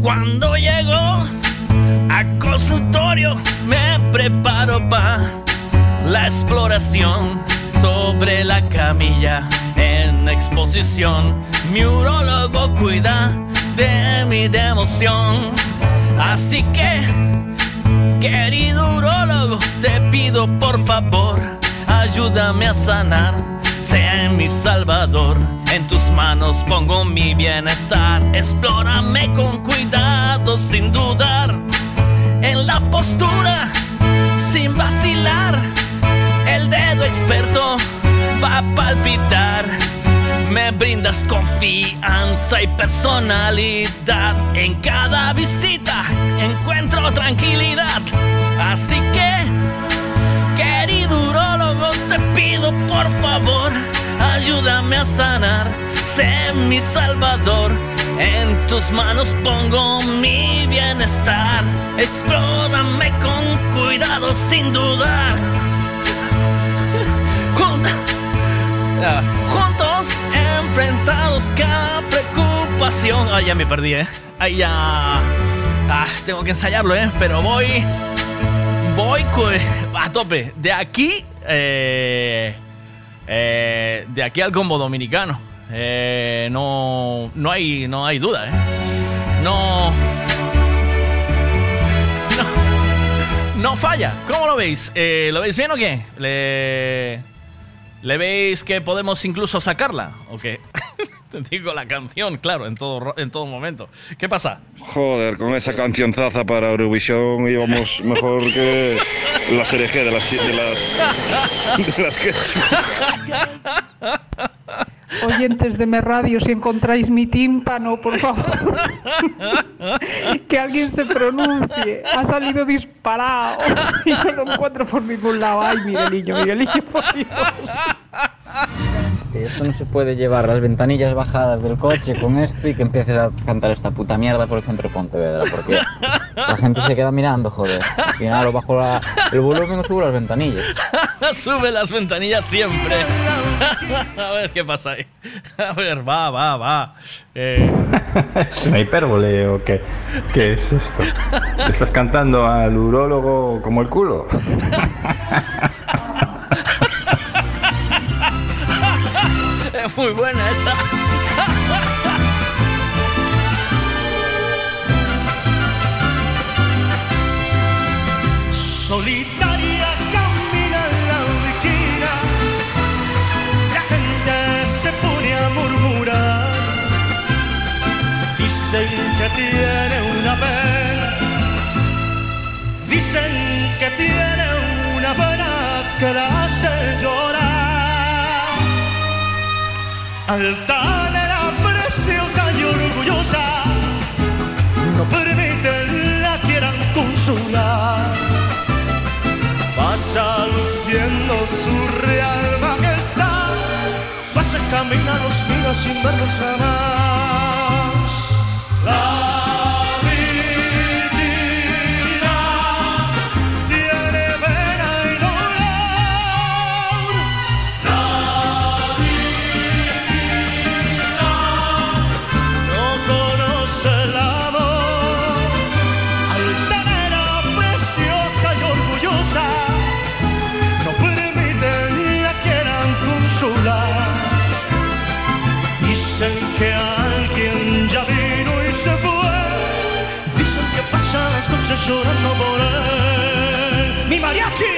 Cuando llego al consultorio me preparo para la exploración sobre la camilla en exposición. Mi urólogo cuida de mi devoción. Así que, querido urólogo, te pido por favor, ayúdame a sanar. Sea mi salvador, en tus manos pongo mi bienestar. Explórame con cuidado, sin dudar. En la postura, sin vacilar. El dedo experto va a palpitar. Me brindas confianza y personalidad. En cada visita encuentro tranquilidad. Así que, por favor, ayúdame a sanar. Sé mi salvador. En tus manos pongo mi bienestar. Explórame con cuidado sin dudar. Jun- Juntos enfrentados cada preocupación. Ay, ya me perdí, ¿eh? Ay, ya. Ah, tengo que ensayarlo, ¿eh? Pero voy. Voy a tope. De aquí. Eh, eh, de aquí al combo dominicano. Eh, no, no, hay, no hay duda, ¿eh? No. No. No falla. ¿Cómo lo veis? Eh, ¿Lo veis bien o qué? ¿Le, ¿Le veis que podemos incluso sacarla? ¿O qué? Digo la canción, claro, en todo, ro- en todo momento. ¿Qué pasa? Joder, con esa cancionzaza para Eurovisión íbamos mejor que la serie G de las... De las, de las que... Oyentes de Me Radio, si encontráis mi tímpano, por favor, que alguien se pronuncie. Ha salido disparado y no lo encuentro por ningún lado. Ay, Miguelillo, Miguelillo, por Dios. Esto no se puede llevar las ventanillas bajadas del coche con esto y que empieces a cantar esta puta mierda por el centro de Pontevedra. Porque la gente se queda mirando, joder. Al final bajo la- el volumen o subo las ventanillas. Sube las ventanillas siempre. A ver qué pasa ahí. A ver, va, va, va. Eh, ¿Es una hipérbole o qué? ¿Qué es esto? ¿Le ¿Estás cantando al urólogo como el culo? Es muy buena esa. Solitaria camina en la esquina, la gente se pone a murmurar. Dicen que tiene una pena, dicen que tiene una pena que la hace llorar. Altanera, preciosa y orgullosa, no permiten la quieran consolar. Pasa luciendo su real majestad, pasa camina los mira sin verlos jamás. La noches llorando por él. ¡Mi mariachi!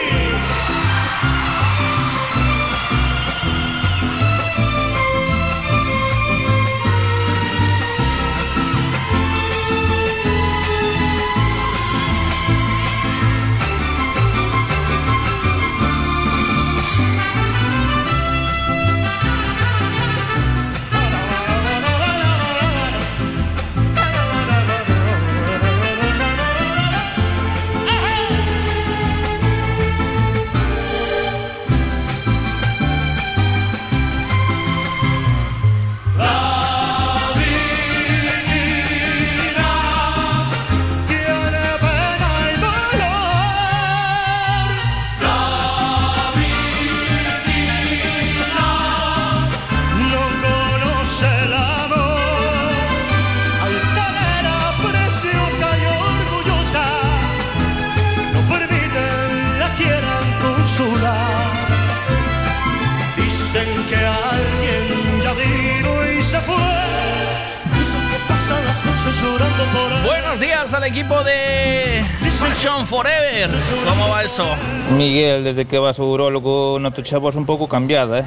Buenos días al equipo de Fashion Forever. ¿Cómo va eso? Miguel, desde que vas ao urólogo noto a voz un pouco cambiada, eh?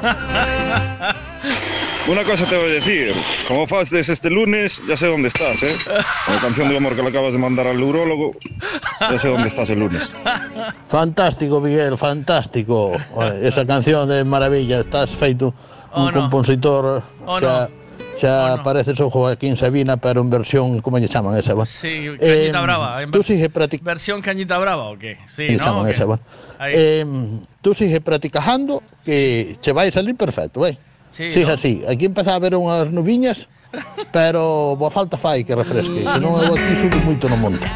Una cosa te voy a decir, como fases este lunes, ya sé dónde estás, ¿eh? Con la canción de amor que le acabas de mandar al urólogo, ya sé dónde estás el lunes. Fantástico, Miguel, fantástico. Esa canción de maravilla, estás feito un Oh, no. compositor Oh, xa, xa pareces o Joaquín Sabina, pero en versión, como lle chaman esa? va? Sí, Cañita Eh, Brava. En Tú sigue practicando. ¿Versión Cañita Brava o qué? Sí, lle ¿no? esa, va? Eh, tú sigue practicando que che vai salir perfecto, vai. Sí, Sigue ¿no? así. Aquí empeza a ver unhas nubiñas, pero boa falta fai que refresque. Senón eu aquí subo moito no monte.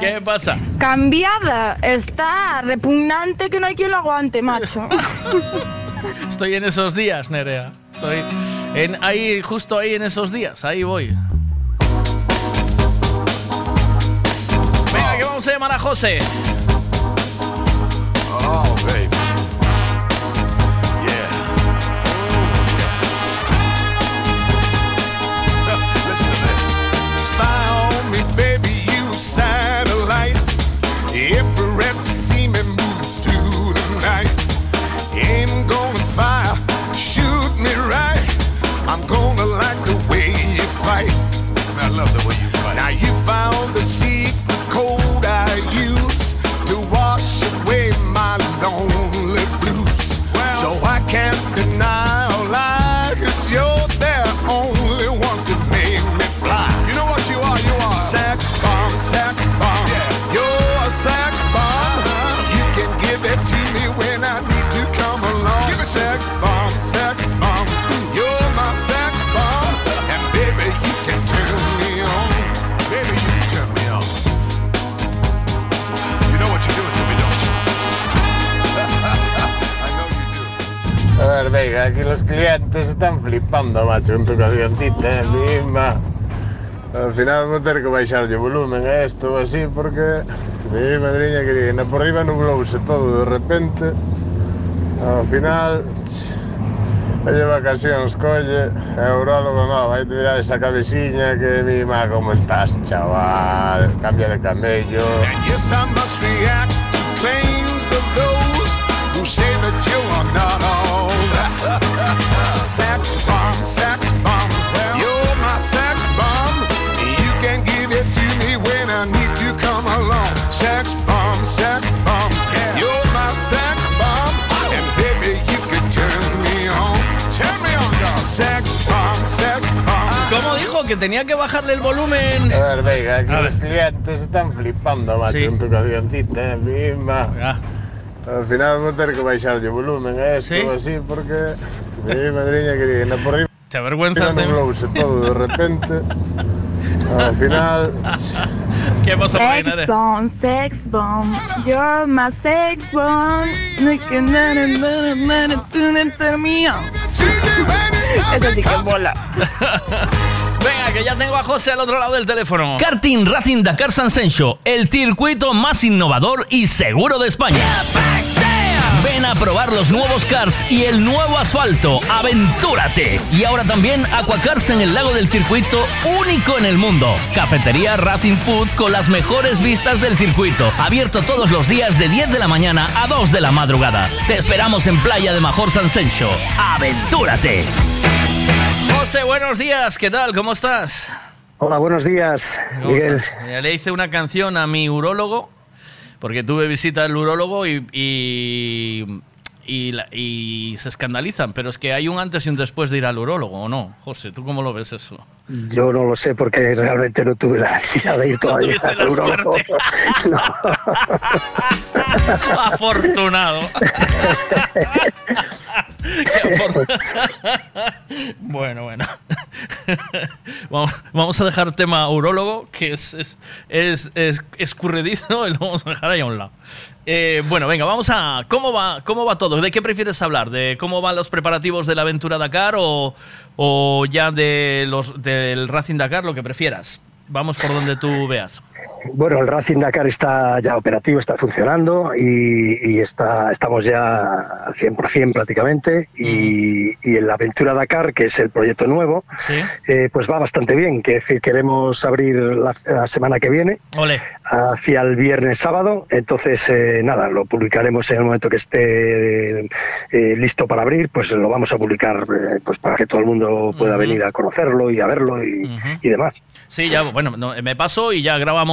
¿Qué pasa? Cambiada, está repugnante que no hay quien lo aguante, macho. Estoy en esos días, Nerea. Estoy en ahí, justo ahí en esos días. Ahí voy. Venga, que vamos a llamar a José. aquí los clientes están flipando, macho, con tu cancioncita, eh, mima. Al final vou ter que baixar o volumen a isto así porque mi madriña querida por riba nublouse todo de repente. Ao final Olle vacacións, colle, e urólogo non, vai te mirar esa cabeciña que mi má como estás, chaval, cambia de camello. And yes, I must react, claims of those sex bomb, sex bomb. You're my sex bomb. You can give it to me when I need to come along. Sex bomb, sex bomb. You're my sex bomb. And baby, you can turn me on. Turn me on, dog. Sex bomb, sex bomb. ¿Cómo dijo? Que tenía que bajarle el volumen. A ver, venga, aquí los clientes están flipando, macho, Sí. con tu cancioncita, eh, mima. Al final vou ter que baixar o volumen a esto Sí. así porque mi madriña quería ir por arriba. Te avergüenzas de mí. nublouse todo de repente. Al final, ¿Qué ahí, Sex bomb, sex bomb, you're my sex bomb. Eso sí que mola. Venga, que ya tengo a José al otro lado del teléfono. Karting Racing Dakar San Sencho, el circuito más innovador y seguro de España. Ven a probar los nuevos karts y el nuevo asfalto. ¡Aventúrate! Y ahora también Aquakarts en el lago del circuito, único en el mundo. Cafetería Racing Food con las mejores vistas del circuito. Abierto todos los días de 10 de la mañana a 2 de la madrugada. Te esperamos en Playa de Major San Sencho. ¡Aventúrate! José, buenos días. ¿Qué tal? ¿Cómo estás? Hola, buenos días, ¿Cómo Miguel. Ya Le hice una canción a mi urólogo, porque tuve visita del urólogo y, y, y y se escandalizan, pero es que hay un antes y un después de ir al urólogo, ¿o no? José, ¿tú cómo lo ves eso? Yo no lo sé porque realmente no tuve la necesidad de ir todavía. tuviste la urólogo. No. Afortunado. Bueno, bueno. Vamos, a dejar tema urólogo, que es, es, es, es escurridizo, y lo vamos a dejar ahí a un lado. Eh, bueno, venga, vamos a... ¿cómo va, ¿Cómo va todo? ¿De qué prefieres hablar? ¿De cómo van los preparativos de la aventura Dakar o, o ya de los, del Racing Dakar, lo que prefieras? Vamos por donde tú veas. Bueno, el Racing Dakar está ya operativo, está funcionando y, y está, estamos ya al 100% prácticamente. Y, y en la Aventura Dakar, que es el proyecto nuevo, Sí. eh, pues va bastante bien. Que queremos abrir la, la semana que viene. Ole. hacia el viernes sábado. Entonces, eh, nada, lo publicaremos en el momento que esté eh, listo para abrir, pues lo vamos a publicar eh, pues para que todo el mundo pueda venir a conocerlo y a verlo y, y demás. Sí, ya, bueno, no, me pasó y ya grabamos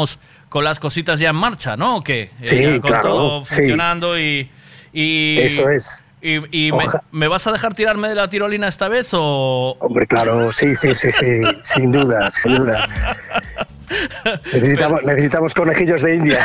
con las cositas ya en marcha, ¿no? ¿O qué? Eh, Sí, ya con claro, todo sí. funcionando y, y... Eso es. ¿Y, y me, Oja- me vas a dejar tirarme de la tirolina esta vez o...? Hombre, claro, sí, sí, sí, sí, sin duda, sin duda. Necesitamos, necesitamos conejillos de India.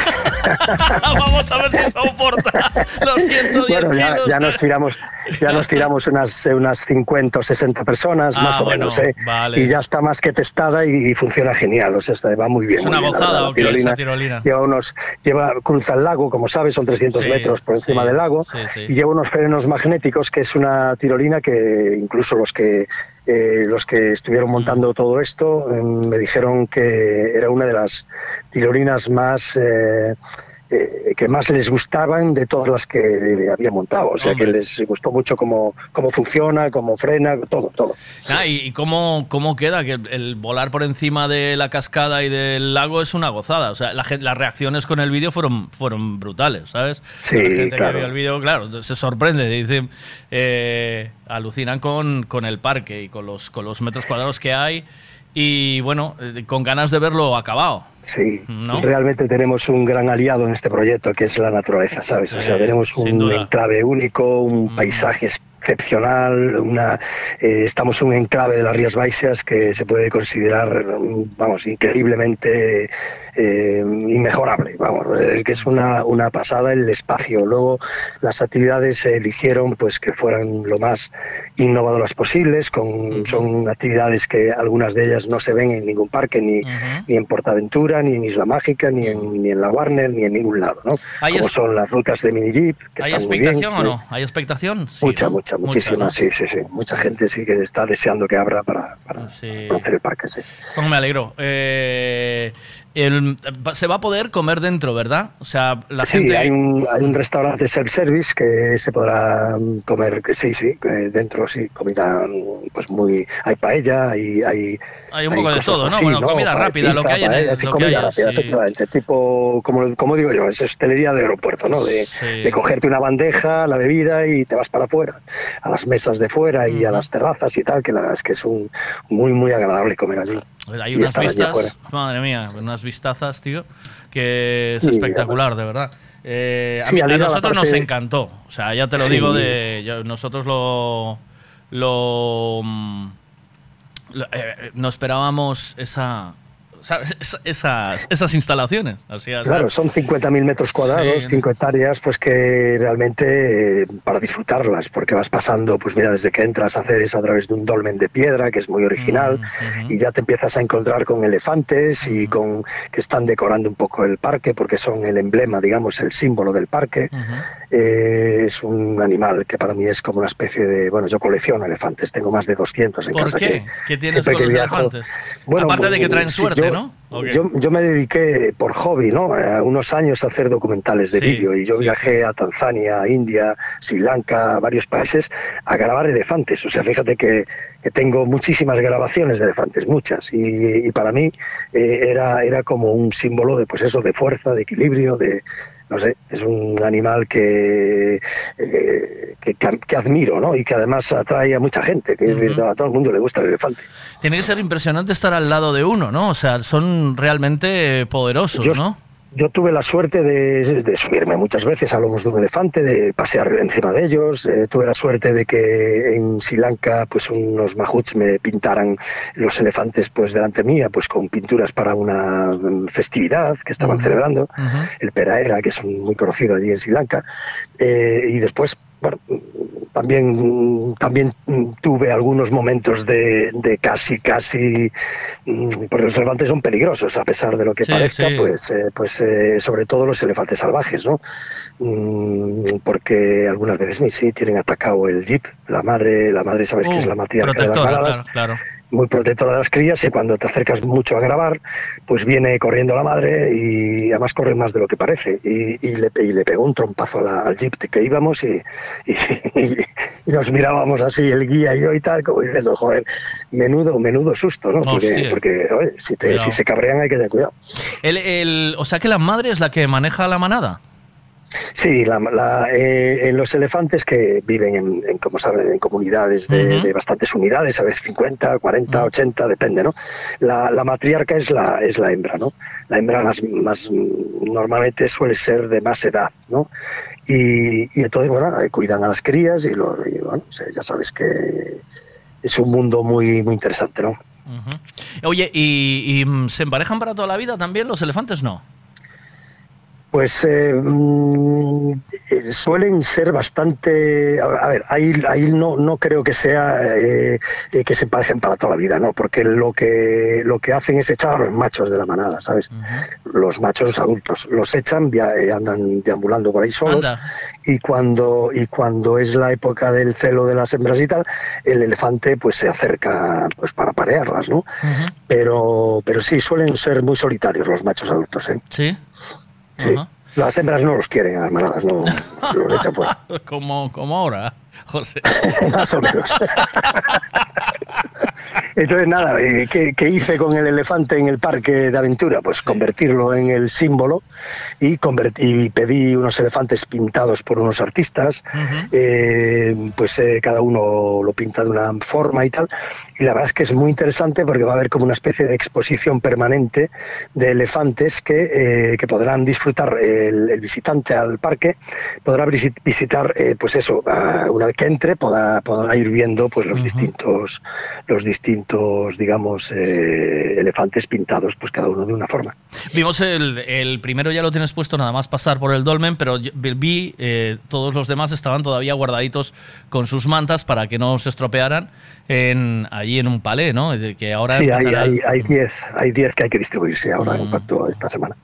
Vamos a ver si soporta los 110 Bueno, ya, ya nos tiramos, ya nos tiramos unas, unas 50 o 60 personas, Ah, más o bueno, menos, ¿eh? vale. Y ya está más que testada y, y funciona genial, o sea, va muy bien. ¿Es muy una esa tirolina? Lleva unos, lleva, cruza el lago, como sabes, son 300 Sí, metros por encima sí, del lago, sí. y lleva unos frenos magnéticos, que es una tirolina que incluso los que eh, los que estuvieron montando todo esto eh, me dijeron que era una de las tirolinas más eh, eh, que más les gustaban de todas las que había montado. O sea, Hombre. que les gustó mucho cómo, cómo funciona, cómo frena, todo, todo. Ah, ¿Y, y cómo, cómo queda? Que el, el volar por encima de la cascada y del lago es una gozada. O sea, la las reacciones con el vídeo fueron, fueron brutales, ¿sabes? Sí, la gente claro. que vio el vídeo, claro, se sorprende. Dicen, eh, alucinan con, con el parque y con los, con los metros cuadrados que hay. Y bueno, eh, con ganas de verlo acabado. Sí, ¿No? realmente tenemos un gran aliado en este proyecto que es la naturaleza, ¿sabes? O sea, Sí, tenemos un enclave único, un paisaje excepcional, una, eh, estamos en un enclave de las Rías Baixas que se puede considerar, mm, vamos, increíblemente eh, inmejorable, vamos, que es una, una pasada el espacio. Luego las actividades se eligieron pues que fueran lo más innovadoras posibles, con, son actividades que algunas de ellas no se ven en ningún parque, ni, ni en Portaventura, ni en Isla Mágica, ni en, ni en la Warner, ni en ningún lado, ¿no? ¿Hay Como son las rutas de mini jeep, que ¿Hay están muy bien. expectación o no? ¿Hay expectación? Sí, mucha, ¿no? mucha, muchísima, ¿no? sí, sí, sí. Mucha gente sí que está deseando que abra para, para Sí. conocer el parque, sí. Bueno, me alegro. Eh, el- se va a poder comer dentro, ¿verdad? O sea, la sí, gente... hay un, hay un restaurante self-service que se podrá comer, que sí, sí, que dentro sí, comida pues muy... Hay paella, hay... Hay, Hay un poco de todo, ¿no? así, Bueno, comida rápida, lo que hay en el- paella, sí, lo que comida haya, rápida, sí. efectivamente, tipo, como, como digo yo, es hostelería de aeropuerto, ¿no? De, Sí. de cogerte una bandeja, la bebida y te vas para afuera, a las mesas de fuera y a las terrazas y tal, que la verdad es que es un muy, muy agradable comer allí. Hay unas vistas, madre mía, unas vistazas, tío, que es Sí, espectacular, de verdad. Eh, a, Sí, mí- nosotros nos encantó. O sea, ya te lo Sí. digo, de yo- nosotros lo, lo, mm, lo- eh, no esperábamos esa, esas, esas instalaciones. Claro, son 50.000 metros cuadrados, Sí. 5 hectáreas, pues que realmente eh, para disfrutarlas, porque vas pasando, pues mira, desde que entras accedes a través de un dolmen de piedra, que es muy original, y ya te empiezas a encontrar con elefantes y con que están decorando un poco el parque, porque son el emblema, digamos, el símbolo del parque. Eh, es un animal que para mí es como una especie de, bueno, yo colecciono elefantes, tengo más de 200 en ¿Por casa. qué? que ¿Qué tienes con los viajo- elefantes? Bueno, Aparte de que pues, traen suerte, yo- Yo, yo me dediqué por hobby, ¿no? A unos años a hacer documentales de Sí, vídeo y yo sí, viajé a Tanzania, India, Sri Lanka, a varios países a grabar elefantes. O sea, fíjate que, que tengo muchísimas grabaciones de elefantes, muchas. Y, y para mí eh, era, era como un símbolo de, pues eso, de fuerza, de equilibrio, de, no sé, es un animal que, eh, que, que- que admiro, ¿no? Y que además atrae a mucha gente, que a todo el mundo le gusta el elefante. Tiene que ser impresionante estar al lado de uno, ¿no? O sea, son realmente poderosos, Yo- ¿no? Yo tuve la suerte de, de subirme muchas veces a lomos de un elefante, de pasear encima de ellos. Eh, tuve la suerte de que en Sri Lanka, pues unos mahuts me pintaran los elefantes, pues delante mía, pues con pinturas para una festividad que estaban celebrando, el Peraera, que es muy conocido allí en Sri Lanka. Eh, y después, bueno, también, también tuve algunos momentos de, de casi, casi, mm, porque los elefantes son peligrosos, a pesar de lo que Sí, parezca, sí. pues, eh, pues eh, sobre todo los elefantes salvajes, ¿no? Mm, porque algunas veces sí tienen atacado el jeep, la madre, la madre sabes que es la matriarca de las claro. Muy protectora de las crías y cuando te acercas mucho a grabar, pues viene corriendo la madre y además corre más de lo que parece. Y, y le, y le pegó un trompazo a la- al jeep que íbamos y, y- nos mirábamos así el guía y yo y tal, como diciendo, joder, menudo, menudo susto, ¿no? Porque, porque oye, si, te- si se cabrean hay que tener cuidado. El, el- o sea que la madre es la que maneja la manada. Sí, la- la- eh, en los elefantes que viven en, en, como saben, en comunidades de, bastantes unidades, a veces 50, 40, 80, depende, ¿no? La, la matriarca es la, es la hembra, ¿no? La hembra más, más normalmente suele ser de más edad, ¿no? Y, y entonces, bueno, eh, cuidan a las crías y, lo, y, bueno, ya sabes que es un mundo muy, muy interesante, ¿no? Oye, ¿y, y, mm, se emparejan para toda la vida también los elefantes? No. Pues eh, mm, suelen ser bastante. A ver, ahí, ahí no, no creo que sea eh, que se parecen para toda la vida, ¿no? Porque lo que, lo que hacen es echar a los machos de la manada, ¿sabes? Los machos adultos. Los echan, via- eh, andan deambulando por ahí solos. Anda. Y cuando, y cuando es la época del celo de las hembras y tal, el elefante pues se acerca pues para parearlas, ¿no? Pero, pero sí, suelen ser muy solitarios los machos adultos, ¿eh? Sí. Sí. Las hembras no los quieren, a las manadas, no los echan fuera. como, como ahora, José. Más o menos. Entonces, nada, eh, ¿qué, qué hice con el elefante en el parque de aventura? Pues convertirlo en el símbolo y, y pedí unos elefantes pintados por unos artistas. Eh, pues eh, cada uno lo pinta de una forma y tal. Y la verdad es que es muy interesante porque va a haber como una especie de exposición permanente de elefantes que, eh, que podrán disfrutar el, el visitante al parque, podrá visi- visitar, eh, pues eso, una vez que entre, podrá, podrá ir viendo pues los distintos, los distintos, digamos, eh, elefantes pintados, pues cada uno de una forma. Vimos el, el primero, ya lo tienes puesto nada más pasar por el dolmen, pero vi eh, todos los demás estaban todavía guardaditos con sus mantas para que no se estropearan en, allí en un palé, ¿no? Que ahora Sí, hay empezará- hay- hay 10 hay 10 que hay que distribuirse ahora en cuanto a esta semana.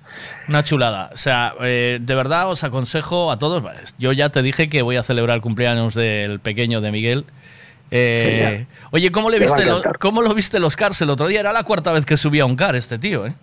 Una chulada. O sea, eh, de verdad os aconsejo a todos. Yo ya te dije que voy a celebrar el cumpleaños del pequeño de Miguel. Eh, oye, ¿cómo, le a viste lo-. ¿cómo lo viste los cars el otro día? Era la cuarta vez que subía un car este tío, ¿eh?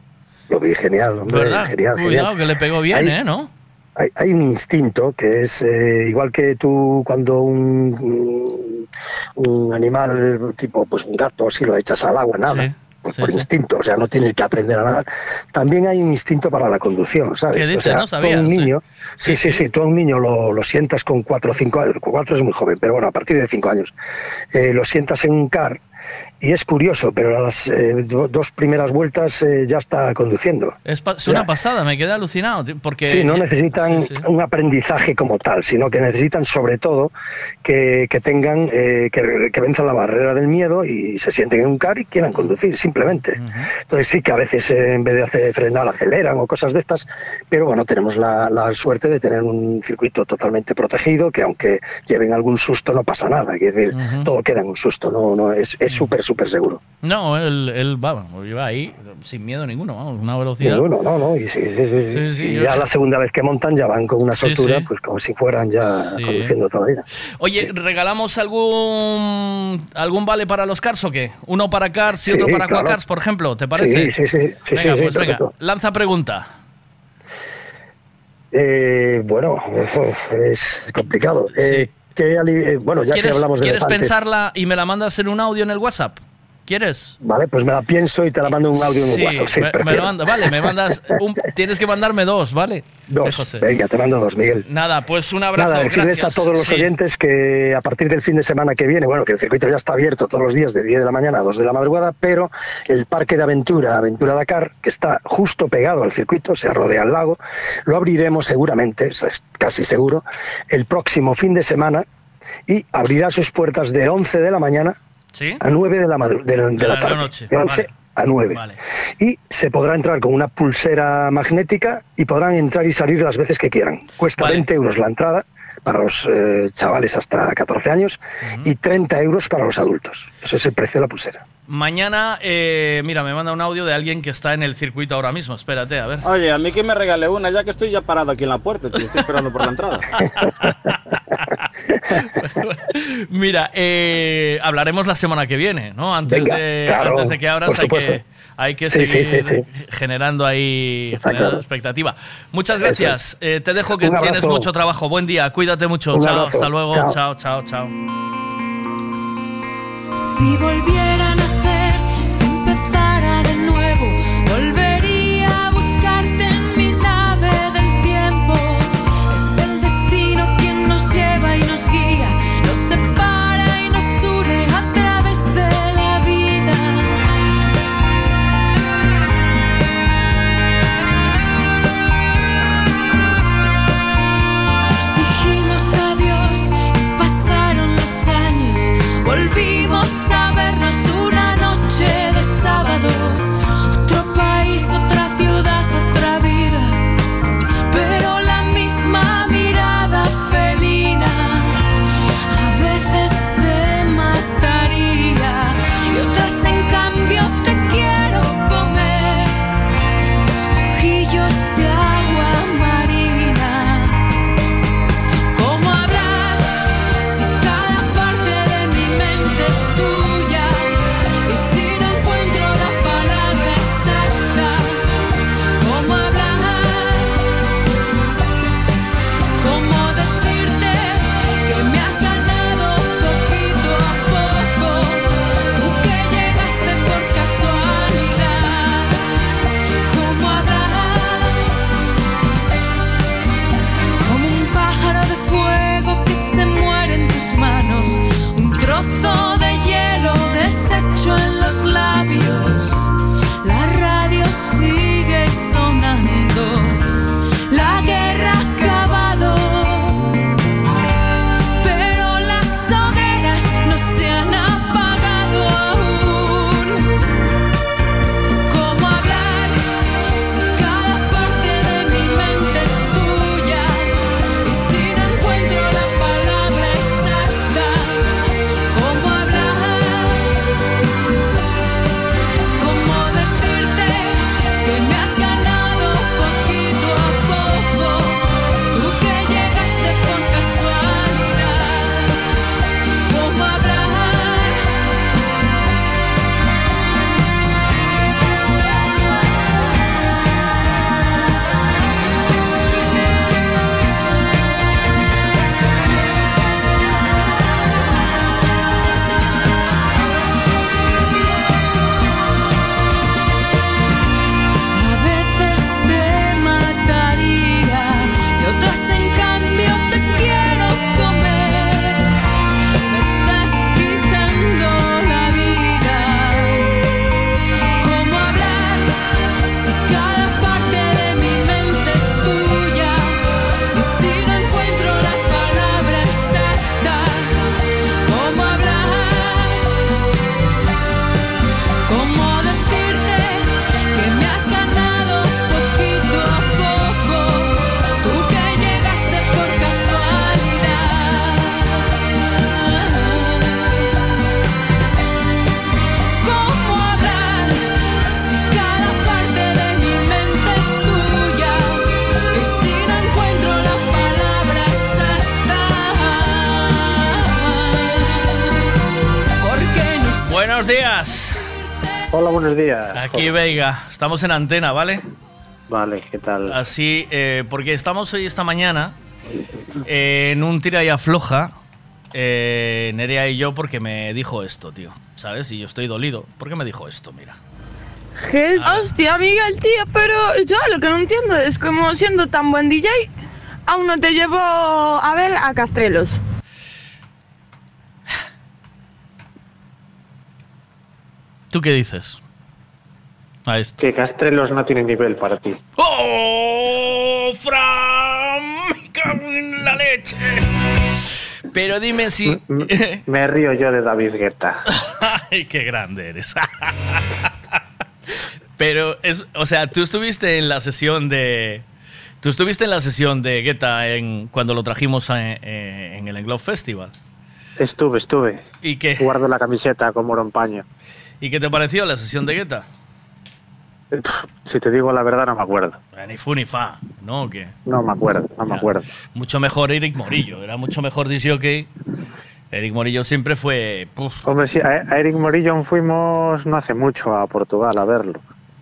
Lo vi genial, hombre, ¿Verdad? genial, Cuidado, genial. que le pegó bien, Hay- ¿eh? ¿No? Hay, hay un instinto que es eh, igual que tú cuando un, un animal tipo pues un gato si lo echas al agua nada pues sí, por sí. instinto o sea no tienes que aprender a nadar también hay un instinto para la conducción sabes ¿Qué o dices? sea No sabía, un sí. niño sí sí sí, tú a un niño lo, lo sientas con cuatro o cinco años con cuatro es muy joven pero bueno a partir de cinco años eh, lo sientas en un car y es curioso, pero a las eh, do- dos primeras vueltas eh, ya está conduciendo. Es, pa- es una pasada, me quedé alucinado. Porque Sí, no necesitan Sí, sí. un aprendizaje como tal, sino que necesitan sobre todo que, que tengan, eh, que, que venzan la barrera del miedo y se sienten en un car y quieran conducir, simplemente. Entonces sí que a veces eh, en vez de hacer frenar aceleran o cosas de estas, pero bueno, tenemos la, la suerte de tener un circuito totalmente protegido, que aunque lleven algún susto no pasa nada, es decir, todo queda en un susto, no, no es, es súper, súper seguro. No, él, él va, iba ahí sin miedo ninguno, vamos, una velocidad. Ninguno, no, no, y, sí, sí, sí, Sí, sí, y yo- ya la segunda vez que montan ya van con una soltura, pues como si fueran ya conduciendo toda la vida. Oye, ¿regalamos algún algún vale para los cars o qué? Uno para cars y otro para claro. Aquacars, por ejemplo, ¿te parece? Sí, sí, sí, venga, pues venga, lanza pregunta. Eh, bueno, es complicado. Eh, ¿qué ali- eh, bueno, ya que ¿Quieres, hablamos de ¿quieres elefantes, pensarla y me la mandas en un audio en el WhatsApp? ¿Quieres? Vale, pues me la pienso y te la mando en un audio en Sí, WhatsApp. Sí, me, me lo manda- vale, me mandas un- tienes que mandarme dos, ¿vale? Dos. José. Venga, te mando dos, Miguel. Nada, pues un abrazo. Nada, decirles gracias. a todos los Sí. oyentes que a partir del fin de semana que viene, bueno, que el circuito ya está abierto todos los días de 10 de la mañana a 2 de la madrugada, pero el parque de aventura, Aventura Dakar, que está justo pegado al circuito, se rodea al lago, lo abriremos seguramente, es casi seguro, el próximo fin de semana y abrirá sus puertas de 11 de la mañana ¿Sí? a 9 de la, madru- de la- de De la la tarde. noche, De 11 vale. a 9. Vale. Y se podrá entrar con una pulsera magnética y podrán entrar y salir las veces que quieran. Cuesta Vale. 20 euros la entrada para los eh, chavales hasta 14 años y 30 euros para los adultos. Eso es el precio de la pulsera. Mañana, eh, mira, me manda un audio de alguien que está en el circuito ahora mismo. Espérate, a ver. Oye, a mí que me regale una, ya que estoy ya parado aquí en la puerta, tío, estoy esperando por la entrada. Mira, eh, hablaremos la semana que viene, ¿no? Antes, Venga, de, claro, antes de que abras hay que, hay que Sí, sí, seguir sí, generando ahí Está generando claro. expectativa. Muchas gracias. Eh, te dejo que tienes mucho trabajo. Buen día, cuídate mucho. Un chao, abrazo. hasta luego. Chao. chao, chao. chao. Si volviera Aquí, Veiga, estamos en antena, ¿vale? Vale, ¿qué tal? Así, eh, porque estamos hoy esta mañana eh, en un tira y afloja, eh, Nerea y yo, porque me dijo esto, tío. ¿Sabes? Y yo estoy dolido. ¿Por qué me dijo esto? Mira. ¿Qué? Hostia, Miguel, tío, pero yo lo que no entiendo es como siendo tan buen DJ, aún no te llevo a ver a Castrelos. ¿Tú qué dices? A esto. Que Castrelos no tiene nivel para ti. ¡Oh, Fran! ¡Me cago en la leche! Pero dime si... Me río yo de David Guetta. ¡Ay, qué grande eres! Pero, es, o sea, tú estuviste en la sesión de... Tú estuviste en la sesión de Guetta en, cuando lo trajimos a- eh, en el Englobe Festival. Estuve, estuve. ¿Y qué? Guardo la camiseta como oro en paño. ¿Y qué te pareció la sesión de Guetta? Si te digo la verdad, no me acuerdo. Eh, Ni fu ni fa, ¿no? ¿O qué? No me acuerdo, no me acuerdo. Mucho mejor Eric Morillo, era mucho mejor que Eric Morillo siempre fue... puf, Hombre, sí, a Eric Morillo fuimos no hace mucho a Portugal a verlo.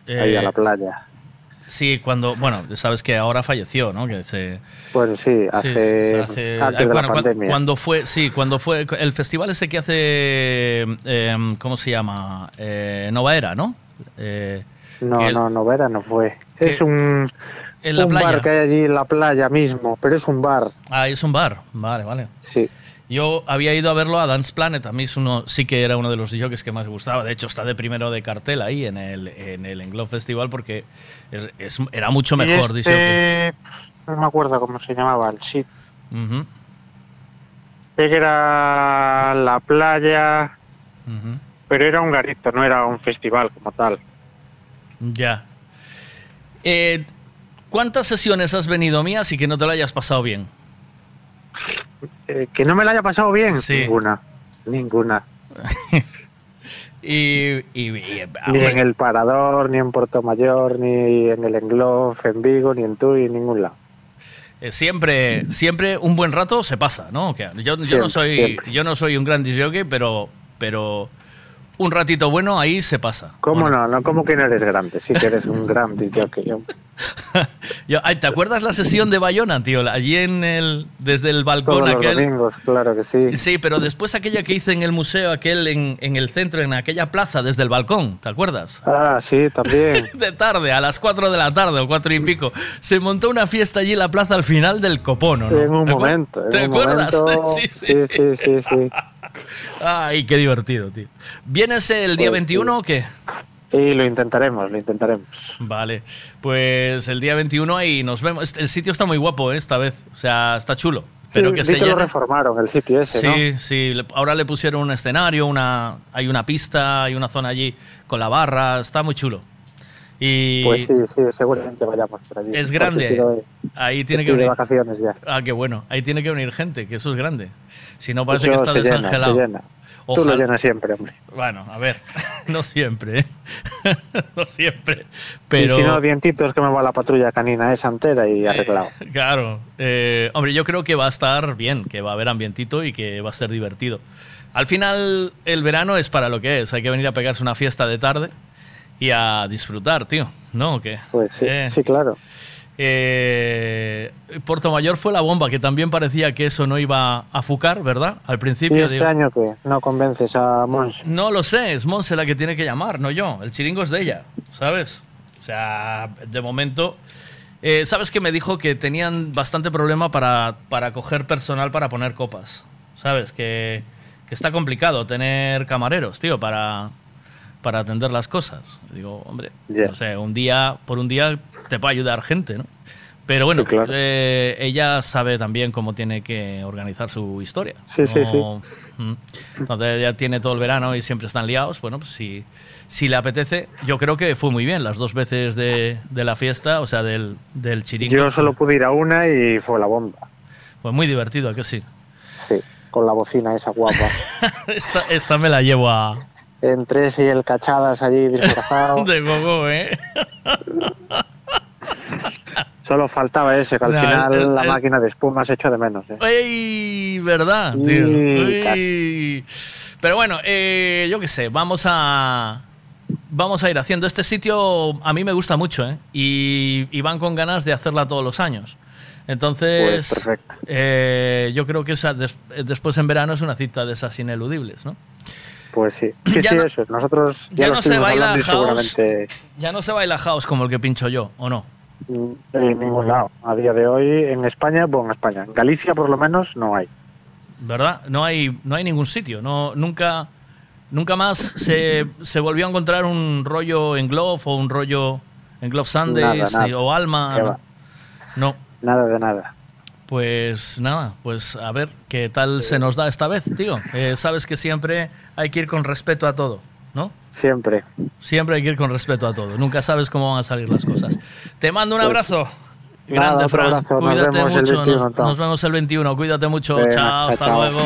ahí Eh, a la playa. Sí, cuando... Bueno, sabes que ahora falleció, ¿no? Que se... Bueno, sí, hace, hace- antes eh, de bueno, la cuan- pandemia. Cuando fue, sí, cuando fue el festival ese que hace, eh, ¿cómo se llama? Eh, Nova Era, ¿no? Eh, No, el- no, Novera no fue. Es un, En la un playa. bar que hay allí en la playa mismo, pero es un bar. Ah, es un bar, vale, vale. Sí. Yo había ido a verlo a Dance Planet, a mí es uno, sí que era uno de los DJs que más me gustaba, de hecho está de primero de cartel ahí en el, en el Englobe Festival porque es- era mucho mejor este, No me acuerdo cómo se llamaba el sitio. Sé que era la playa, pero era un garito, no era un festival como tal. Ya. Eh, ¿Cuántas sesiones has venido mías y que no te lo hayas pasado bien? Eh, que no me la haya pasado bien, Sí. ninguna. Ninguna. Y, y- y, ah, Ni en el Parador, ni en Puerto Mayor, ni en el Englobe, en Vigo, ni en Tui, en ningún lado. eh, siempre, siempre un buen rato se pasa, ¿no? Yo, no soy, siempre. yo no soy un gran DJ, pero, pero un ratito bueno ahí se pasa. ¿Cómo no? No, ¿cómo que no eres grande? Sí que eres un gran DJ. Yo. Yo- ay, ¿Te acuerdas la sesión de Bayona, tío? Allí en el, desde el balcón Todos los aquel. domingos, claro que sí. Sí, pero después aquella que hice en el museo, aquel en, en el centro, en aquella plaza, desde el balcón, ¿te acuerdas? Ah, sí, también. De tarde, a las 4 de la tarde o 4 y pico. Se montó una fiesta allí en la plaza al final del Copono, ¿no? En un ¿Te acuer- momento. en ¿Te un acuerdas? momento, Sí, sí. sí, sí, sí, sí. Ay, qué divertido, tío. ¿Vienes el día Pues, 21 o qué? Y lo intentaremos, lo intentaremos. Vale, pues el día 21 ahí nos vemos. Este- El sitio está muy guapo ¿eh? esta vez, o sea, está chulo. Pero Sí, que se que lo reformaron el sitio ese, Sí, ¿no? sí. Ahora le pusieron un escenario, una, hay una pista, hay una zona allí con la barra, está muy chulo. Y Pues sí, sí, seguramente vayamos por allí. es grande. estoy de- Ahí tiene que estoy de venir. vacaciones ya. Ah, qué bueno. Ahí tiene que venir gente, que eso es grande. Si no parece Eso que está se llena, desangelado. se llena. Tú lo Ojalá- llenas siempre, hombre. Bueno, a ver, no siempre, ¿eh? no siempre. Pero Y si no, dientitos que me va la patrulla canina esa entera y arreglado. Claro, eh, hombre, yo creo que va a estar bien, que va a haber ambientito y que va a ser divertido. Al final, el verano es para lo que es. Hay que venir a pegarse una fiesta de tarde y a disfrutar, tío. ¿No? ¿O qué? Pues sí, Eh, sí, claro. Eh, Puerto Mayor fue la bomba, que también parecía que eso no iba a fucar, ¿verdad? Al ¿Y principio. este digo, año que no convences a Mons? no lo sé, es Monse la que tiene que llamar, no yo. El chiringo es de ella, ¿sabes? O sea, de momento. eh, ¿Sabes que me dijo que tenían bastante problema para, para coger personal para poner copas? ¿Sabes? Que, que está complicado tener camareros, tío, para, para atender las cosas. Digo, hombre, Ya. no sé, un día, por un día te puede ayudar gente, ¿no? Pero bueno, Sí, claro. eh, ella sabe también cómo tiene que organizar su historia. Sí, sí, sí. Mm. Entonces ya tiene todo el verano y siempre están liados. Bueno, pues si, si le apetece, yo creo que fue muy bien las dos veces de, de la fiesta, o sea, del, del chiringo. Yo solo pude ir a una y fue la bomba. Pues muy divertido, ¿a que sí. Sí, con la bocina esa guapa. Esta, esta me la llevo a... Entre y el cachadas allí disfrazado. De gogo, ¿eh? Solo faltaba ese, que al No, final el- la máquina de espuma se echó de menos. ¿eh? ¡Ey! ¿Verdad, Sí, tío? Pero bueno, eh, yo qué sé, vamos a... vamos a ir haciendo. Este sitio a mí me gusta mucho, ¿eh? Y, y van con ganas de hacerla todos los años. Entonces, Pues perfecto. eh, yo creo que des- después en verano es una cita de esas ineludibles, ¿no? Pues sí. Sí, Ya sí, no- eso. Nosotros ya, no se baila house. seguramente Ya no se baila house como el que pincho yo, ¿o no? mm, en ningún lado. A día de hoy en España, bueno, en España. En Galicia por lo menos no hay. ¿Verdad? No hay, no hay ningún sitio. No, nunca, nunca más se, se volvió a encontrar un rollo en Glove o un rollo en Glove Sundays Nada, nada. y- o Alma. No. Nada de nada. Pues nada, pues a ver qué tal se nos da esta vez, tío. Eh, sabes que siempre hay que ir con respeto a todo, ¿no? Siempre. Siempre hay que ir con respeto a todo. Nunca sabes cómo van a salir las cosas. Te mando un Pues, abrazo. nada, Grande, otro Fran. abrazo. Cuídate mucho. 21, nos, vemos el 21. Cuídate mucho. Chao, hasta luego.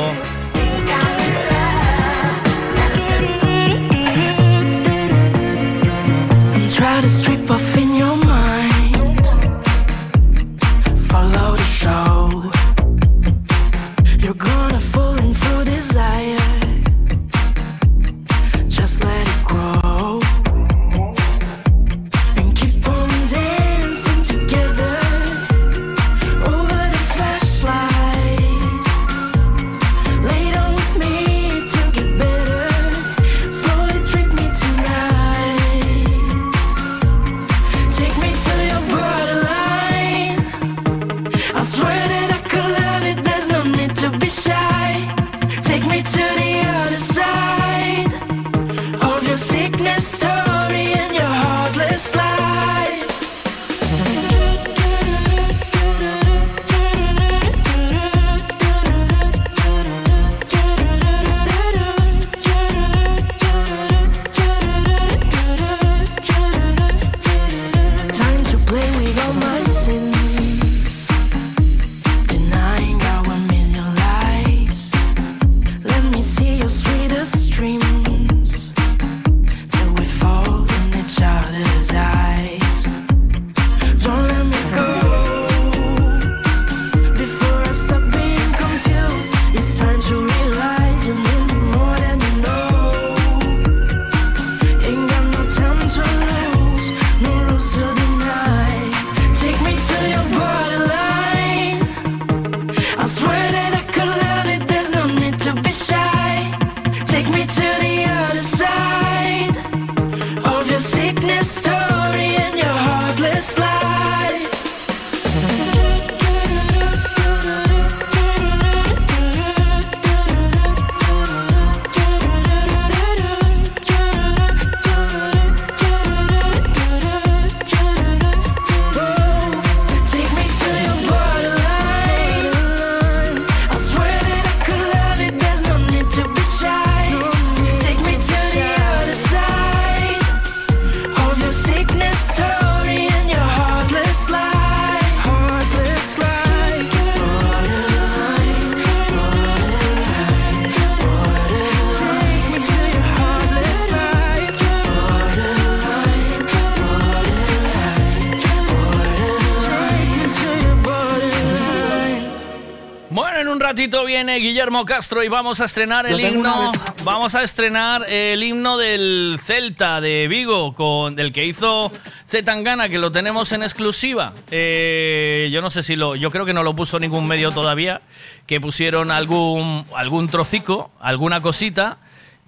Viene Guillermo Castro y vamos a estrenar el himno. Vamos a estrenar el himno del Celta de Vigo, con del que hizo Zetangana, que lo tenemos en exclusiva. Eh, yo no sé si lo. Yo creo que no lo puso ningún medio todavía. Que pusieron algún, algún trocico, alguna cosita.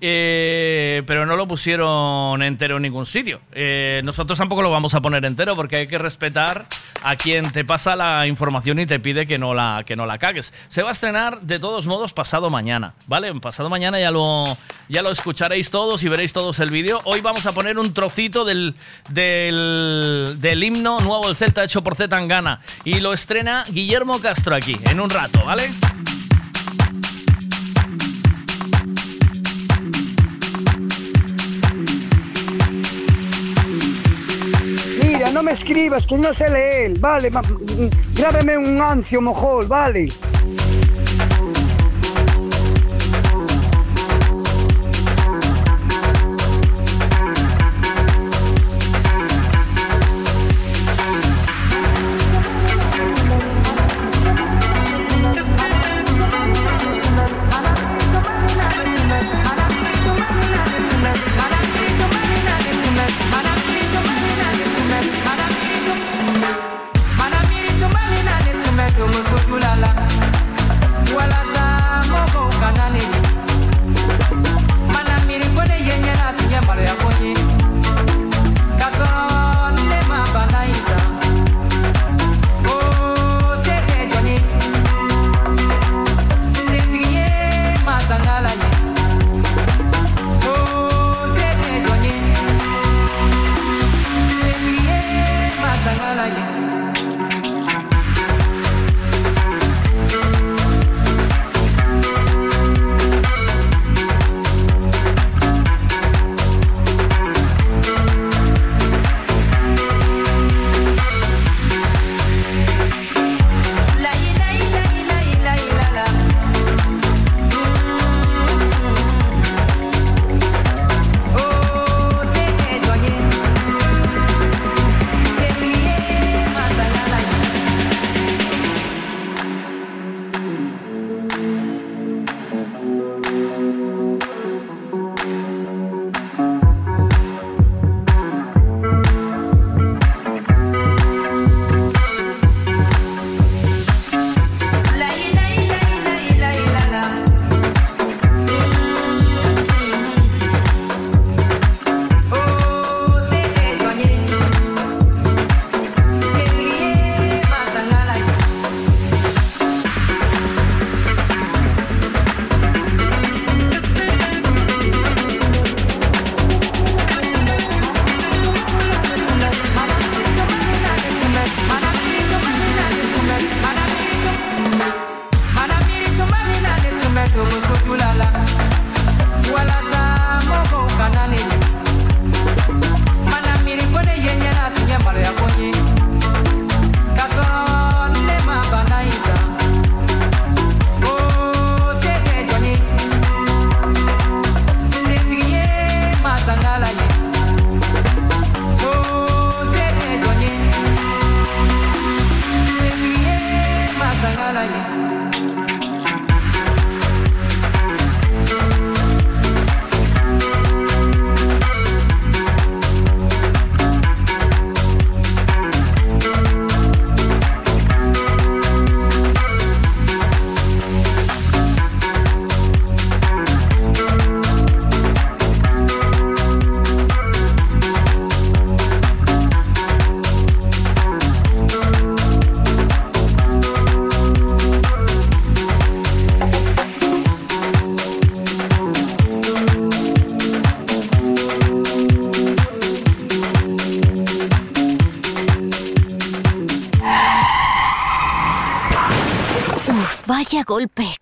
eh, pero no lo pusieron entero en ningún sitio. Eh, nosotros tampoco lo vamos a poner entero porque hay que respetar a quien te pasa la información y te pide que no la, que no la cagues. Se va a estrenar de todos modos pasado mañana, ¿vale? Pasado mañana ya lo, ya lo escucharéis todos y veréis todos el vídeo. Hoy vamos a poner un trocito del, del, del himno nuevo del Celta hecho por Zetangana y lo estrena Guillermo Castro aquí en un rato, ¿vale? No me escribas, que no sé leer, vale, mm, grábeme un ancio mojol, vale.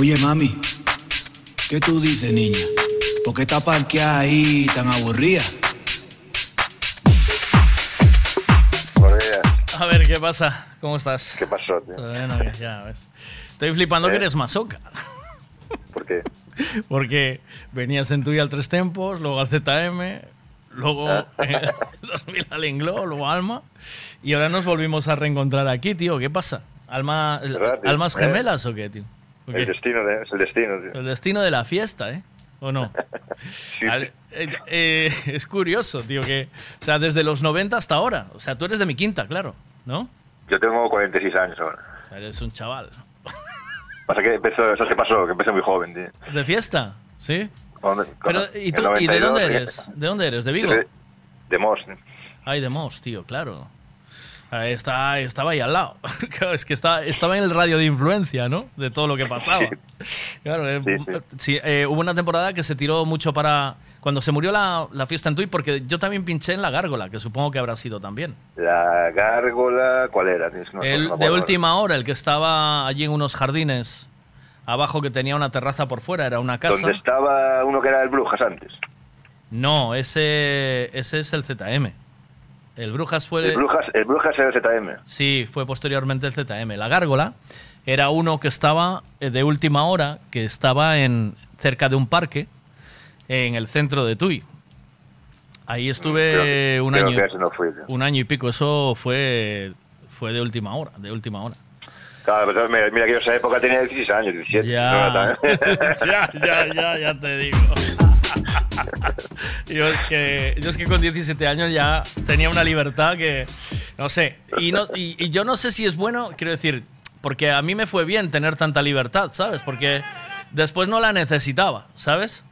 Oye, mami, ¿qué tú dices, niña? ¿Por qué está parqueada ahí tan aburrida? A ver, ¿qué pasa? ¿Cómo estás? ¿Qué pasó, tío? Bueno, ya- ya ves. Estoy flipando que ¿Eh? eres masoca. ¿Por qué? Porque venías en tuya al tres tempos, luego al ZM, luego Ah. en el 2000 al Inglo, luego Alma. Y ahora nos volvimos a reencontrar aquí, tío. ¿Qué pasa? ¿Alma. ¿Almas ¿Eh? gemelas o qué, tío? ¿O El destino, de- es el destino, tío. El destino de la fiesta, ¿eh? ¿O no? Al- eh, eh, es curioso, tío, que... O sea, desde los 90 hasta ahora. O sea, tú eres de mi quinta, claro, ¿no? Yo tengo 46 años ahora. O sea, eres un chaval. Pasa que empezó, eso se pasó, que empecé muy joven, tío. ¿De fiesta? ¿Sí? Pero, ¿y, tú, el ¿y de 92, dónde eres? ¿De dónde eres? ¿De Vigo? De, de Mos. Ay, de Mos, tío, claro. Está, estaba ahí al lado. Claro, es que está, estaba en el radio de influencia, ¿no? De todo lo que pasaba. Claro, eh, sí, eh, hubo una temporada que se tiró mucho para... Cuando se murió la, la fiesta en Tui, porque yo también pinché en La Gárgola, que supongo que habrá sido también. La gárgola, ¿cuál era? no- el de última hora, el que estaba allí en unos jardines abajo que tenía una terraza por fuera, era una casa. Donde estaba uno que era el Brujas antes. No, ese, ese es el ZM. El Brujas fue... El Brujas, el Brujas era el ZM. Sí, fue posteriormente el ZM. La Gárgola era uno que estaba eh, de última hora, que estaba en cerca de un parque en el centro de Tui. Ahí estuve Creo- un creo año. no fui. Un año y pico. Eso fue fue de última hora, de última hora. Claro, pero mira, mira que yo esa época tenía 16 años, 17. Ya. no era tan- ya, ya, ya, ya te digo. Yo, es que, yo es que con 17 años ya tenía una libertad que, no sé, y, no, y, y yo no sé si es bueno, quiero decir, porque a mí me fue bien tener tanta libertad, ¿sabes? Porque después no la necesitaba, ¿sabes?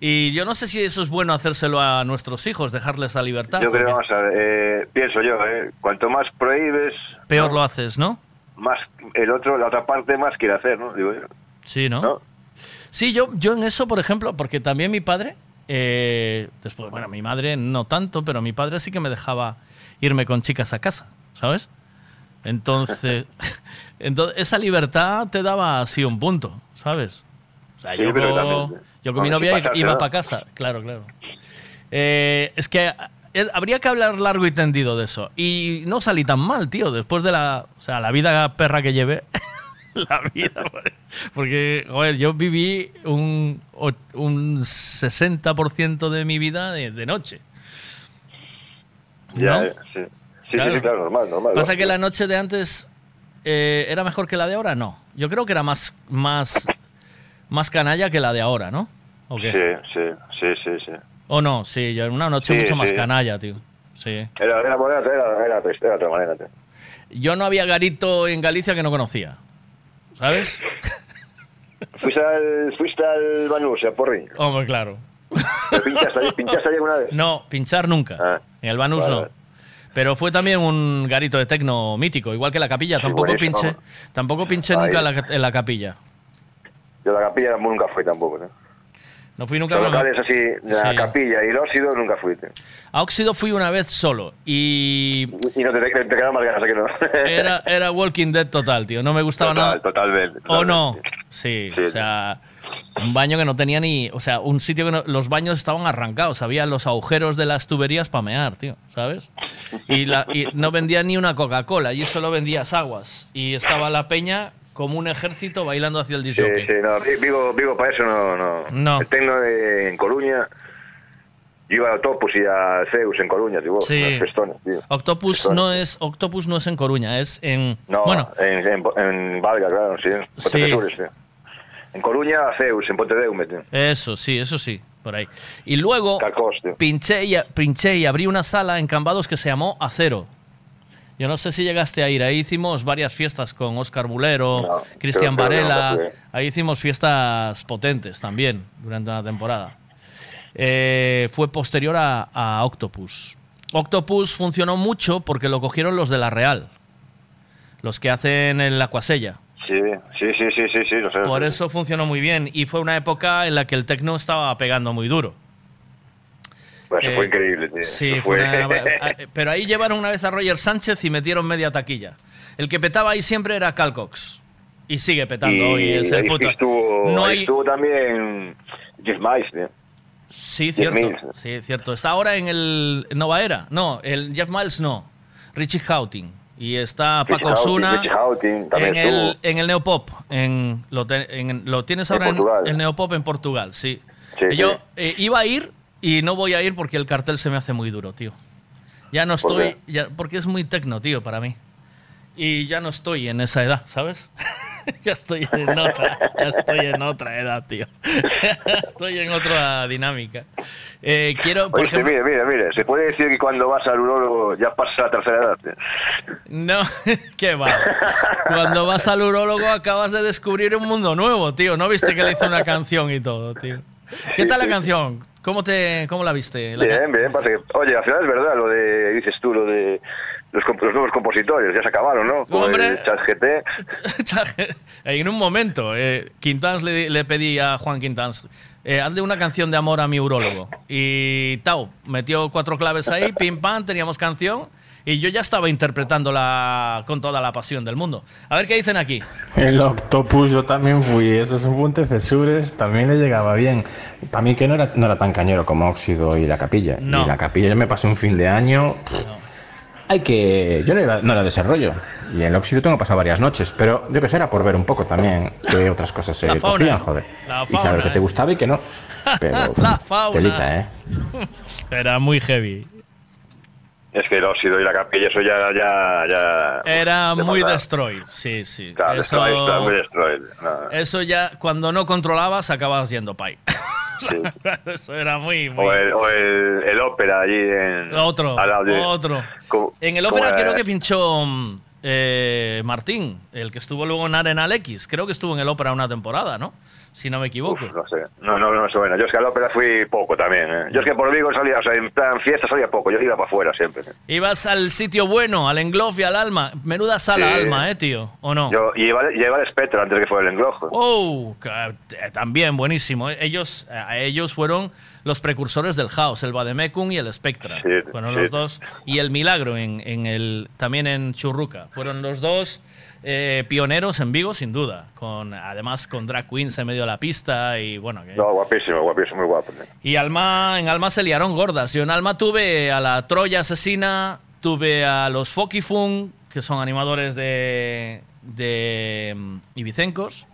Y yo no sé si eso es bueno hacérselo a nuestros hijos, dejarles la libertad. Yo creo, porque vamos a ver, eh, pienso yo, eh, cuanto más prohíbes, peor lo haces, ¿no? más el otro, la otra parte más quiere hacer, ¿no? Digo. Sí, ¿no? Sí, yo, yo en eso, por ejemplo, porque también mi padre, eh, después, bueno, mi madre no tanto, pero mi padre sí que me dejaba irme con chicas a casa, ¿sabes? Entonces, entonces esa libertad te daba así un punto, ¿sabes? O sea, Sí, yo, pero también- yo con mi novia iba para casa, claro, claro. Eh, es que eh, habría que hablar largo y tendido de eso. Y no salí tan mal, tío, después de la, o sea, la vida perra que llevé. la vida, porque, joder, yo viví un, un 60% de mi vida de, de noche. Ya, ¿No? eh, sí. Sí, Claro. sí, claro, normal, normal. Pasa que la noche de antes eh, era mejor que la de ahora, no. Yo creo que era más, más, más canalla que la de ahora, ¿no? ¿O qué? Sí, sí, sí, sí, sí. ¿O no? Sí, yo una noche Sí, mucho más canalla, tío. Sí. Era, era, era, era, era, era otra manera, tío. Yo no había garito en Galicia que no conocía. ¿Sabes? ¿Fuiste al, fuiste al Banús, a Porri? Hombre, claro. ¿Pero ¿Pinchaste, ¿Pinchaste allí alguna vez? No, pinchar nunca. en el Banús vale, no. Pero fue también un garito de tecno mítico, igual que la capilla. Tampoco pinché, tampoco pinché Ahí. nunca en la, en la capilla. Yo la capilla nunca fui tampoco, ¿no? No fui nunca. Los locales así, la Sí. capilla y el óxido nunca fui, tío. A Óxido fui una vez solo y Y no te, te, te quedan más ganas, ¿a que no? era, era Walking Dead total, tío. No me gustaba Total, nada. totalmente. ¿O totalmente. no? Sí, o sea, un baño que no tenía ni... O sea, un sitio que no- los baños estaban arrancados. Había los agujeros de las tuberías para mear, tío, ¿sabes? Y, la, y no vendía ni una Coca-Cola. Allí solo vendías aguas. Y estaba la peña como un ejército bailando hacia el Sí, disjockey. sí, no, Vi- Vigo, Vigo para eso no, no. No. El tecno de- en Coruña, yo iba a Autopus y a Zeus en Coruña, tío, Sí. festones, tío. Octopus Festones. no es Octopus no es en Coruña, es en No, bueno, en, en, en Valga, claro, sí, en Sí. Tío. En Coruña, a Zeus, en Pontedeume, tío. eso sí, eso sí, por ahí. Y luego pinché y, pinché y abrí una sala en Cambados que se llamó Acero. Yo no sé si llegaste a ir. Ahí hicimos varias fiestas con Oscar Bulero, No, Cristian Varela. Ahí hicimos fiestas potentes también durante una temporada. Eh, fue posterior a, a Octopus. Octopus funcionó mucho porque lo cogieron los de La Real. Los que hacen el Acuasella. Sí, sí, sí, sí, sí, sí, lo sé. Por eso funcionó muy bien. Y fue una época en la que el tecno estaba pegando muy duro. Eso Eh, fue increíble, tío. Sí, fue fue... una- pero ahí llevaron una vez a Roger Sánchez y metieron media taquilla. El que petaba ahí siempre era Calcox. Y sigue petando y hoy, es el puto. estuvo, No ahí hay- estuvo también Jeff Miles, tío. Sí, cierto. Mills. Sí, cierto. Está ahora en el Nova Era. No, el Jeff Miles no. Richie Houghton. Y está Richie Paco Osuna en el, en el Neopop. En, lo, te- en- lo tienes En ahora en, Portugal. el Neopop en Portugal, sí. Sí, Y Yo sí. eh, iba a ir y no voy a ir porque el cartel se me hace muy duro, tío. Ya no ¿Por estoy, ya, porque es muy tecno, tío, para mí. Y ya no estoy en esa edad, ¿sabes? ya estoy en otra, ya estoy en otra edad, tío. estoy en otra dinámica. Eh, quiero, por ejemplo, mira, mira, mira, se puede decir que cuando vas al urólogo ya pasas a la tercera edad. tío. no, ¿qué va? Cuando vas al urólogo acabas de descubrir un mundo nuevo, tío. ¿No viste que le hizo una canción y todo, tío? ¿Qué tal la canción? ¿Cómo te, cómo la viste? La Bien, bien, pasa que, oye, al final es verdad lo de, dices tú, lo de los, los nuevos compositores, ya se acabaron, ¿no? Con Hombre. el chat GT. en un momento, eh, Quintans le, le pedí a Juan Quintans, eh, hazle una canción de amor a mi urólogo. Y Tau metió cuatro claves ahí, pim pam, teníamos canción. Y yo ya estaba interpretándola con toda la pasión del mundo. A ver qué dicen aquí. El Octopus yo también fui, esos son puntos cesures, también le llegaba bien. Mí que no era, no era tan cañero como Óxido y la capilla. No. Y la capilla yo me pasé un fin de año pff, hay que... Yo no era, no era de ese rollo. Y el óxido tengo pasado varias noches, pero yo que sé, era por ver un poco también que otras cosas se fauna. cocían, joder. La y saber fauna, que te eh. gustaba y que no. Pero, La fauna. telita, ¿eh? Era muy heavy. Es que el óxido y la capilla, eso ya. ya, ya Era muy destroy, sí, sí. Claro, eso, destroy, está muy destroy. No. eso ya, cuando no controlabas, acabas yendo pay. eso era muy, muy... O, el, o el, el ópera allí en. Otro, al otro. En el ópera era- creo que pinchó mm, eh, Martín, el que estuvo luego en Arenal X. Creo que estuvo en el ópera una temporada, ¿no? Si no me equivoco. No sé. No, no, no me suena. Yo es que al ópera fui poco también. ¿eh? Yo es que por Vigo salía, o sea, en plan fiesta salía poco. Yo iba para afuera siempre. Ibas al sitio bueno, al Englof y al Alma. Menuda sala Sí. Alma, ¿eh, tío? ¿O no? Yo y lleva, lleva el Spectre antes de que fuera el englojo. Oh, eh, también buenísimo. Ellos, eh, ellos fueron los precursores del House, el Bademecum y el Spectra. fueron sí. los dos. Y el Milagro en, en el, también en Churruca. Fueron los dos eh, pioneros en Vigo, sin duda. Con, además con drag queens en medio de la pista y bueno. que- No, guapísimo, guapísimo, muy guapo. y Alma, en Alma se liaron gordas. Yo en Alma tuve a la Troya Asesina, tuve a los Fokifun, que son animadores de, de mm, Ibicencos.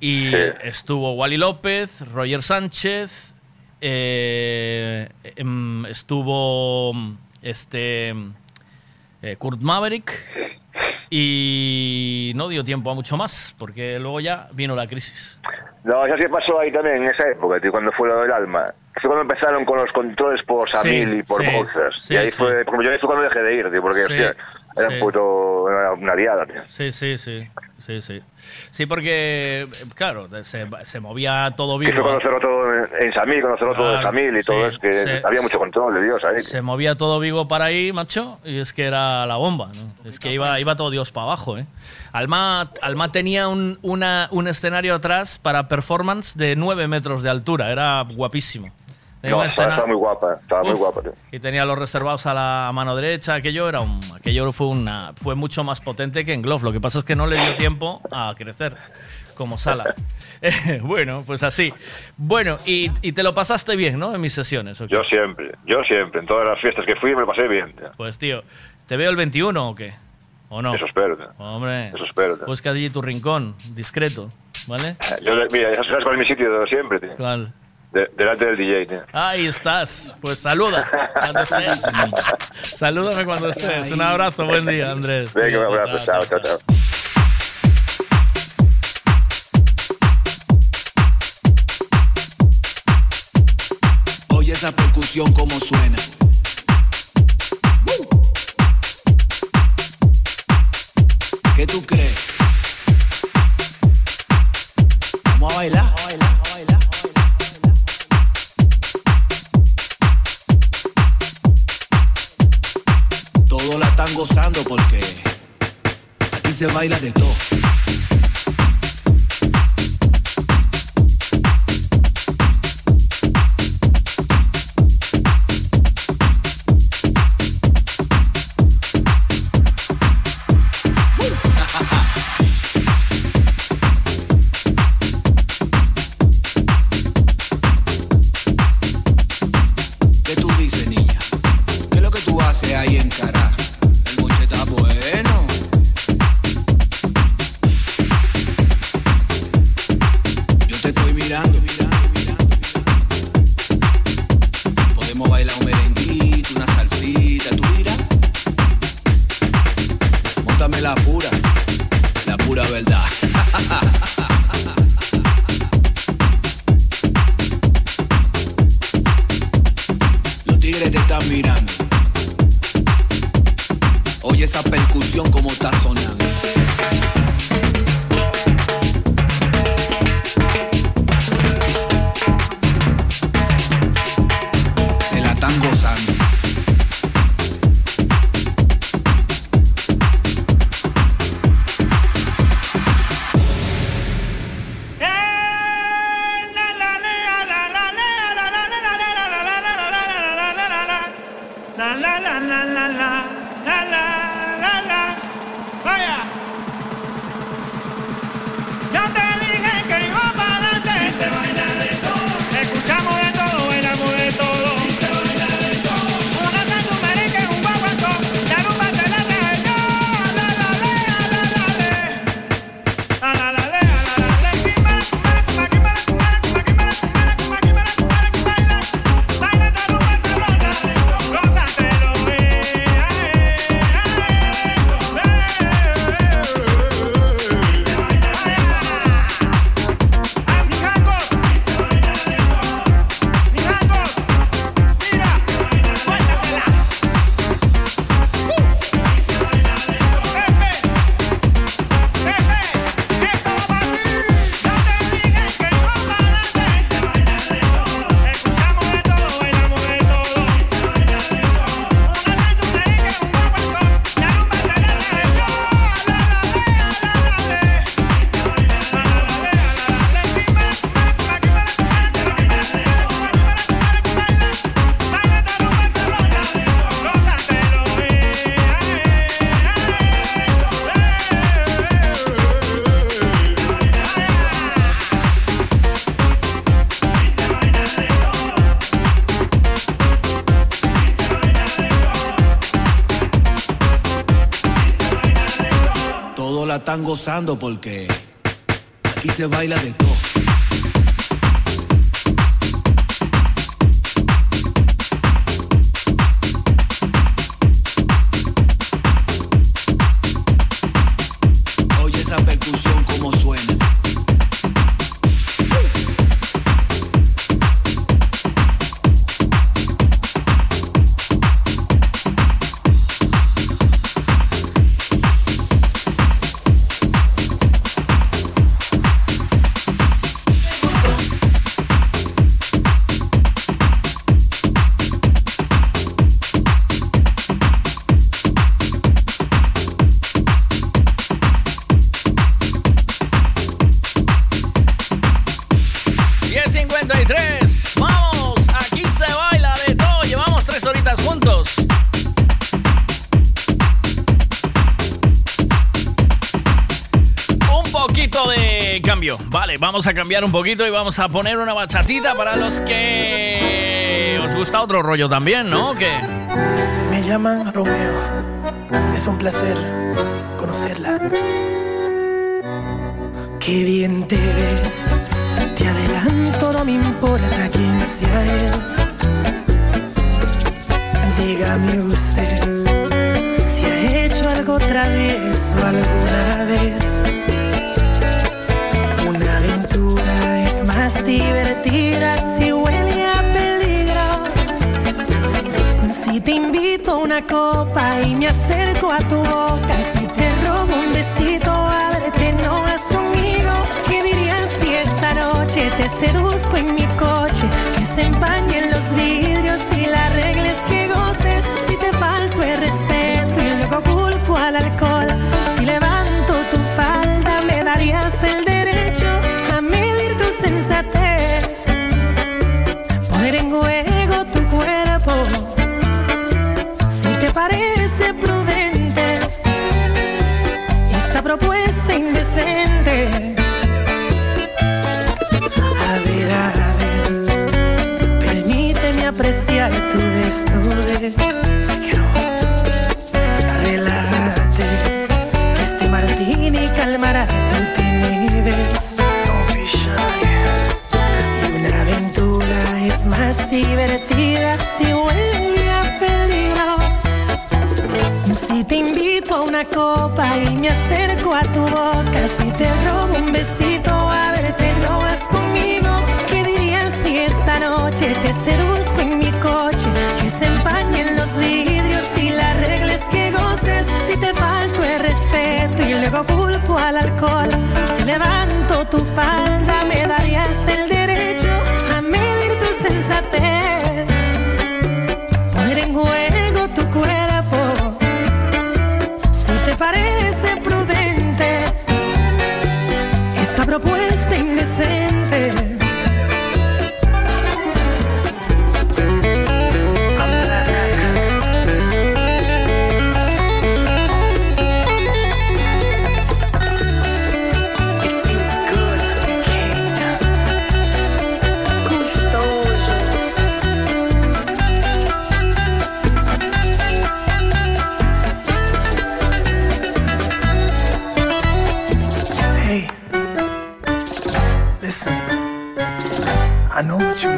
Y Sí. estuvo Wally López, Roger Sánchez, eh, em, estuvo mm, este mm, eh, Kurt Maverick y no dio tiempo a mucho más porque luego ya vino la crisis. No, eso sí pasó ahí también en esa época, tío, cuando fue lo del alma. Fue cuando empezaron con los controles por Samil y por sí, Bowsers. sí, y ahí sí. fue, como yo ahí fue cuando dejé de ir, tío, porque Sí, hostia, era sí. un puto, era una liada, tío. Sí, sí, sí, sí, sí. Sí, porque, eh, claro, se, se movía todo vivo. fue cuando cerró todo en, en Samil, cuando cerró todo Claro, Samil y todo sí, eso, que sí. había mucho control de Dios ahí. Se movía todo Vigo para ahí, macho, y es que era la bomba, ¿no? Es que iba, iba todo Dios para abajo, ¿eh? Alma, Alma tenía un, una- un escenario atrás para performance de 9 metros de altura, era guapísimo. No, estaba, muy guapa, estaba muy guapa, tío. y tenía los reservados a la mano derecha. Aquello era un, aquello fue una, fue mucho más potente que en Glove. Lo que pasa es que no le dio tiempo a crecer como sala. Eh, bueno, pues así. Bueno, y, y te lo pasaste bien, ¿no? En mis sesiones. ¿o qué? Yo siempre, yo siempre, en todas las fiestas que fui me lo pasé bien, tío. Pues tío, ¿te veo el 21 o qué? ¿O no? Eso espero, tío. Hombre, Eso espero, busca allí tu rincón, discreto, ¿vale? Yo, mira, sabes cuál es mi sitio de siempre, tío. ¿Cuál? De- delante del DJ, tío. Ahí estás. Pues saluda cuando estés. Salúdame cuando estés. Un abrazo, buen día, Andrés. Venga, un abrazo, chao, chao, chao. Oye esa percusión como suena. ¿Qué tú crees? Porque aquí se baila de todo. gozando porque aquí se baila de todo vamos a cambiar un poquito y vamos a poner una bachatita para los que os gusta otro rollo también, ¿no? Que me llaman Romeo. Es un placer conocerla. Qué bien te ves. Te adelanto, no me importa quién sea él. Dígame usted si ha hecho algo travieso alguna una copa y me acerco a tu boca.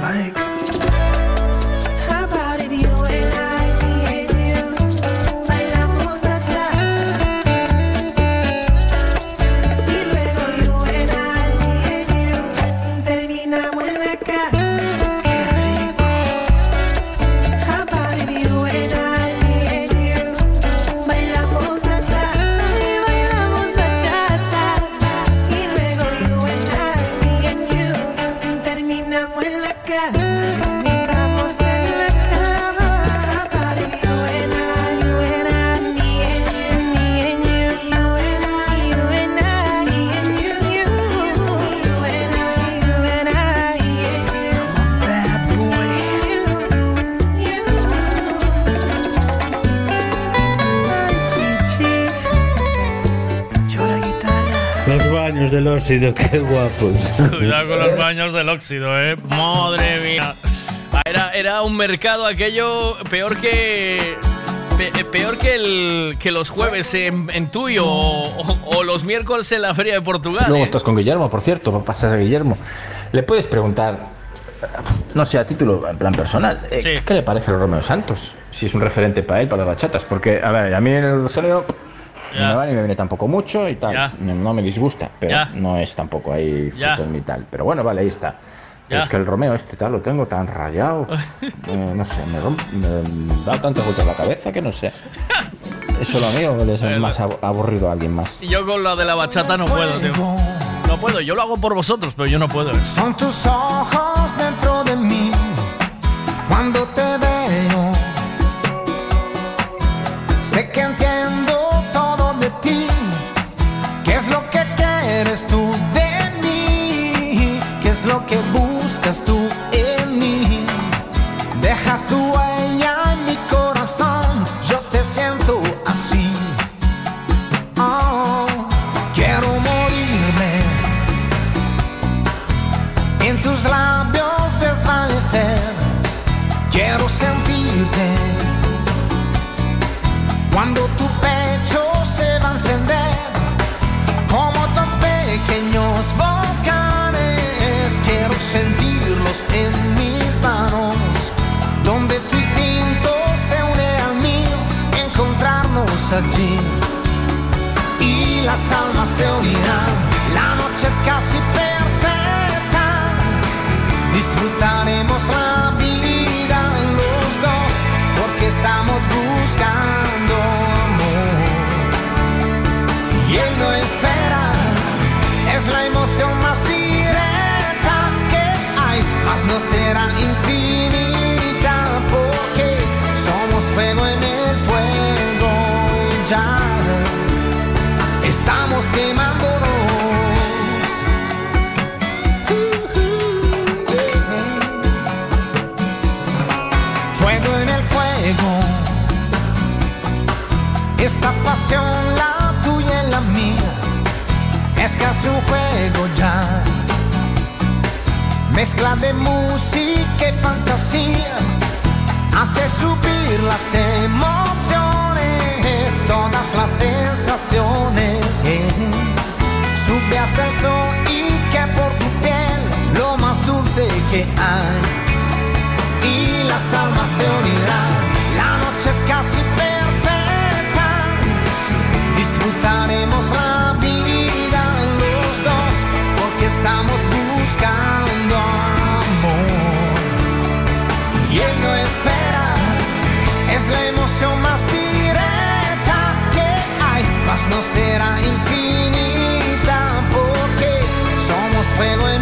like óxido, qué guapos. Cuidado con los baños del óxido, eh. Madre mía. Era, era un mercado aquello peor que. Eh, peor que, el, que los jueves en, en tuyo o, o, los miércoles en la Feria de Portugal. Luego eh. estás con Guillermo, por cierto, pasas a Guillermo. Le puedes preguntar, no sé, a título, en plan personal, eh, sí. ¿qué le parece a Romeo Santos? Si es un referente para él, para las bachatas. Porque, a ver, a mí el género ni me va ni me viene tampoco mucho y tal. Ya. No, no me disgusta, pero Ya. no es tampoco ahí Ya. fútbol ni tal. Pero bueno, vale, ahí está. Ya. Es que el Romeo este tal lo tengo tan rayado. eh, no sé, me, romp- me da tanta vuelta la cabeza que no sé. Eso lo mío le es más aburrido a alguien más. Y yo con lo de la bachata no puedo, tío. No puedo, yo lo hago por vosotros, pero yo no puedo. ¿eh? Son tus ojos dentro de mí cuando te buscas tú y las almas se unirán. La noche es casi perfecta, disfrutaremos la vida los dos, porque estamos buscando amor. Y él no espera, es la emoción más directa que hay, mas no será infinita, la tuya y la mía, es casi un juego ya. Mezcla de música y fantasía hace subir las emociones, todas las sensaciones. Sube hasta el sol y que por tu piel lo más dulce que hay. Y las almas se unirán, la noche es casi no será infinita porque somos fuego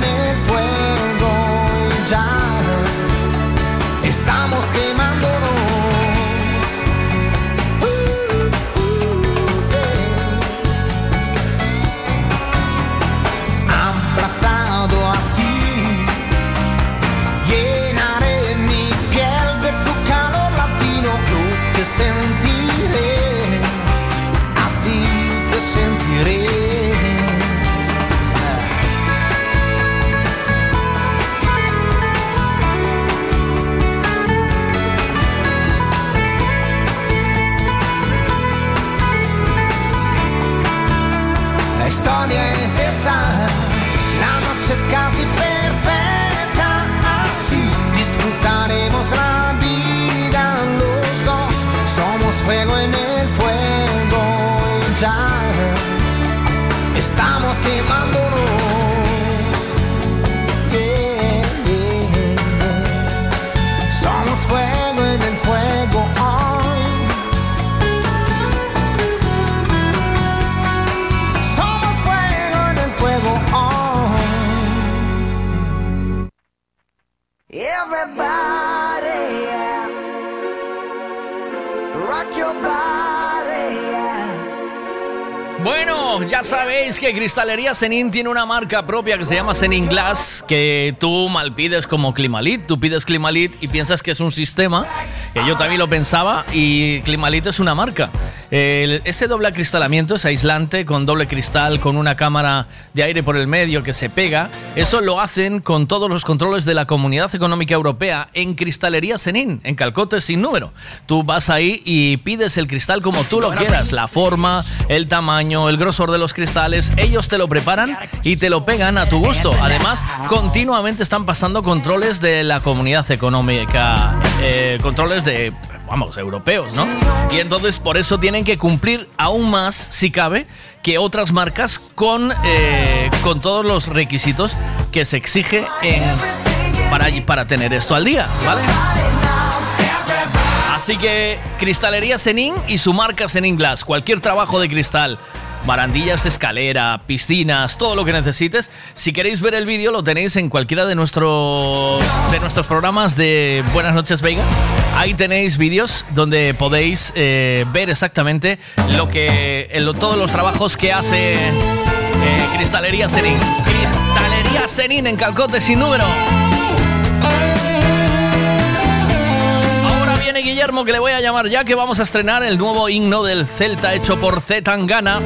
estamos quemándonos. Ya sabéis que Cristalería Zenin tiene una marca propia que se llama Zenin Glass, que tú mal pides como Climalit. Tú pides Climalit y piensas que es un sistema que yo también lo pensaba y Climalite es una marca. Ese doble acristalamiento, ese aislante con doble cristal, con una cámara de aire por el medio que se pega, eso lo hacen con todos los controles de la Comunidad Económica Europea en Cristalería Senin, en Calcote sin número. Tú vas ahí y pides el cristal como tú lo quieras, la forma, el tamaño, el grosor de los cristales, ellos te lo preparan y te lo pegan a tu gusto. Además, continuamente están pasando controles de la Comunidad Económica, eh, controles de vamos, europeos, ¿no? Y entonces por eso tienen que cumplir aún más, si cabe, que otras marcas con, eh, con todos los requisitos que se exige para, para tener esto al día, ¿vale? Así que Cristalería Senin y su marca Senin Glass. Cualquier trabajo de cristal, barandillas escalera, piscinas, todo lo que necesites. Si queréis ver el vídeo, lo tenéis en cualquiera de nuestros, de nuestros programas de Buenas noches Vega. Ahí tenéis vídeos donde podéis eh, ver exactamente lo que, el- todos los trabajos que hace eh, Cristalería Senin. Cristalería Senin en Calcote sin número. Guillermo que le voy a llamar ya que vamos a estrenar el nuevo himno del Celta hecho por Z Tangana.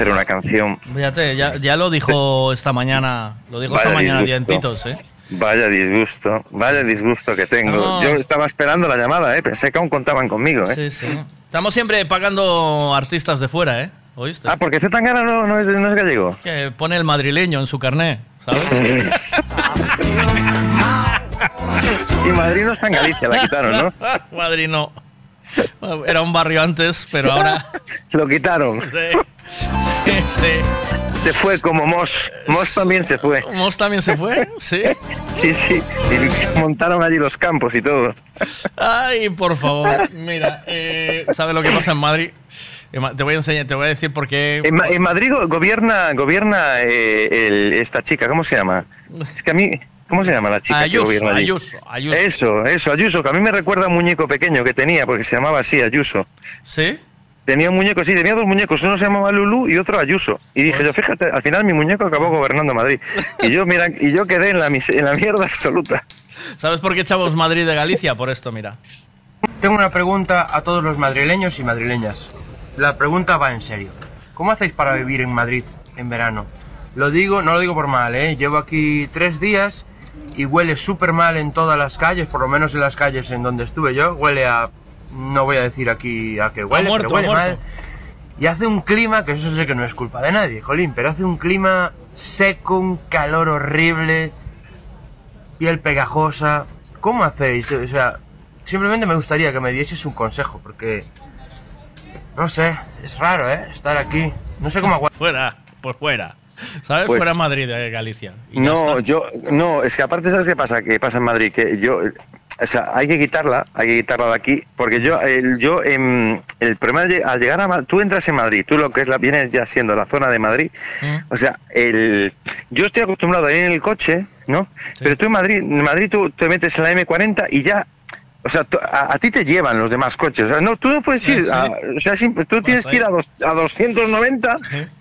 Hacer una canción. Fíjate, ya, ya lo dijo esta mañana, lo dijo esta Vaya mañana disgusto. dientitos, ¿eh? Vaya disgusto, vaya disgusto que tengo. No. Yo estaba esperando la llamada, ¿eh? Pensé que aún contaban conmigo, ¿eh? Sí, sí. Estamos siempre pagando artistas de fuera, ¿eh? ¿Oíste? Ah, porque Zetangana no, no, es, no es gallego. Que pone el madrileño en su carné, ¿sabes? y Madrid no está en Galicia, la quitaron, ¿no? Madrid no. Era un barrio antes, pero ahora... Lo quitaron. Sí, sí. Se fue como Moss. Moss también se fue. ¿Moss también se fue? Sí. Sí, sí. Y montaron allí los campos y todo. Ay, por favor. Mira, eh, ¿sabes lo que pasa en Madrid? Te voy a enseñar, te voy a decir por qué... En, Ma- en Madrid go- gobierna, gobierna eh, el- esta chica, ¿cómo se llama? Es que a mí, ¿cómo se llama la chica Ayuso, que gobierna allí? Ayuso, Ayuso. Eso, eso, Ayuso, que a mí me recuerda a un muñeco pequeño que tenía, porque se llamaba así, Ayuso. ¿Sí? Tenía un muñeco, sí, tenía dos muñecos, uno se llamaba Lulú y otro Ayuso. Y dije yo, fíjate, al final mi muñeco acabó gobernando Madrid. Y yo, mira, y yo quedé en la, en la mierda absoluta. ¿Sabes por qué echamos Madrid de Galicia? Por esto, mira. Tengo una pregunta a todos los madrileños y madrileñas. La pregunta va en serio. ¿Cómo hacéis para vivir en Madrid en verano? Lo digo, no lo digo por mal, ¿eh? Llevo aquí tres días y huele súper mal en todas las calles, por lo menos en las calles en donde estuve yo. Huele a... No voy a decir aquí a qué huele, muerto, pero huele mal. Y hace un clima, que eso sé que no es culpa de nadie, Jolín, pero hace un clima seco, un calor horrible, piel pegajosa. ¿Cómo hacéis? O sea, simplemente me gustaría que me dieses un consejo, porque no sé, es raro, ¿eh? Estar aquí. No sé cómo aguantar. Fuera, pues fuera. ¿Sabes? Pues- fuera Madrid de Galicia. Y ya No, yo, no, es que aparte, ¿sabes qué pasa? Que pasa en Madrid, que yo, o sea, hay que quitarla, hay que quitarla de aquí, porque yo, el, yo, em, el problema de- al llegar a tú entras en Madrid, tú lo que es la, vienes ya siendo la zona de Madrid, o sea, el, yo estoy acostumbrado a ir en el coche, ¿no? Pero tú en Madrid, en Madrid tú te metes en la M40 y ya, o sea, a, a ti te llevan los demás coches, o sea, no, tú no puedes ir, Sí. a- o sea, tú tienes que ir a, dos- a 290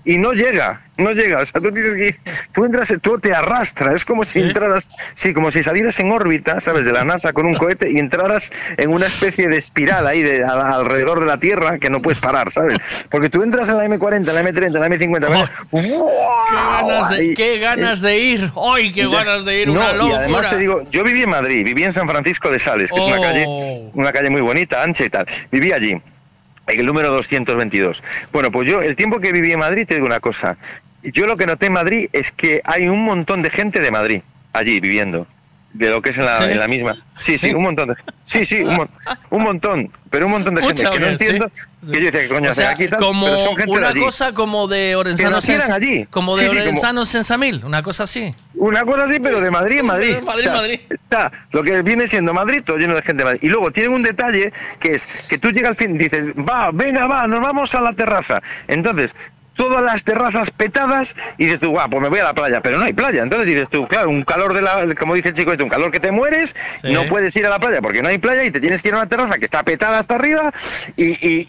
y no llega, no llega, o sea, tú tienes que ir, tú entras, tú te arrastras, es como si entraras, sí, como si salieras en órbita, ¿sabes? De la NASA con un cohete y entraras en una especie de espiral ahí de, a- alrededor de la Tierra que no puedes parar, ¿sabes? Porque tú entras en la M40, en la M30, en la M50, Qué ganas de, qué ganas de ir. ¡Ay, qué ganas de ir! No, una y locura. además te digo, yo viví en Madrid, viví en San Francisco de Sales, que es una Oh. calle, una calle muy bonita, ancha y tal. Viví allí. en El número 222. Bueno, pues yo, el tiempo que viví en Madrid, te digo una cosa. Yo lo que noté en Madrid es que hay un montón de gente de Madrid allí viviendo. De lo que es en la, ¿Sí? en la misma. Sí, sí, un montón de Sí, sí, un, mon- un montón. Pero un montón de gente que no entiendo. sí. Que yo decía, ¿qué coño O sea, aquí tal? como pero son gente de una allí. cosa como de Orensano nacieran Sens- allí. Como de como- Orensano Sensamil, una cosa así. Una cosa así, pero de Madrid en Madrid. De Madrid, O sea, Madrid. Está lo que viene siendo Madrid, todo lleno de gente de Madrid. Y luego tienen un detalle que es que tú llegas al fin, dices, va, venga, va, nos vamos a la terraza. Entonces, todas las terrazas petadas y dices tú, guau, pues me voy a la playa, pero no hay playa. Entonces dices tú, claro, un calor de la, como dice el chico, un calor que te mueres, Sí. no puedes ir a la playa porque no hay playa y te tienes que ir a una terraza que está petada hasta arriba y, y,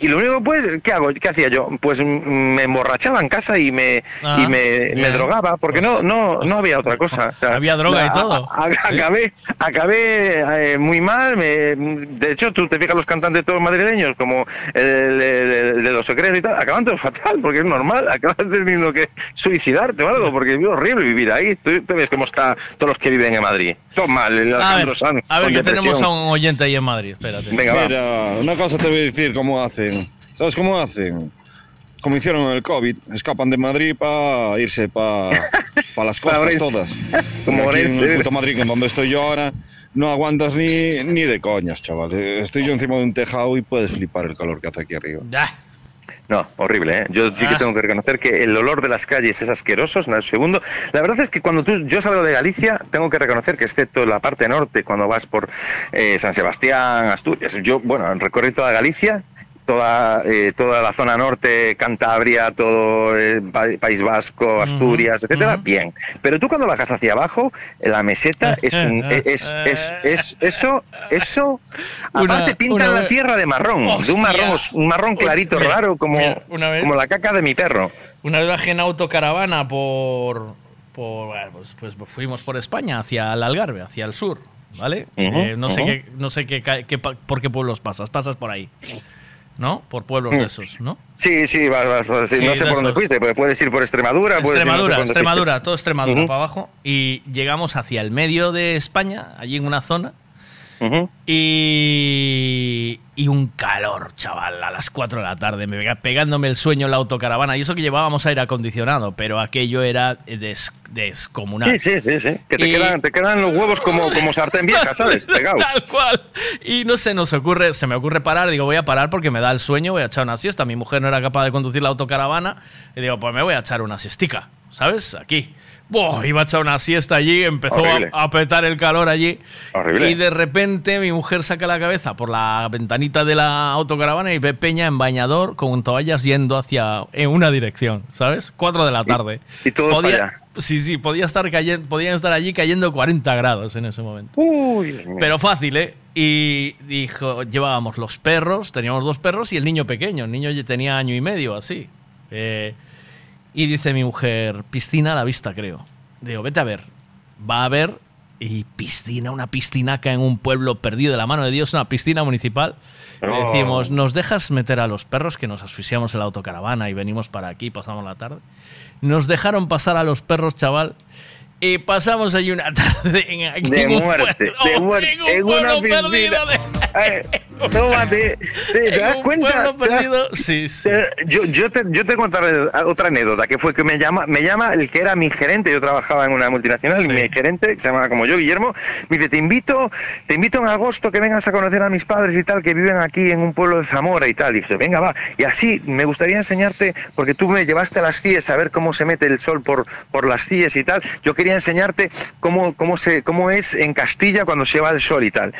y, lo único pues, ¿qué hago? ¿Qué hacía yo? Pues me emborrachaba en casa y me, Ah, y me, me bien. drogaba porque no, no, no había otra cosa. O sea, Había droga y todo. a- a- Sí. acabé acabé eh, muy mal. me- de hecho, tú te fijas los cantantes todos madrileños, como el, el- el de los secretos y tal, acaban todos fatal, porque es normal, acabas teniendo que suicidarte o algo, porque es horrible vivir ahí. Tú, tú ves cómo está todos los que viven en Madrid. Todo mal, el A Alejandro ver, Sanz, a ver que tenemos a un oyente ahí en Madrid, espérate. Mira, una cosa te voy a decir cómo hacen. ¿Sabes cómo hacen? Como hicieron en el COVID, escapan de Madrid para irse para las Pa' costas Orense. todas. Como Aquí en el puto Madrid, en donde estoy yo ahora, no aguantas ni, ni de coñas, chaval. Estoy yo encima de un tejado y puedes flipar el calor que hace aquí arriba. No, horrible, ¿eh? Yo sí que Ah. tengo que reconocer que el olor de las calles es asqueroso, es un segundo. La verdad es que cuando tú, yo salgo de Galicia, tengo que reconocer que excepto la parte norte, cuando vas por eh, San Sebastián, Asturias, yo, bueno, recorrí toda Galicia, toda, eh, toda la zona norte, Cantabria, todo el Pa- País Vasco, Asturias, etcétera, bien. Pero tú cuando bajas hacia abajo, la meseta es, un- es, es, es- eso, eso, Una- aparte pintan una la tierra de marrón, de un marrón, un marrón clarito, Mira, raro, como, mira, una vez- como la caca de mi perro. Una vez bajé en autocaravana por, por pues, pues fuimos por España hacia el Algarve, hacia el sur, ¿vale? Eh, no sé qué, no sé qué, qué por qué pueblos pasas, pasas por ahí, ¿no? Por pueblos de Mm. esos, ¿no? Sí, sí, vas, vas, vas, sí, no sé de por dónde fuiste, porque puedes ir por Extremadura, puedes ir no sé Extremadura, Extremadura, todo Extremadura para abajo y llegamos hacia el medio de España, allí en una zona. Y, y un calor, chaval, a las 4 de la tarde, me pegándome el sueño en la autocaravana. Y eso que llevábamos aire acondicionado, pero aquello era des- descomunal. Sí, sí, sí, sí. Que te, Y- quedan, te quedan los huevos como, como sartén vieja, ¿sabes? Pegados. Tal cual. Y no se nos ocurre, se me ocurre parar. Digo, voy a parar porque me da el sueño, voy a echar una siesta. Mi mujer no era capaz de conducir la autocaravana. Y digo, pues me voy a echar una siestica, ¿sabes? Aquí. Iba a echar una siesta allí, empezó a, a petar el calor allí. Horrible. Y de repente mi mujer saca la cabeza por la ventanita de la autocaravana y ve Peña en bañador con toallas yendo hacia en una dirección, ¿sabes? Cuatro de la tarde. y podía, allá. Sí, sí, podía estar cayendo, podían estar allí cayendo 40 grados en ese momento. Uy. Pero fácil, ¿eh? Y dijo, llevábamos los perros, teníamos dos perros y el niño pequeño. El niño ya tenía año y medio, así. Eh, y dice mi mujer, piscina a la vista, creo. Digo, vete a ver. Va a ver y piscina, una piscinaca en un pueblo perdido de la mano de Dios, una piscina municipal. Y Oh. decimos, ¿nos dejas meter a los perros que nos asfixiamos en la autocaravana y venimos para aquí, pasamos la tarde? Nos dejaron pasar a los perros, chaval. Y pasamos allí una tarde en, aquí De muerte, pueblo- de muerte, en un en una piscina. de- Tómate. ¿Te, te das cuenta? pueblo ¿Te das- perdido, sí, sí. yo, yo, te, yo te contaré otra anécdota, que fue que me llama, me llama el que era mi gerente, yo trabajaba en una multinacional, y mi gerente, que se llama como yo, Guillermo, me dice, te invito, te invito en agosto que vengas a conocer a mis padres y tal, que viven aquí en un pueblo de Zamora y tal. Y dije, venga, va. Y así me gustaría enseñarte, porque tú me llevaste a las CIES a ver cómo se mete el sol por, por las CIES y tal. Yo quería enseñarte cómo, cómo, se, cómo es en Castilla cuando se va el sol y tal.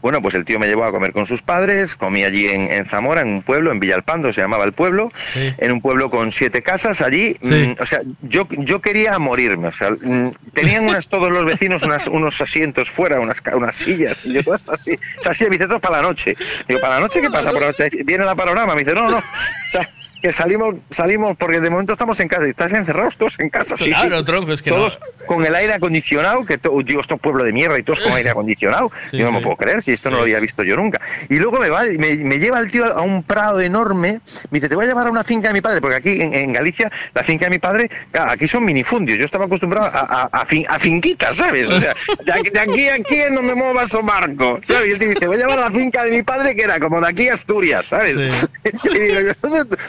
Bueno, pues el tío me llevó a comer con sus padres, comí allí en, en Zamora, en un pueblo, en Villalpando se llamaba el pueblo, en un pueblo con siete casas allí. Sí. mm, o sea, yo, yo quería morirme. O sea, mm, tenían unas, todos los vecinos unas, unos asientos fuera, unas, unas sillas. Y yo, así, o sea, así, me dice, todo para la noche. Digo, ¿para la noche qué pasa por la noche? Viene la panorama, me dice, no, no. O sea, que salimos, salimos, porque de momento estamos en casa, y estás encerrados todos en casa, sí, sí. Claro, tronco, es que todos no. con el aire acondicionado, que to- digo, esto es pueblo de mierda y todos con aire acondicionado. Sí, yo no sí. me puedo creer, si esto no lo había visto yo nunca. Y luego me va, me, me lleva el tío a un prado enorme, me dice, te voy a llevar a una finca de mi padre, porque aquí en, en Galicia, la finca de mi padre, aquí son minifundios, yo estaba acostumbrado a, a, a fin- a finquitas, ¿sabes? O sea, de aquí, de aquí a aquí no me muevas o marco, ¿sabes? Y él te dice, voy a llevar a la finca de mi padre, que era como de aquí a Asturias, ¿sabes? y digo, yo,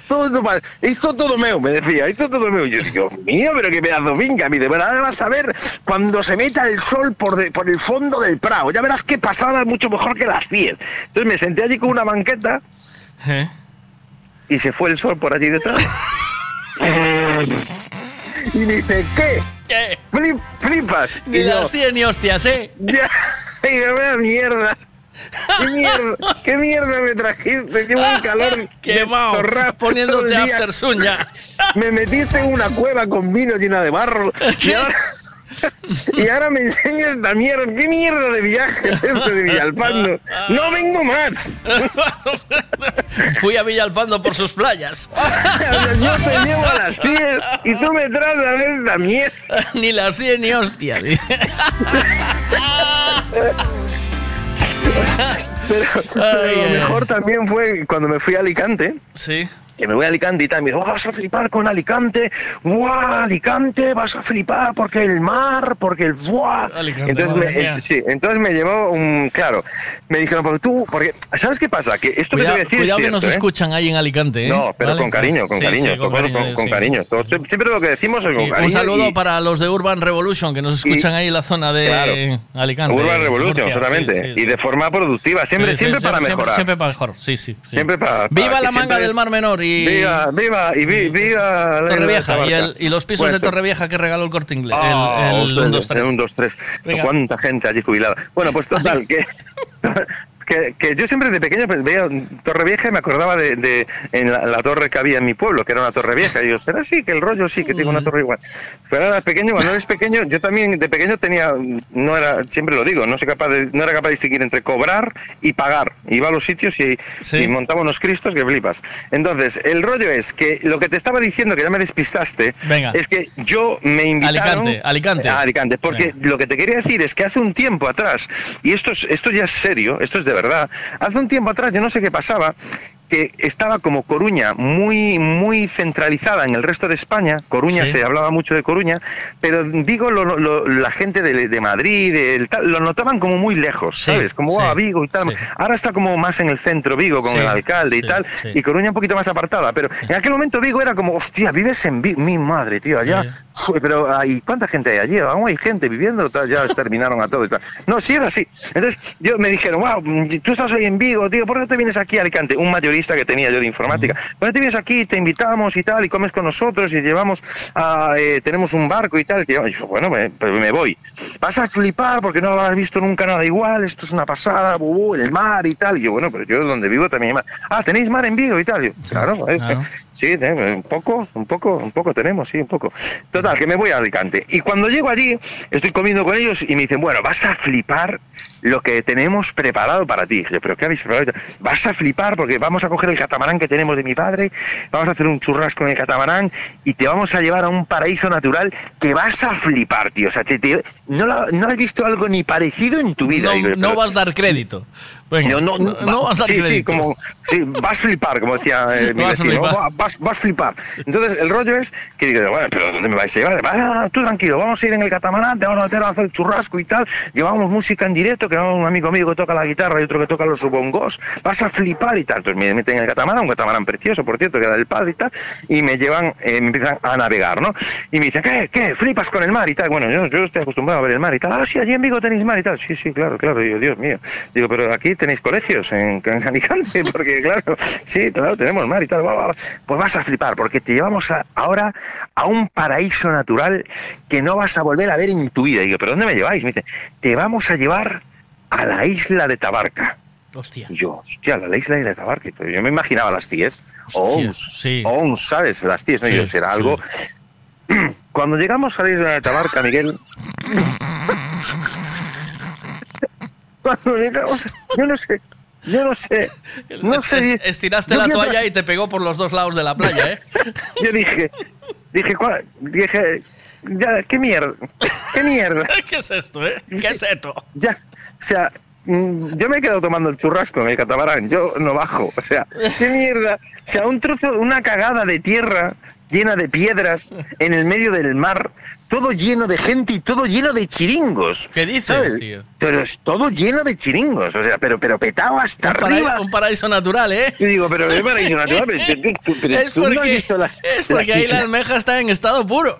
todo, todo esto todo meu, me decía, esto todo meu. Yo digo, Dios mío, pero qué pedazo finca. Me dice, bueno, ahora vas a ver cuando se meta el sol por, de- por el fondo del prado. Ya verás qué pasada, mucho mejor que las 10. Entonces me senté allí con una banqueta ¿Eh? y se fue el sol por allí detrás. y me dice, ¿qué? ¿Qué? Flip- flipas. Ni Y las 100 ni hostias, ¿eh? ya, y me vea mierda. ¿Qué mierda, ¿Qué mierda me trajiste? Llevo un calor torrap poniéndote after sun ya. Me metiste en una cueva con vino llena de barro. Y ahora, y ahora me enseñas esta mierda. ¿Qué mierda de viaje es este de Villalpando? No vengo más. Fui a Villalpando por sus playas. Yo te llevo a las 10 y tú me traes a ver esta mierda. ni las 100 ni hostias. Pero, pero Ay, lo ay, mejor también fue cuando me fui a Alicante. Sí. Que me voy a Alicante y tal, me dice, vas a flipar con Alicante, ¡guau! Alicante, vas a flipar porque el mar, porque el ¡buah! Alicante, entonces, me, ent- sí, entonces me llevó un, claro, me dijeron, porque tú, porque, ¿sabes qué pasa? Que esto Cuidado, que te voy a decir cuidado es que nos ¿eh? escuchan ahí en Alicante, ¿eh? No, pero ¿Vale? con cariño, con Sí, cariño, sí, con cariño, con, con sí. cariño. Todo- siempre lo que decimos es con cariño. un saludo y- para los de Urban Revolution que nos escuchan ahí en la zona de Claro. Alicante. Urban Revolution, solamente. y de forma productiva, siempre, siempre para mejorar. Siempre, para mejor, sí, sí. sí. Siempre para. Viva la manga del Mar Menor y. Viva, viva, y vi- viva. la- Torrevieja y, el- y los pisos Pues, de Torrevieja que regaló el corte inglés. Ah, el, el ostras, 1, 2, 3. el 1, 2, 3. Venga. ¿Cuánta gente allí jubilada? Bueno, pues total, que, que, que yo siempre de pequeño pues, veía Torrevieja y me acordaba de, de- en la, la torre que había en mi pueblo, que era una torre vieja. Y digo, ¿será así? Que el rollo sí, que tengo una torre igual. Pero ahora pequeño, cuando eres pequeño, yo también de pequeño tenía, no era, siempre lo digo, no, soy capaz de, no era capaz de distinguir entre cobrar y pagar. Iba a los sitios y, y montaba unos cristos que flipas. Entonces, el rollo es que lo que te estaba diciendo, que ya me despistaste, Venga. es que yo me invitaron... Alicante, Alicante. a Alicante, porque lo que te quería decir es que hace un tiempo atrás, y esto, es, esto ya es serio, esto es de verdad, hace un tiempo atrás, yo no sé qué pasaba, que estaba como Coruña muy muy centralizada en el resto de España, Coruña Sí. se hablaba mucho de Coruña, pero Vigo, lo- lo- la gente de, de Madrid, del tal, lo notaban como muy lejos, Sí, ¿sabes? Como sí, "Ah, Vigo y tal. Ahora está como más en el centro Vigo con el alcalde y tal, y Coruña un poquito más apartada, pero en aquel momento Vigo era como, hostia, vives en Vigo, mi madre, tío, allá, Fue, pero hay ¿cuánta gente hay allí? Aún hay gente viviendo, tal, ya exterminaron a todo y tal. No, sí era así. Entonces, yo me dijeron, wow, tú estás hoy en Vigo, tío, ¿por qué no te vienes aquí a Alicante? Un mayorista que tenía yo de informática. ¿Por qué no te vienes aquí, te invitamos y tal, y comes con nosotros y llevamos a, eh, tenemos un barco y tal? Y yo, bueno, me, pues me voy. Vas a flipar porque no habrás visto nunca nada igual, esto es una pasada, bubú, el mar y tal. Y yo, bueno, pero yo donde vivo también hay mar. Ah, ¿tenéis mar en Vigo y tal? Yo, claro, claro. Sí, un poco, un poco, un poco tenemos, sí, un poco. Total, que me voy a Alicante. Y cuando llego allí, estoy comiendo con ellos y me dicen, bueno, vas a flipar lo que tenemos preparado para ti. Yo, pero ¿qué habéis preparado? Vas a flipar porque vamos a a coger el catamarán que tenemos de mi padre, vamos a hacer un churrasco en el catamarán y te vamos a llevar a un paraíso natural que vas a flipar, tío. O sea, te- te- no, la- no has visto algo ni parecido en tu vida. No, Digo, no vas a dar crédito. Venga, no, no, no vas a dar sí, sí, crédito. como, sí, vas a flipar, como decía eh, mi Vas a vecino, flipar. "Va- vas, a flipar. Entonces, el rollo es que digo, bueno, pero ¿dónde me vais a llevar? "Ah, tú tranquilo, vamos a ir en el catamarán, te vamos a meter a hacer churrasco y tal, llevamos música en directo, que un amigo mío que toca la guitarra y otro que toca los bongos, vas a flipar y tal. Entonces me meten en el catamarán, un catamarán precioso, por cierto, que era del padre y tal, y me llevan, eh, empiezan a navegar, ¿no? Y me dicen, ¿qué? ¿Qué? ¿Flipas con el mar y tal? Bueno, yo, yo estoy acostumbrado a ver el mar y tal. Ah, sí, allí en Vigo tenéis mar y tal. Sí, sí, claro, claro. Digo, Dios mío. Digo, pero aquí tenéis colegios en, en Alicante, porque claro, sí, claro, tenemos mar y tal. Pues vas a flipar, porque te llevamos a- ahora a un paraíso natural que no vas a volver a ver en tu vida. Digo, ¿pero dónde me lleváis? Me dice, te vamos a llevar a la isla de Tabarca. Hostia. Y yo, hostia, la isla de Tabarca. Pero yo me imaginaba las tíes. O sí. ¿sabes? Las tíes, ¿no? Y Sí, yo, será algo... Cuando llegamos a la isla de Tabarca, Miguel... Cuando llegamos... Yo no sé... Yo no sé... No sé... Es- estiraste yo la toalla y te pegó por los dos lados de la playa, ¿eh? Yo dije... Dije... ¿cuál? Dije... Ya, ¿qué mierda? ¿Qué mierda? ¿Qué es esto, eh? ¿Qué es esto? Ya, o sea, mm, yo me he quedado tomando el churrasco en el catamarán, yo no bajo, o sea, qué mierda, o sea, un trozo, una cagada de tierra llena de piedras en el medio del mar, todo lleno de gente y todo lleno de chiringos. ¿Qué dices, ¿sabes? tío? Pero es todo lleno de chiringos, o sea, pero, pero petado hasta Un, arriba. un paraíso natural, ¿eh? Y digo, pero es paraíso natural, pero, Es tú no has porque, visto las, es porque las ahí islas. la almeja está en estado puro.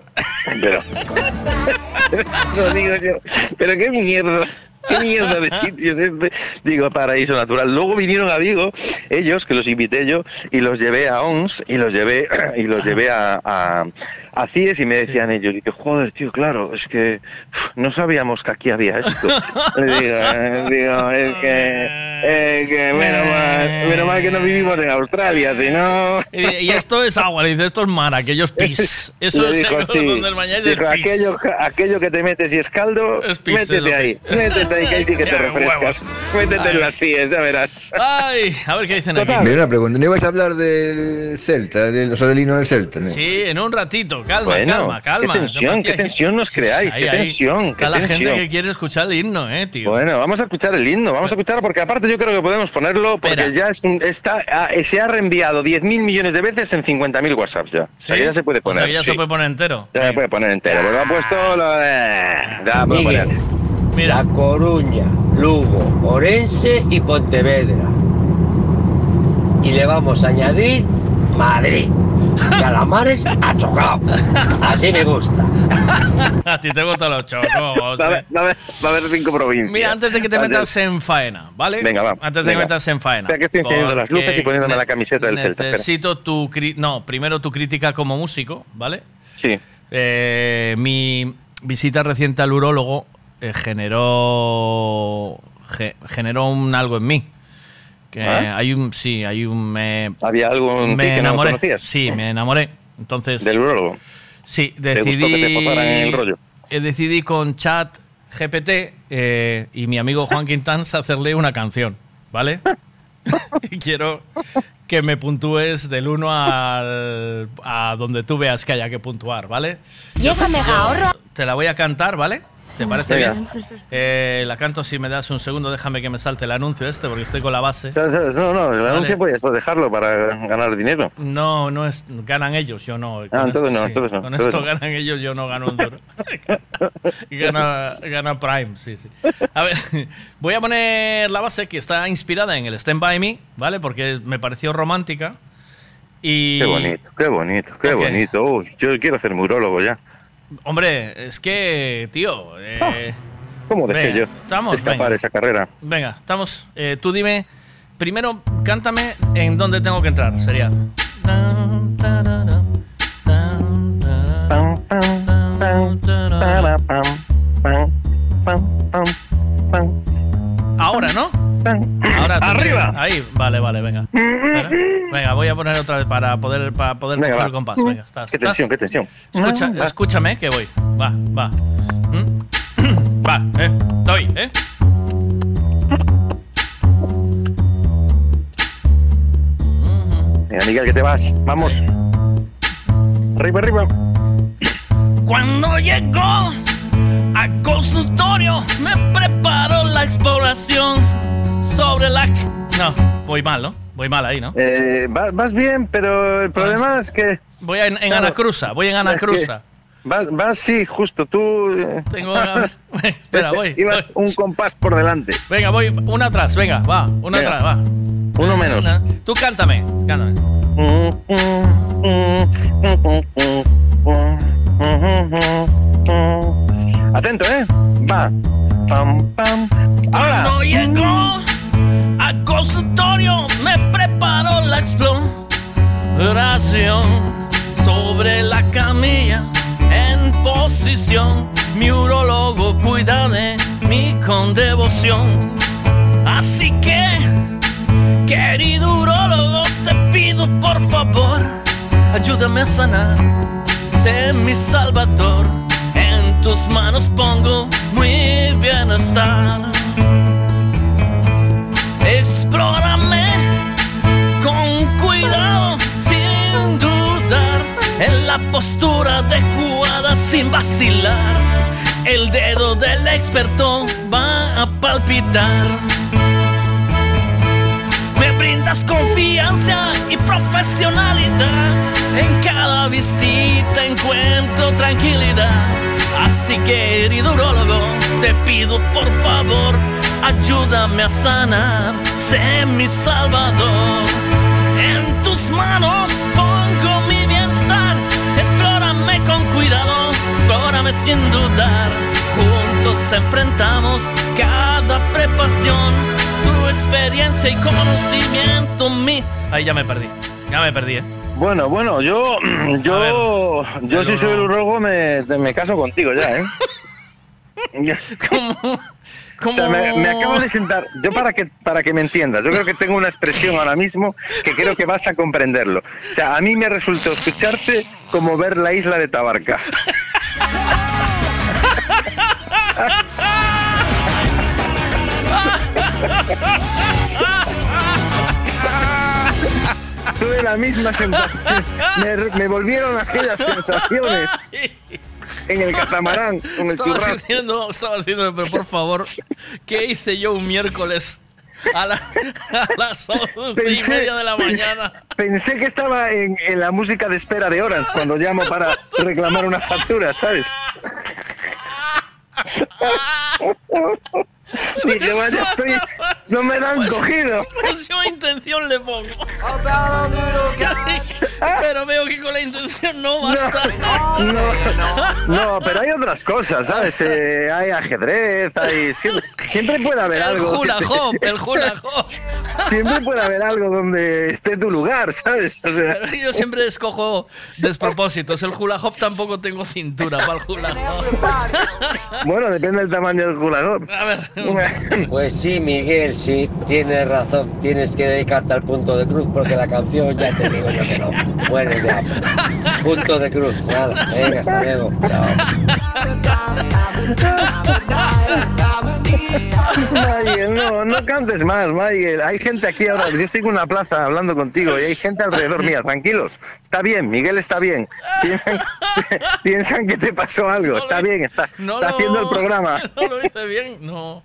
Pero. no digo yo. Pero qué mierda. ¿Qué mierda de sitio es este? Digo, paraíso natural. Luego vinieron a Vigo, ellos, que los invité yo, y los llevé a ONS, y los llevé, y los llevé a, a, a CIES, y me decían ellos, y que, joder, tío, claro, es que uf, no sabíamos que aquí había esto. Le digo, eh, digo, es que, es que menos mal, menos mal que no vivimos en Australia, si no... Y, y esto es agua, le dice, esto es mar, aquello es pis. Eso Le es dijo, sí. donde el mañana es el Dijo, pis. aquello, aquello que te metes y es caldo, Es pis, es métete ahí, pis. métete ahí que ahí sí que te refrescas. Métete en las pies, ya verás. Ay, a ver qué dicen aquí. Mira una pregunta, ¿no ibas a hablar del Celta, del, o sea, del himno del Celta? ¿no? Sí, en un ratito, calma, Bueno, calma, calma. qué tensión, qué tensión nos creáis, Ahí, qué ahí. tensión, Está qué la gente tensión. que quiere escuchar el himno, eh, tío. Bueno, vamos a escuchar el himno, vamos a escuchar porque aparte yo creo que podemos ponerlo porque Espera. ya es un- está, ah, se ha reenviado 10.000 millones de veces en 50.000 WhatsApps ya. O sea, que ya se puede O poner. sea, que ya sí. se puede poner entero. Ya se puede poner entero. Pues lo ha puesto lo de... Ya, puedo Miguel. poner. Mira. La Coruña, Lugo, Orense y Pontevedra. Y le vamos a añadir Madrid. Calamares a chocado. Así me gusta. A ti te gustan los chocos. Va a, haber, va a haber- va a haber cinco provincias. Mira, antes de que te metas en faena, ¿vale? Venga, va. Antes de que venga. metas en faena. Espera que estoy encendiendo las luces y poniéndome la camiseta del Celta. Necesito tu... cri- No, primero tu crítica como músico, ¿vale? Sí. Eh, mi visita reciente al urólogo eh, generó ge- generó un algo en mí. Que ¿Ah? hay un sí, hay un me, ¿Había algo en ti me que no enamoré. conocías? Sí, me enamoré. Entonces Del urólogo. Sí, ¿Te gustó decidí que te en el rollo? eh, decidí con chat GPT eh, y mi amigo Juan Quintans hacerle una canción, ¿vale? y quiero que me puntúes del 1 al, a donde tú veas que haya que puntuar, ¿vale? Llega Mega Ahorro. Te la voy a cantar, ¿vale? ¿Te parece Venga. bien? Eh, la canto si me das un segundo, déjame que me salte el anuncio este porque estoy con la base. No, no, el Vale. anuncio puedes dejarlo para ganar dinero. No, no es. Ganan ellos, yo no. Ah, entonces esto no, sí. entonces no, Con entonces esto no. ganan ellos, yo no gano un duro. gana, gana Prime, sí, sí. A ver, voy a poner la base que está inspirada en el Stand By Me, ¿vale? Porque me pareció romántica. Y. Qué bonito, qué bonito, qué bonito. Uy, yo quiero ser murólogo ya. Hombre, es que, tío. eh, ¿Cómo dejé venga, yo estamos, escapar venga. esa carrera? Venga, estamos. eh, tú dime. Primero, cántame en dónde tengo que entrar. Sería. Ahora, ¿no? Ahora Arriba. Ahí, vale, vale, venga. Espera. Venga, voy a poner otra vez para poder, para poder Venga, coger va. el compás. Venga, estás. Qué tensión, qué tensión. Escucha, Va. escúchame que voy. Va, va. Va, eh. Doy, eh. Miguel, que te vas. Vamos. Arriba, arriba. Cuando llegó al consultorio, me preparó la exploración sobre la. No, voy mal, ¿no? Voy mal ahí, ¿no? Eh, va- vas bien, pero el problema es que... Voy en, en Claro. Anacruza, voy en Anacruza. Vas, vas, sí, justo. Tú... eh, Tengo una- Espera, voy. Ibas un compás por delante. Venga, voy una atrás, venga, va, una Venga. atrás, va. Uno menos. Una. Tú cántame, cántame. Atento, ¿eh? Va. Pam, pam. Ahora. Cuando llegó al consultorio, me preparó la exploración sobre la camilla en posición. Mi urologo cuida de mí con devoción. Así que, querido urólogo, te pido por favor, ayúdame a sanar. Sé mi salvador, tus manos pongo mi bienestar. Explórame con cuidado, sin dudar, en la postura adecuada, sin vacilar. El dedo del experto va a palpitar. Me brindas confianza y profesionalidad. En cada visita encuentro tranquilidad. Así que, querido urólogo, te pido por favor, ayúdame a sanar. Sé mi salvador. En tus manos pongo mi bienestar. Explórame con cuidado, explórame sin dudar. Juntos enfrentamos cada preparación. Tu experiencia y conocimiento, mi. Ahí ya me perdí. Ya me perdí, ¿eh? Bueno, bueno, yo, yo, yo si soy el urólogo me, me caso contigo ya, ¿eh? ¿Cómo? O sea, me, me acabo de sentar, yo para que, para que me entiendas, yo creo que tengo una expresión ahora mismo que creo que vas a comprenderlo. O sea, a mí me resultó escucharte como ver la isla de Tabarca. La misma sensación, me, me volvieron aquellas sensaciones en el catamarán con el Estabas churrasco. diciendo, estabas diciendo, pero por favor, ¿qué hice yo un miércoles a, la- a las once y media de la mañana? Pensé que estaba en, en la música de espera de horas cuando llamo para reclamar una factura, ¿sabes? Dije, vaya, estoy, no me dan Pues- cogido. Pues yo intención le pongo. Pero veo que con la intención no basta. No, no, pero hay otras cosas, ¿sabes? Eh, hay ajedrez, hay siempre, siempre puede haber El algo. hula que te- hop, el hula hop. Siempre puede haber algo donde esté tu lugar, ¿sabes? O sea, Pero yo siempre escojo despropósitos. El hula hop tampoco tengo cintura para el hula hop. bueno, depende del tamaño del jugador. A ver. Pues sí, Miguel, sí, tienes razón. Tienes que dedicarte al punto de cruz porque la canción ya te digo yo que no. Bueno, ya. Punto de cruz. Nada, venga, hasta luego. Chao. No, no cantes más, Miguel. Hay gente aquí ahora, yo estoy en una plaza hablando contigo y hay gente alrededor mía, tranquilos. Está bien, Miguel está bien. Piensan, piensan que te pasó algo. Está bien, está, No está lo- haciendo el programa. No lo hice bien, no.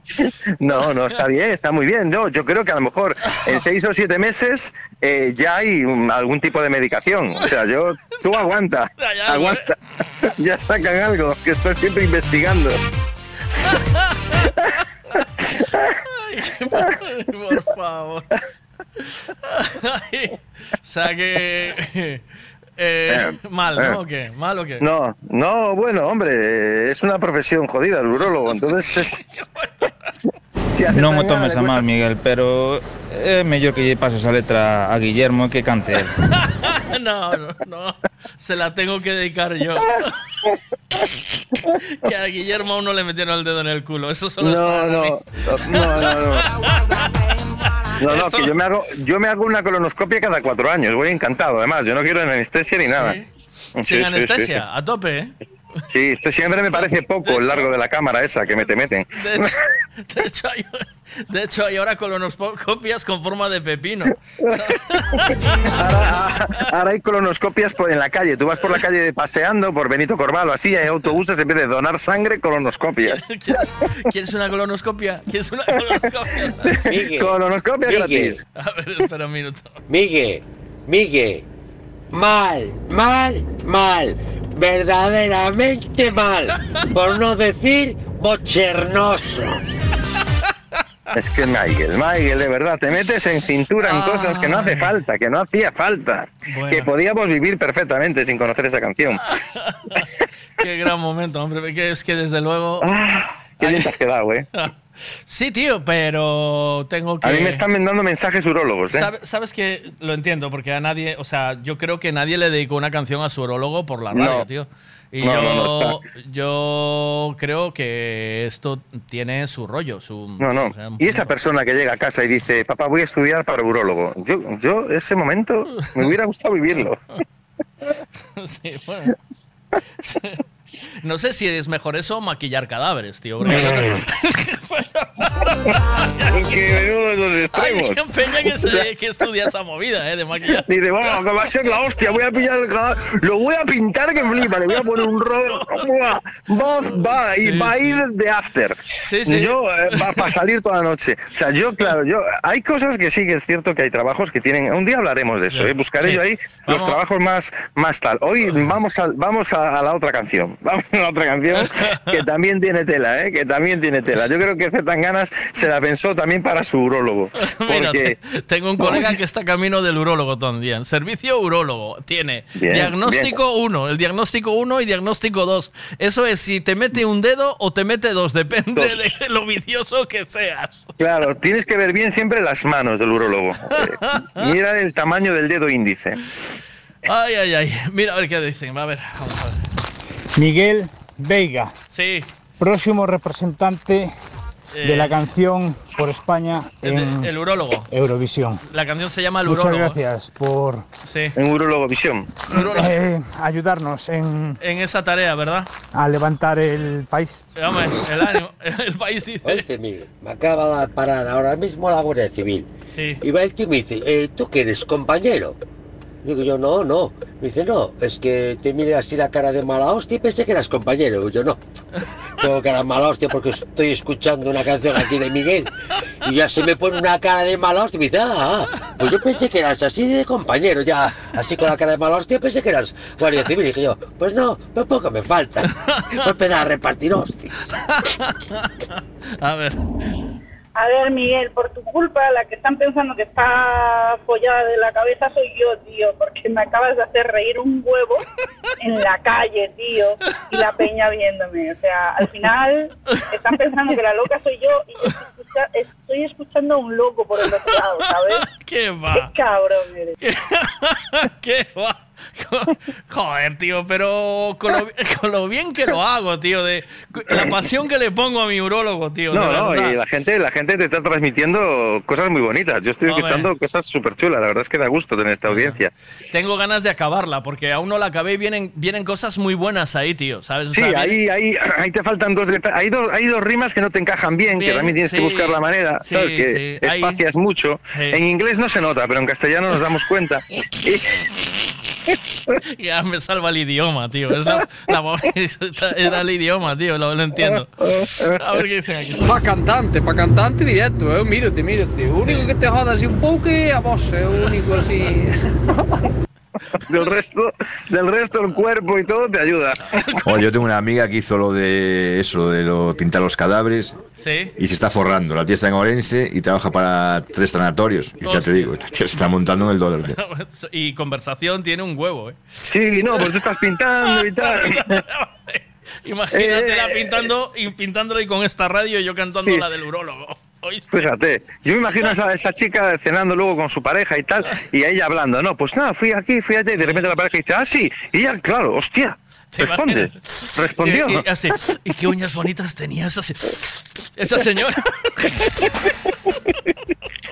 No, no, está bien, está muy bien. No, yo creo que a lo mejor en seis o siete meses eh, ya hay algún tipo de medicación. O sea, yo, tú aguanta, aguanta. Ya sacan algo, que estoy siempre investigando. Ay, por favor. Ay, o sea que. eh, mal, ¿no? ¿O qué? ¿Mal o qué? No, no, bueno, hombre, es una profesión jodida el urólogo, entonces es... Si hace Non o tangana, tomes a mal, Miguel, pero é mellor que lle pases a letra a Guillermo que cante él. No, no, no. Se la tengo que dedicar yo. que a Guillermo aún no le metieron el dedo en el culo. Eso solo es No, para no, no, no, no. No, no, Esto- que yo me hago, yo me hago una colonoscopia cada cuatro años, voy encantado, además, yo no quiero anestesia ni nada. Sí, Sin sí, sí, anestesia, sí. a tope, ¿eh? Sí, esto siempre me parece poco el largo de la cámara esa que me te meten. De hecho, De hecho, hay, de hecho, hay ahora colonoscopias con forma de pepino. Ahora, ahora hay colonoscopias por, en la calle. Tú vas por la calle paseando por Benito Corvalo, así hay autobuses en vez de donar sangre, colonoscopias. ¿Quieres, quieres una colonoscopia? ¿Quieres una colonoscopia? Miguel, Colonoscopia Miguel. gratis. A ver, espera un minuto. Migue, Migue, mal, mal, mal, verdaderamente mal, por no decir bochernoso. Es que Michael, Michael, de verdad, te metes en cintura en cosas que no hace falta, que no hacía falta, Bueno. que podíamos vivir perfectamente sin conocer esa canción. Qué gran momento, hombre. Que es que desde luego. Qué bien te has quedado, eh. Sí, tío, pero tengo que. A mí me están mandando mensajes urólogos, ¿eh? Sabe- Sabes que lo entiendo, porque a nadie, o sea, yo creo que nadie le dedicó una canción a su urólogo por la radio, No. tío. Y No, yo, no, no yo creo que esto tiene su rollo, su. No, no. o sea, Y esa persona que llega a casa y dice, papá, voy a estudiar para urólogo. Yo, yo ese momento me hubiera gustado vivirlo. sí, bueno. No sé si es mejor eso o maquillar cadáveres, tío. porque- que los Hay extremos. peña que, se- que estudia esa movida, ¿eh? De maquillar. Dice, bueno, que va a ser la hostia, voy a pillar el cadáver, lo voy a pintar que flipa, le voy a poner un rollo, va, va, y Sí, va a sí. ir de after. sí. Yo, eh, va para salir toda la noche. O sea, yo, claro, yo, hay cosas que sí que es cierto que hay trabajos que tienen, un día hablaremos de eso. ¿eh? buscaré Sí. yo ahí los trabajos más, más tal. Hoy vamos a, vamos a, a la otra canción, vamos a la otra canción que también tiene tela, ¿eh? que también tiene tela. Yo creo que Ganas se la pensó también para su urólogo. Mira, Porque... te- tengo un colega que está camino del urólogo también. Servicio urólogo. Tiene Bien, diagnóstico 1, el diagnóstico 1 y diagnóstico 2. Eso es si te mete un dedo o te mete dos, depende Dos. de lo vicioso que seas. Claro, tienes que ver bien siempre las manos del urólogo. Eh, mira el tamaño del dedo índice. Ay, ay, ay. Mira a ver qué dicen. A ver, vamos a ver. Miguel Veiga, Sí. próximo representante de Eh, la canción por España el, en de- el urólogo. Eurovisión. La canción se llama El Muchas urólogo. gracias por Sí. En Urólogo Visión. eh, ayudarnos en, En esa tarea, ¿verdad? a levantar el país. Hombre, el ánimo. El país dice. Oíste, Miguel, me acaba de parar ahora mismo la Guardia Civil. Sí. Y va el y me dice, eh, ¿tú qué eres, compañero? Digo yo, no, no. Me dice, no, es que te mire así la cara de mala hostia y pensé que eras compañero. Yo, no. Tengo cara de mala hostia porque estoy escuchando una canción aquí de Miguel y ya se me pone una cara de mala hostia y me dice, ah, ah, pues yo pensé que eras así de compañero, ya así con la cara de mala hostia pensé que eras guardia civil. Y dije yo, pues no, pues poco me falta. Voy a empezar a repartir hostias. A ver. A ver, Miguel, por tu culpa, la que están pensando que está follada de la cabeza soy yo, tío, porque me acabas de hacer reír un huevo en la calle, tío, y la peña viéndome. O sea, al final están pensando que la loca soy yo y yo estoy, escucha- estoy escuchando a un loco por el otro lado, ¿sabes? ¿Qué va? Qué cabrón eres. ¿Qué va? Joder, tío, pero con lo, con lo bien que lo hago, tío, de la pasión que le pongo a mi urólogo, tío. No, no, verdad. y la gente, la gente te está transmitiendo cosas muy bonitas. Yo estoy Hombre. escuchando cosas súper chulas. La verdad es que da gusto tener esta audiencia. Tengo ganas de acabarla, porque aún no la acabé y vienen, vienen cosas muy buenas ahí, tío, ¿sabes? O Sí, sea, viene- ahí, ahí, ahí te faltan dos hay dos, hay dos rimas que no te encajan bien, Bien, que también tienes sí, que buscar la manera, sí, sabes que sí, ahí. espacias mucho. Sí. En inglés no se nota, pero en castellano nos damos cuenta. Ya me salva el idioma, tío. Es la, la- era el idioma, tío, lo, lo entiendo. A ver qué dicen aquí. Pa cantante, pa cantante directo, eh? Mírate, mírate. Único que te joda así un pouco é a é o único así. Del resto, del resto el cuerpo y todo te ayuda. Oye, yo tengo una amiga que hizo lo de eso, de lo pintar los cadáveres Sí. y se está forrando. La tía está en Orense y trabaja para tres sanatorios. Y ya te Hostia. digo, la tía se está montando en el dólar. tío. Y conversación tiene un huevo, ¿eh? Sí, no, pues tú estás pintando y tal. Imagínatela Eh. pintando y pintándolo y con esta radio y yo cantando Sí. la del urólogo. Fíjate, yo me imagino a esa, esa chica cenando luego con su pareja y tal, y ella hablando, no, pues nada, fui aquí, fui allá, y de repente la pareja dice, ah, sí, y ella, claro, hostia, ¿Te responde, imaginas? respondió. Y, y así, y qué uñas bonitas tenía esa, se- esa señora.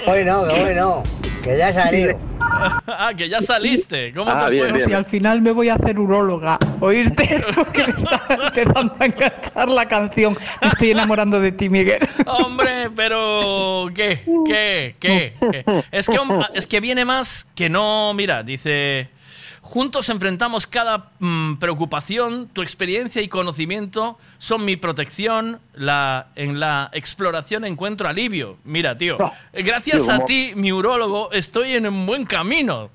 Hoy no, hoy no, que ya salido. ah, que ya saliste. ¿Cómo Ah, te bien, fue? bien. Si al final me voy a hacer uróloga, ¿oíste? Porque me está empezando a enganchar la canción. Me estoy enamorando de ti, Miguel. Hombre, pero ¿qué? ¿Qué? ¿Qué? ¿Qué? Es que es que viene más que no, mira, dice Juntos enfrentamos cada mm, preocupación, tu experiencia y conocimiento son mi protección, la, en la exploración encuentro alivio. Mira, tío, gracias tío, a ti, mi urólogo, estoy en un buen camino.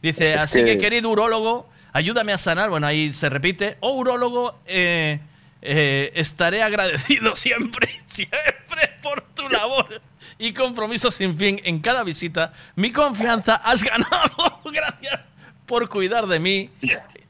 Dice, así que... que- querido urólogo, ayúdame a sanar. Bueno, ahí se repite. Oh, urólogo, eh, eh, estaré agradecido siempre, siempre por tu labor y compromiso sin fin en cada visita. Mi confianza has ganado. Gracias por cuidar de mí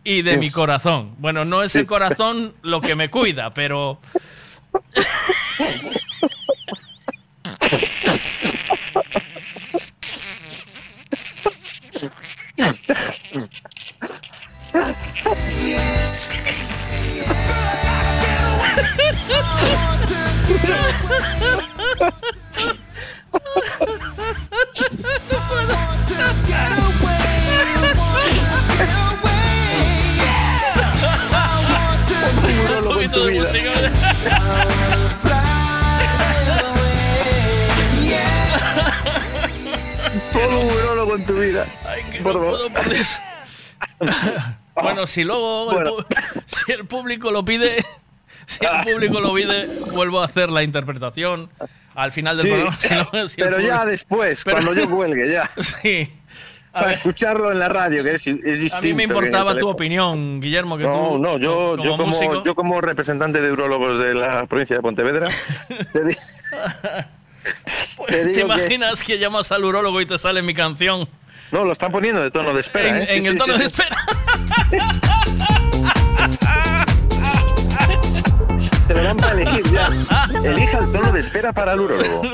y de mi corazón. Bueno, no es el corazón lo que me cuida, pero... poquito de música. Todo un en tu vida. Por favor. puedo por Dios. Bueno, si luego el Bueno. si el público lo pide, si el público lo pide, vuelvo a hacer la interpretación al final del Sí, programa. si no- si el pero ya después, Pero- cuando yo cuelgue, ya. Sí. Para ver. escucharlo en la radio, que es, es distinto. A mí me que importaba tu opinión, Guillermo, que No, tú no, yo como yo, como, músico- yo como representante de urólogos de la provincia de Pontevedra, te, di- ¿Te, que- imaginas que... llamas al urólogo y te sale mi canción? No, lo están poniendo de tono de espera. en ¿eh? Sí, en el sí, tono sí, de sí. espera. Te lo dan para elegir ya. Elija el tono de espera para el urólogo.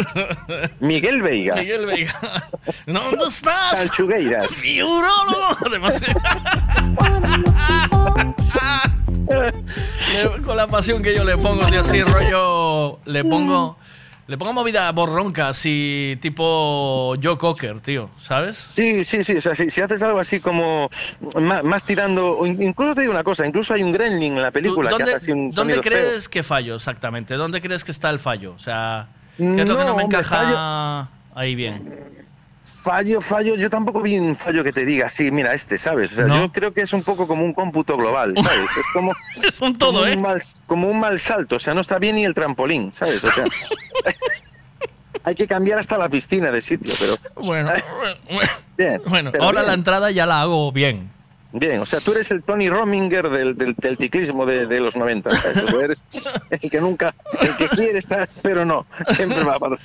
Miguel Veiga. Miguel Veiga. ¿Dónde estás? Calchugueiras. Mi urólogo. Además, con la pasión que yo le pongo, tío, así rollo. Le pongo. Le pongo movida borronca, así tipo Joe Cocker, tío, ¿sabes? Sí, sí, sí. O sea, si, si haces algo así como más, más tirando. incluso te digo una cosa: incluso hay un gremlin en la película que ¿Dónde, hace así un dónde sonido feo. crees que fallo exactamente? ¿Dónde crees que está el fallo? O sea, ¿qué es lo que No, no me hombre, encaja ahí bien? Fallo, fallo, yo tampoco vi un fallo que te diga, sí, mira, este, ¿sabes? O sea, No. yo creo que es un poco como un cómputo global, ¿sabes? Es como. es un todo, como ¿eh? Un mal, como un mal salto, o sea, no está bien ni el trampolín, ¿sabes? O sea. hay que cambiar hasta la piscina de sitio, pero. Bueno, bueno, Bien. bueno, pero ahora bien. la entrada ya la hago bien. Bien, o sea, tú eres el Tony Rominger del, del, del ciclismo de, de los 90. ¿sabes? O sea, eres el que nunca, el que quiere estar, pero no, siempre va para.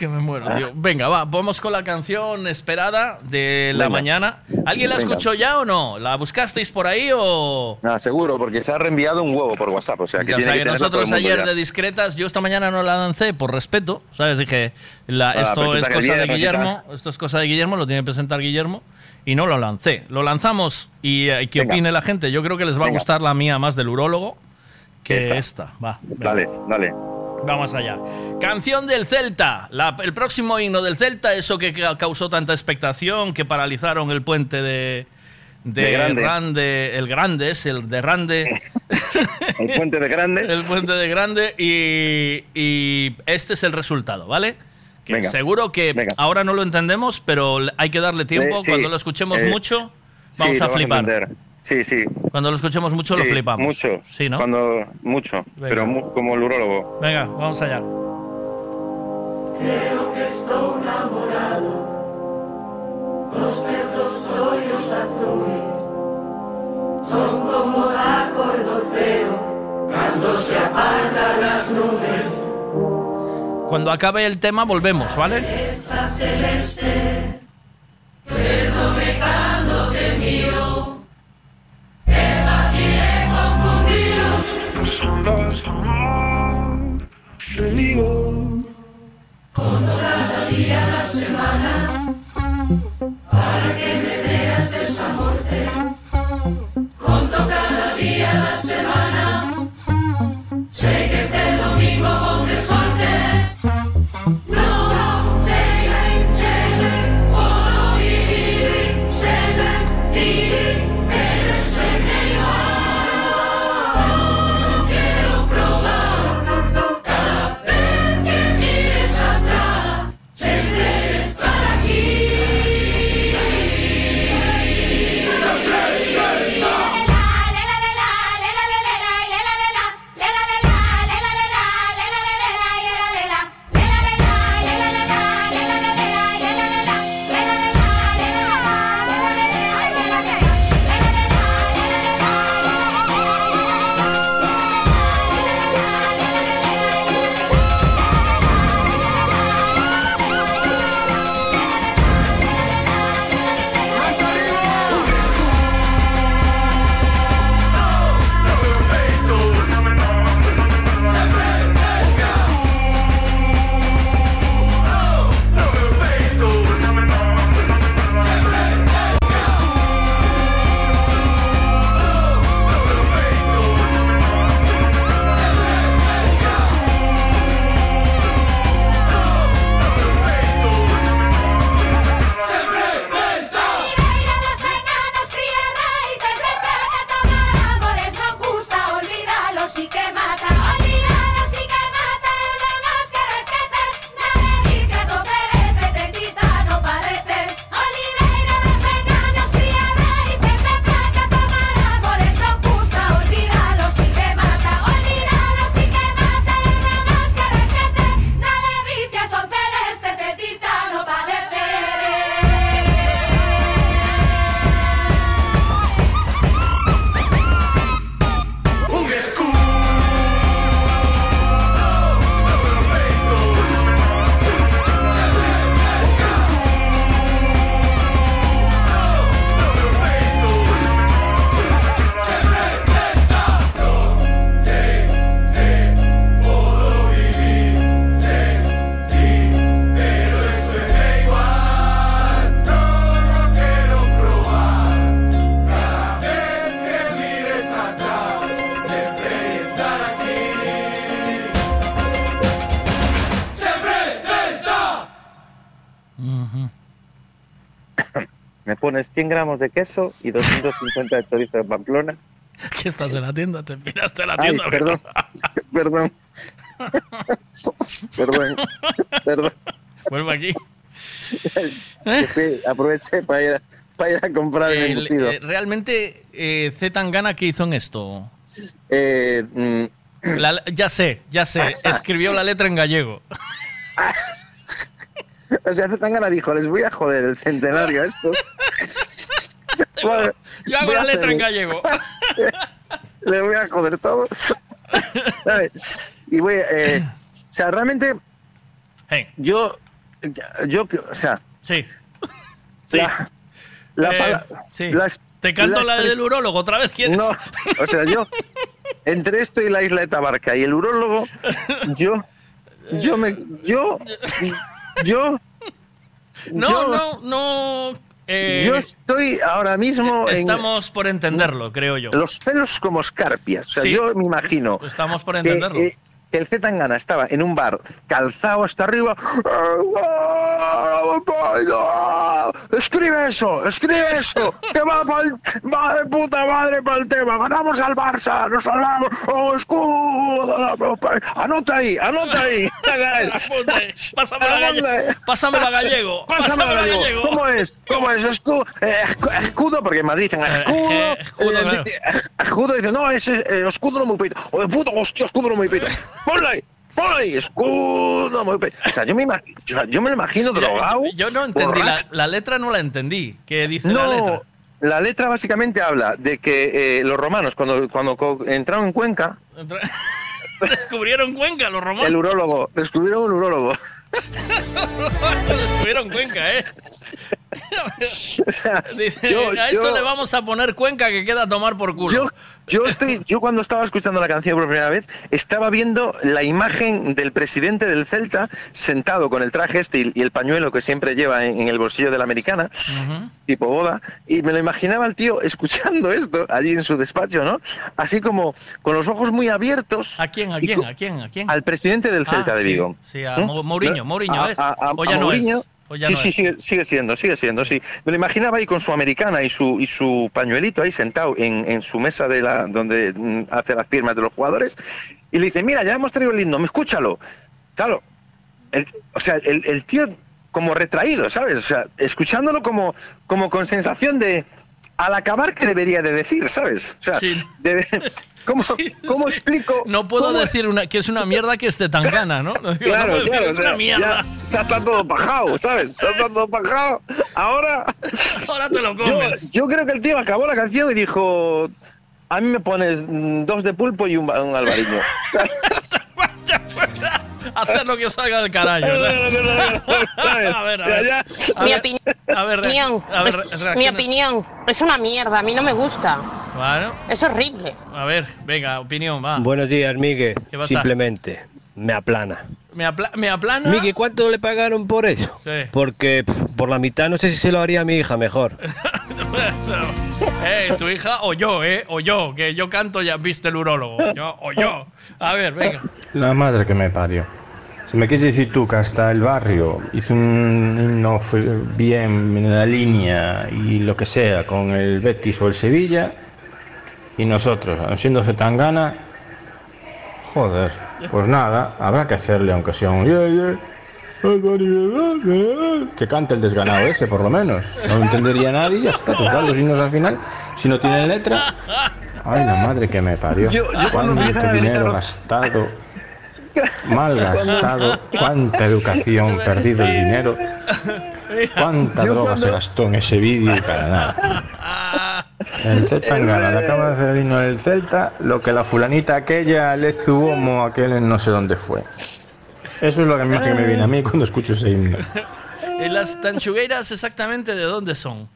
Que me muero, Ah. tío. Venga, va, vamos con la canción esperada de la Venga. mañana. ¿Alguien la Venga. escuchó ya o no? ¿La buscasteis por ahí o...? Ah, seguro, porque se ha reenviado un huevo por WhatsApp, o sea, que Ya, o tiene sea, que que nosotros ayer ya. de discretas, yo esta mañana no la lancé por respeto, ¿sabes? Dije, la- Ah, esto es cosa de Guillermo, esto es cosa de Guillermo, lo tiene que presentar Guillermo, y no lo lancé. Lo lanzamos y eh, que Venga. opine la gente. Yo creo que les va a gustar la mía más del urólogo que Esta. esta. Va. Dale, dale. Vamos allá. Canción del Celta. La- el próximo himno del Celta, eso que ca- causó tanta expectación, que paralizaron el puente de, de, De Grande. Rande. El Grande es el de Rande. El puente de Grande. el puente de Grande. Y, y este es el resultado, ¿vale? Que Venga. seguro que Venga. ahora no lo entendemos, pero hay que darle tiempo. Eh, sí. Cuando lo escuchemos Eh, mucho, vamos a flipar. entender. Sí, sí. Cuando lo escuchemos mucho, lo Sí, flipamos. Mucho. Sí, ¿no? Cuando, mucho. Venga. Pero mu- como el urólogo. Venga, vamos allá. Creo que estoy enamorado. Los teus olhos azules son como acordoceo cuando se apagan las nubes. Cuando acabe el tema, volvemos, ¿vale? Celeste, confundiros. Conto cada día la semana para que me pones 100 gramos de queso y 250 de chorizo de Pamplona. Que estás en la tienda, te piraste la Ay, tienda. perdón, perdón. Perdón, perdón. Vuelve aquí. Sí, aproveché para ir, a- para ir a comprar el, El- embutido. eh, realmente, eh, Z Tangana, ¿qué hizo en esto? Eh, mm, La- ya sé, ya sé. Escribió la letra en gallego. o sea, Zetangana dijo, les voy a joder el centenario a estos. Yo hago la letra en gallego. Le voy a joder todo. Y voy, eh, o sea, realmente, yo, yo, o sea, Sí. la, la Eh, pala- sí. las- Te canto la del urólogo, ¿otra vez quieres? No, o sea, yo, entre esto y la isla de Tabarca y el urólogo, yo, yo me, yo, yo, No, yo- no, no. eh, yo estoy ahora mismo en estamos por entenderlo, creo yo. los pelos como escarpias. O sea, Sí. yo me imagino Estamos por que, entenderlo. eh, que el Z Tangana estaba en un bar calzado hasta arriba. Escribe eso, escribe eso, que va, pa'l- va de puta madre para el tema. Ganamos al Barça, nos salvamos. ¡Oh, escudo! Anota ahí, anota ahí. Pásamelo a gallego. Pásamelo a gallego. Pásamelo a gallego. ¿Cómo es? ¿Cómo es? Escudo, eh, escu- escudo porque en Madrid dicen escudo. eh, escudo, eh, claro. di- eh, escudo dice, no, ese eh, escudo no muy pito. O de puto, hostia, escudo no muy pito. Ponle ahí, ponle ahí, escudo muy. O sea, yo me, ima- o sea, yo me lo imagino drogado. Yo no entendí, la, letra no la entendí. ¿Qué dice la letra? la letra básicamente habla de que eh, los romanos, cuando, cuando entraron en Cuenca, Descubrieron Cuenca los romanos. el urólogo, descubrieron un urólogo. Cuenca, ¿eh? Dice, yo- a esto yo- le vamos a poner Cuenca que queda a tomar por culo. Yo, yo, estoy, yo cuando estaba escuchando la canción por primera vez, estaba viendo la imagen del presidente del Celta sentado con el traje este y, el pañuelo que siempre lleva en, en el bolsillo de la americana, tipo boda, y me lo imaginaba el tío escuchando esto allí en su despacho, ¿no? Así como con los ojos muy abiertos. ¿A quién? ¿A quién? ¿A quién? ¿A quién? Al presidente del Ah, Celta de sí, Vigo. Sí, a ¿Mm? Mo- Mourinho. Mourinho A- es. a- a- o ya no Mourinho. es. O ya sí, no sí, es. sigue, sigue siendo, sigue siendo, sí. Me lo imaginaba ahí con su americana y su, y su pañuelito ahí sentado en, en su mesa de la, donde mm, hace las firmas de los jugadores. Y le dice, mira, ya hemos traído el himno, escúchalo. Claro, el- o sea, el, el tío como retraído, ¿sabes? O sea, escuchándolo como, como con sensación de, al acabar, ¿qué debería de decir, ¿sabes? O sea, debe- ¿cómo, cómo explico? No puedo cómo- decir una, que es una mierda que esté tan gana, ¿no? No, digo, no Claro, claro, es o sea, una mierda. ya, ya está todo pajado, ¿sabes? Ya está todo pajado. Ahora. Ahora te lo comes. yo creo que el tío acabó la canción y dijo: A mí me pones dos de pulpo y un, un albariño. Hacer lo que os salga del carajo. a ver, a ver. Mi A ver, opinión. a ver, a ver, mi opinión. Es una mierda, a mí no me gusta. Bueno, Es horrible. a ver, venga, opinión, va. Buenos días, Miguel. ¿Qué pasa? Simplemente, me aplana. ¿Me, apla- me aplana? Miguel, ¿cuánto le pagaron por eso? Sí. Porque por la mitad no sé si se lo haría a mi hija mejor. eh, tu hija o yo, ¿eh? O yo, que yo canto ya viste el urólogo. Yo, o yo. A ver, venga. La madre que me parió. Si me quieres decir tú que hasta el barrio hizo un himno bien en la línea y lo que sea con el Betis o el Sevilla y nosotros, siendo Zetangana, joder, pues nada, habrá que hacerle aunque sea un "Yeah, yeah, que cante el desganado ese por lo menos. No lo entendería nadie y ya está, total, los himnos al final, si no tienen letra. Ay, la madre que me parió. Yo- yo Cuánto dinero gastado, mal gastado, cuánta educación, perdido el dinero, cuánta droga se gastó en ese vídeo y para nada. El Zetangana le acaba de hacer el himno del Celta, lo que la fulanita aquella le zuomo aquel en no sé dónde fue. Eso es lo que más que me viene a mí cuando escucho ese himno. ¿Y las tanchugueiras exactamente de dónde son?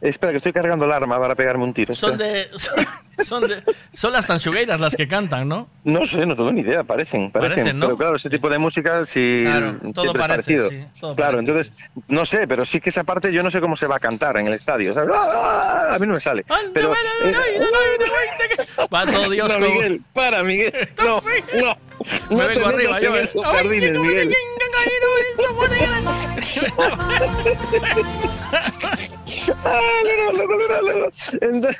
Espera, que estoy cargando el arma para pegarme un tiro. Son de. Son, son de. Son las tanchugueiras las que cantan, ¿no? No sé, no tengo ni idea, parecen, parecen. Parecen, ¿no? Pero claro, ese tipo de música sí Claro, todo es parece, parecido. sí, todo claro, parece, entonces, no sé, pero sí que esa parte yo no sé cómo se va a cantar en el estadio. ¿sabes? ¡Ah! A mí no me sale. Pero, eh, Va todo Dios no, Miguel, para, Miguel. No, no. Me no vengo te arriba, yo, eh. esos Ay, jardines, Miguel. and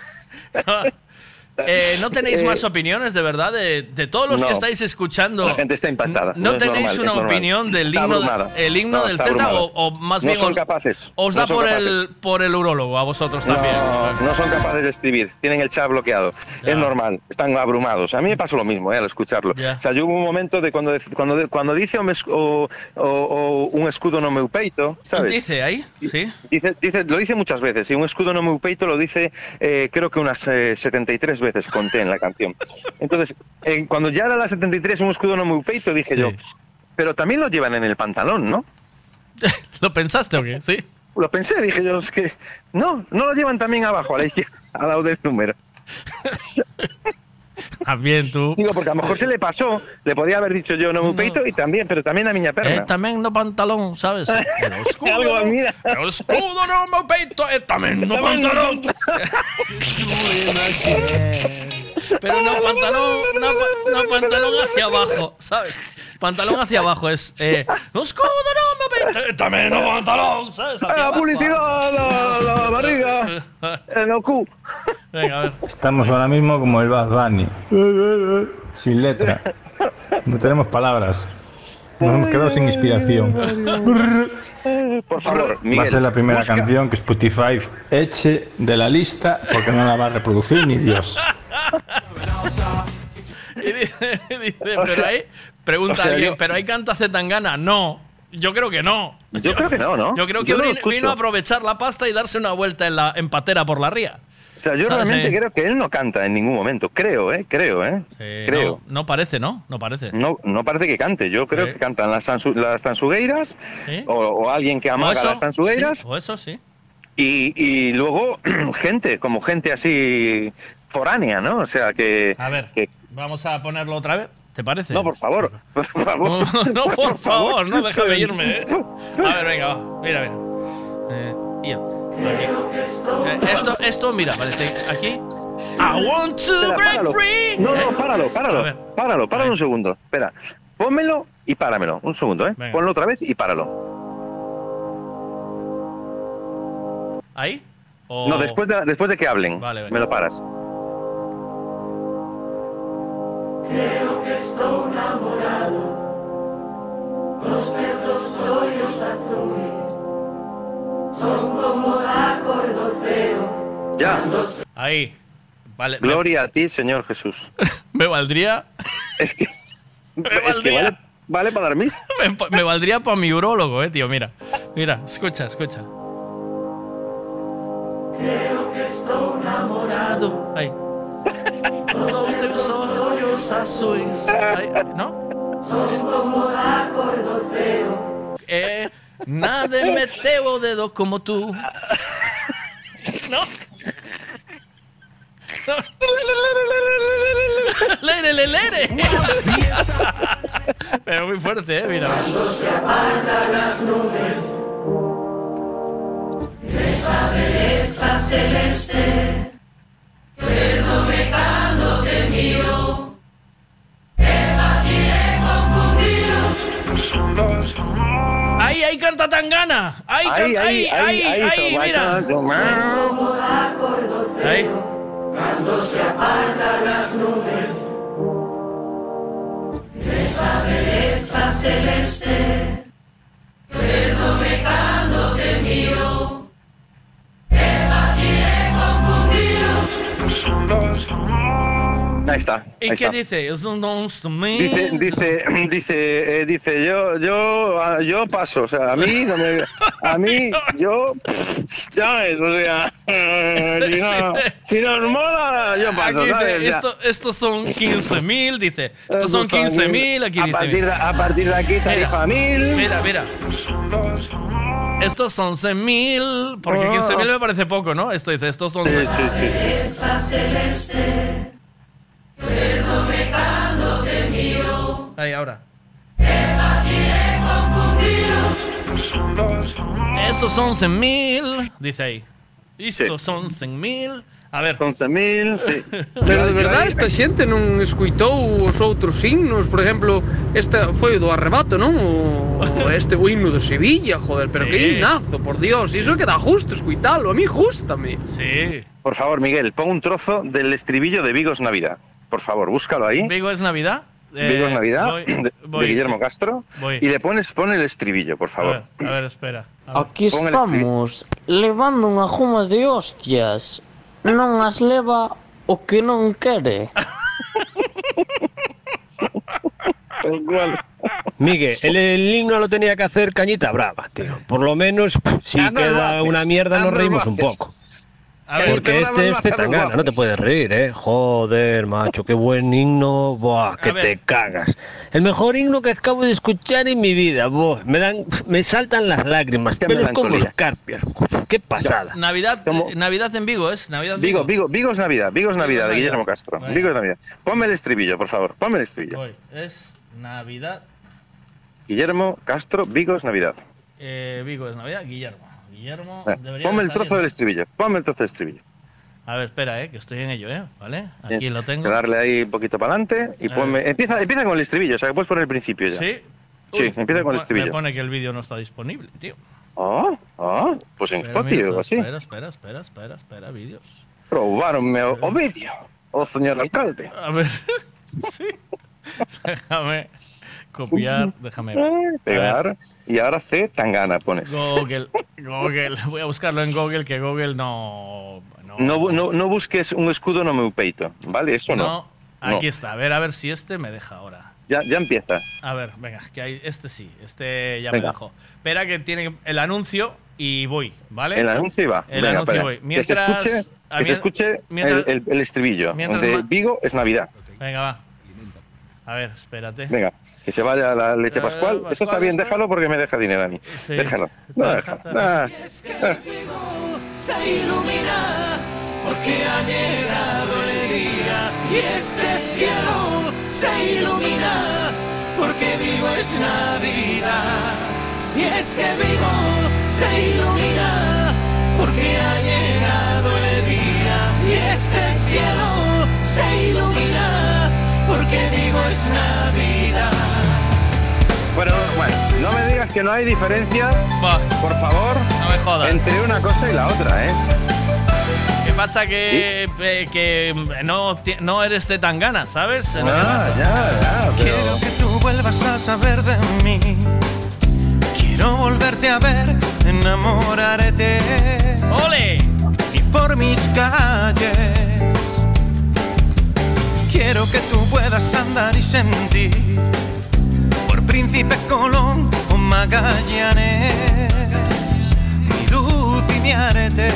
Eh, ¿No tenéis Eh, más opiniones de verdad de, de todos los que no. estáis escuchando? La gente está impactada. ¿No, es tenéis normal, una opinión del himno, el himno No, del Celta o, o más No bien son os, capaces. os no da por capaces. el por el urólogo a vosotros también? No, no son capaces de escribir, tienen el chat bloqueado. Es normal, están abrumados. A mí me pasó lo mismo eh, al escucharlo. Ya. O sea, yo hubo un momento de cuando, cuando, cuando dice o, me esc- o- o- un escudo no meu peito, ¿sabes? ¿Dice ahí? Sí. Dice, dice, lo dice muchas veces, y un escudo no meu peito lo dice eh, creo que unas eh, 73 veces conté en la canción. Entonces, eh, cuando ya era la 73 un escudo no meu peito, dije Sí. yo, pero también lo llevan en el pantalón, ¿no? ¿Lo pensaste o qué? Sí. Lo pensé, dije yo, es que no, no lo llevan también abajo, a la izquierda, al lado del número. También tú. Digo, porque a lo mejor se le pasó, le podía haber dicho yo no meu peito y también, pero también a miña perna. Eh, tamén no pantalón, sabes? Pero o escudo, Algo, no, mira. o escudo no meu peito e tamén no pantalón. Pero no pantalón, no, no pantalón hacia abajo, ¿sabes? Pantalón hacia abajo es eh, no escudo no meu peito e tamén no pantalón, ¿sabes? Hacia la abajo. publicidad, la, la barriga, el cu. Venga, a ver. Estamos ahora mismo como el Bad Bunny. Sin letra. No tenemos palabras. Nos hemos quedado sin inspiración. Por favor, Va a Miguel. ser la primera busca- canción que Spotify eche de la lista porque no la va a reproducir ni Dios. Y dice, pero sea- ahí, pregunta o sea, alguien, yo- ¿pero ahí canta Zetangana? No, yo creo que no. Yo creo que no, ¿no? Yo creo que Yo no lo vino, escucho. vino a aprovechar la pasta y darse una vuelta en la en patera por la ría. O sea, yo realmente creo que él no canta en ningún momento. Creo, ¿eh? Creo, ¿eh? creo. No, no parece, ¿no? No parece. No, no parece que cante. Yo creo Sí. que cantan las, tansu- las tansugueiras o, o alguien que amaga eso, las tansugueiras o eso sí. y, y luego gente, como gente así foránea, ¿no? O sea, que... A ver, que- vamos a ponerlo otra vez. ¿Te parece? no, por favor, por favor. No, por favor, no déjame irme. ¿eh? A ver, venga, va. Mira, mira. Eh. O sea, esto, esto, mira, parece aquí. I want to Espera, break páralo. free. No, no, Eh, páralo, páralo. ver. Páralo, páralo un segundo. Espera. Pónmelo y páramelo. Un segundo, ¿eh? Venga. Ponlo otra vez y páralo. ¿Ahí? O- No, después de, después de que hablen. Vale, venga. Me lo paras. Creo que estoy enamorado. Los olhos azules son como. Ya. Ahí. Vale. me- Gloria a ti, Señor Jesús. Me, valdría. Es que, Me es que valdría. vale, vale para dar mis. Me, me valdría para mi urólogo, eh, tío. Mira. Mira, escucha, escucha. Creo que estoy enamorado. Ahí. Los teus olhos azuis. Ahí, ahí, ¿No? Son como acordo cero. Eh, nada meteu o dedo como tú. ¿No? ¡Lere, le, lere! Pero muy fuerte, ¿eh? Mira. Se apartan las nubes. Esa belleza celeste. Perdóme cuando te miro. ¡Ahí, ahí canta Tangana! ¡Ahí, Ahí, can- ahí, ahí, ahí, mira! Acordo cero. Ahí. Cuando se apartan las nubes. Esa belleza celeste. Perdóme cuando te miro. Es fácil de confundiros. Ahí está. ¿Y ahí qué está. dice? Es un dice, dice, dice, eh, dice, yo, yo, ah, yo paso, o sea, a mí, no me, a mí, yo, ya ves, o sea, si, no, si nos mola, yo paso, aquí ¿sabes? Esto, estos son 15.000, dice, estos son 15.000, aquí a dice. Partir de, a partir de aquí, tarifa 1.000. Mira, mira. Estos son 11.000, porque ah. 15.000 me parece poco, ¿no? Esto dice, estos 11.000. Perdóname cuando te miro. Ahí, ahora. Estos 11 mil, dice ahí. Estos 11 mil. A ver. 11 mil, sí. Pero de verdad esta xente non escuitou os outros signos, por exemplo, esta foi do arrebato, non? O, este o himno de Sevilla, joder, pero sí. que himnazo, por Dios, iso que dá justo escuitalo, a mí justame. Sí. Por favor, Miguel, pon un trozo del estribillo de Vigos Navidad. Por favor, búscalo ahí. Vigo es Navidad. Vigo es Eh, Navidad, voy- de, Guillermo sí. Castro. Voy. Y le pones, pon el estribillo, por A favor. ver, a ver, espera. A ver. Aquí Pon estamos, levando unha juma de hostias. Non as leva o que non quere. Miguel, el, el himno lo tenía que hacer Cañita Brava, tío. Por lo menos, pff, si queda haces. una mierda, nos reímos un poco. A ver, Porque este es de haces, lo Tangana, no te puedes reír, ¿eh? Joder, macho, qué buen himno, buah, que te cagas. El mejor himno que acabo de escuchar en mi vida, buah, me dan, me saltan las lágrimas, Qué pelos como escarpias, qué pasada. Navidad, eh, Navidad en Vigo, ¿es? Navidad en Vigo, Vigo, Vigo es Navidad, Vigo es Navidad, de. Guillermo Castro. Venga. Vigo es Navidad. Ponme el estribillo, por favor, ponme el estribillo. Voy. Es Navidad. Guillermo Castro, Vigo es Navidad. Eh, Vigo es Navidad. Guillermo. Guillermo. Debería Ponme de el trozo del estribillo, ponme el trozo del estribillo. A ver, espera, eh, que estoy en ello, ¿eh? ¿Vale? Aquí lo tengo. darle ahí un poquito para adelante y ponme. Empieza, empieza con el estribillo, o sea que puedes poner el principio ya. ¿Sí? Sí, empieza con el estribillo. Me pone que el vídeo no está disponible, tío. Ah, ah, pues en Spotify o así. Espera, espera, espera, espera, espera, vídeos. Probaronme o, o vídeo, o señor alcalde. A ver. sí. Déjame copiar, déjame. Pegar y ahora C, Tangana pones. Google, Google. Voy a buscarlo en Google, que Google no. No, No, no, no busques un escudo no meu peito, ¿vale? Eso no. no, aquí está. A ver, a ver si este me deja ahora. Ya, ya empieza. A ver, venga, que hay, este sí, este ya Venga. me dejó. Espera que tiene el anuncio y voy, ¿vale? El anuncio y va. El Venga, anuncio y voy. que se Mientras, escuche, que se escuche mientras- el, el- el estribillo. mientras de Vigo es Navidad. Venga, va. A ver, espérate. Venga, que se vaya la leche Eh, pascual. Eso está bien, está- déjalo porque me deja dinero a mí. Sí. Déjalo. No, déjalo. Ah, ah. se ilumina porque ha llegado el día y este cielo se ilumina porque Vigo es Navidad y es que Vigo se ilumina porque ha llegado el día y este cielo se ilumina porque Vigo es Navidad Bueno, bueno, no me digas que no hay diferencia, por favor, no me jodas. entre una cosa y la otra, ¿eh? ¿Qué pasa que, eh, que no, no eres de tan ganas, ¿sabes? Ah, ya, ya, pero... Quiero que tú vuelvas a saber de mí. Quiero volverte a ver, enamorarte. ¡Ole! Y por mis calles. Quiero que tú puedas andar y sentir. Por Príncipe Colón o Magallanes. Mi luz y mi arete.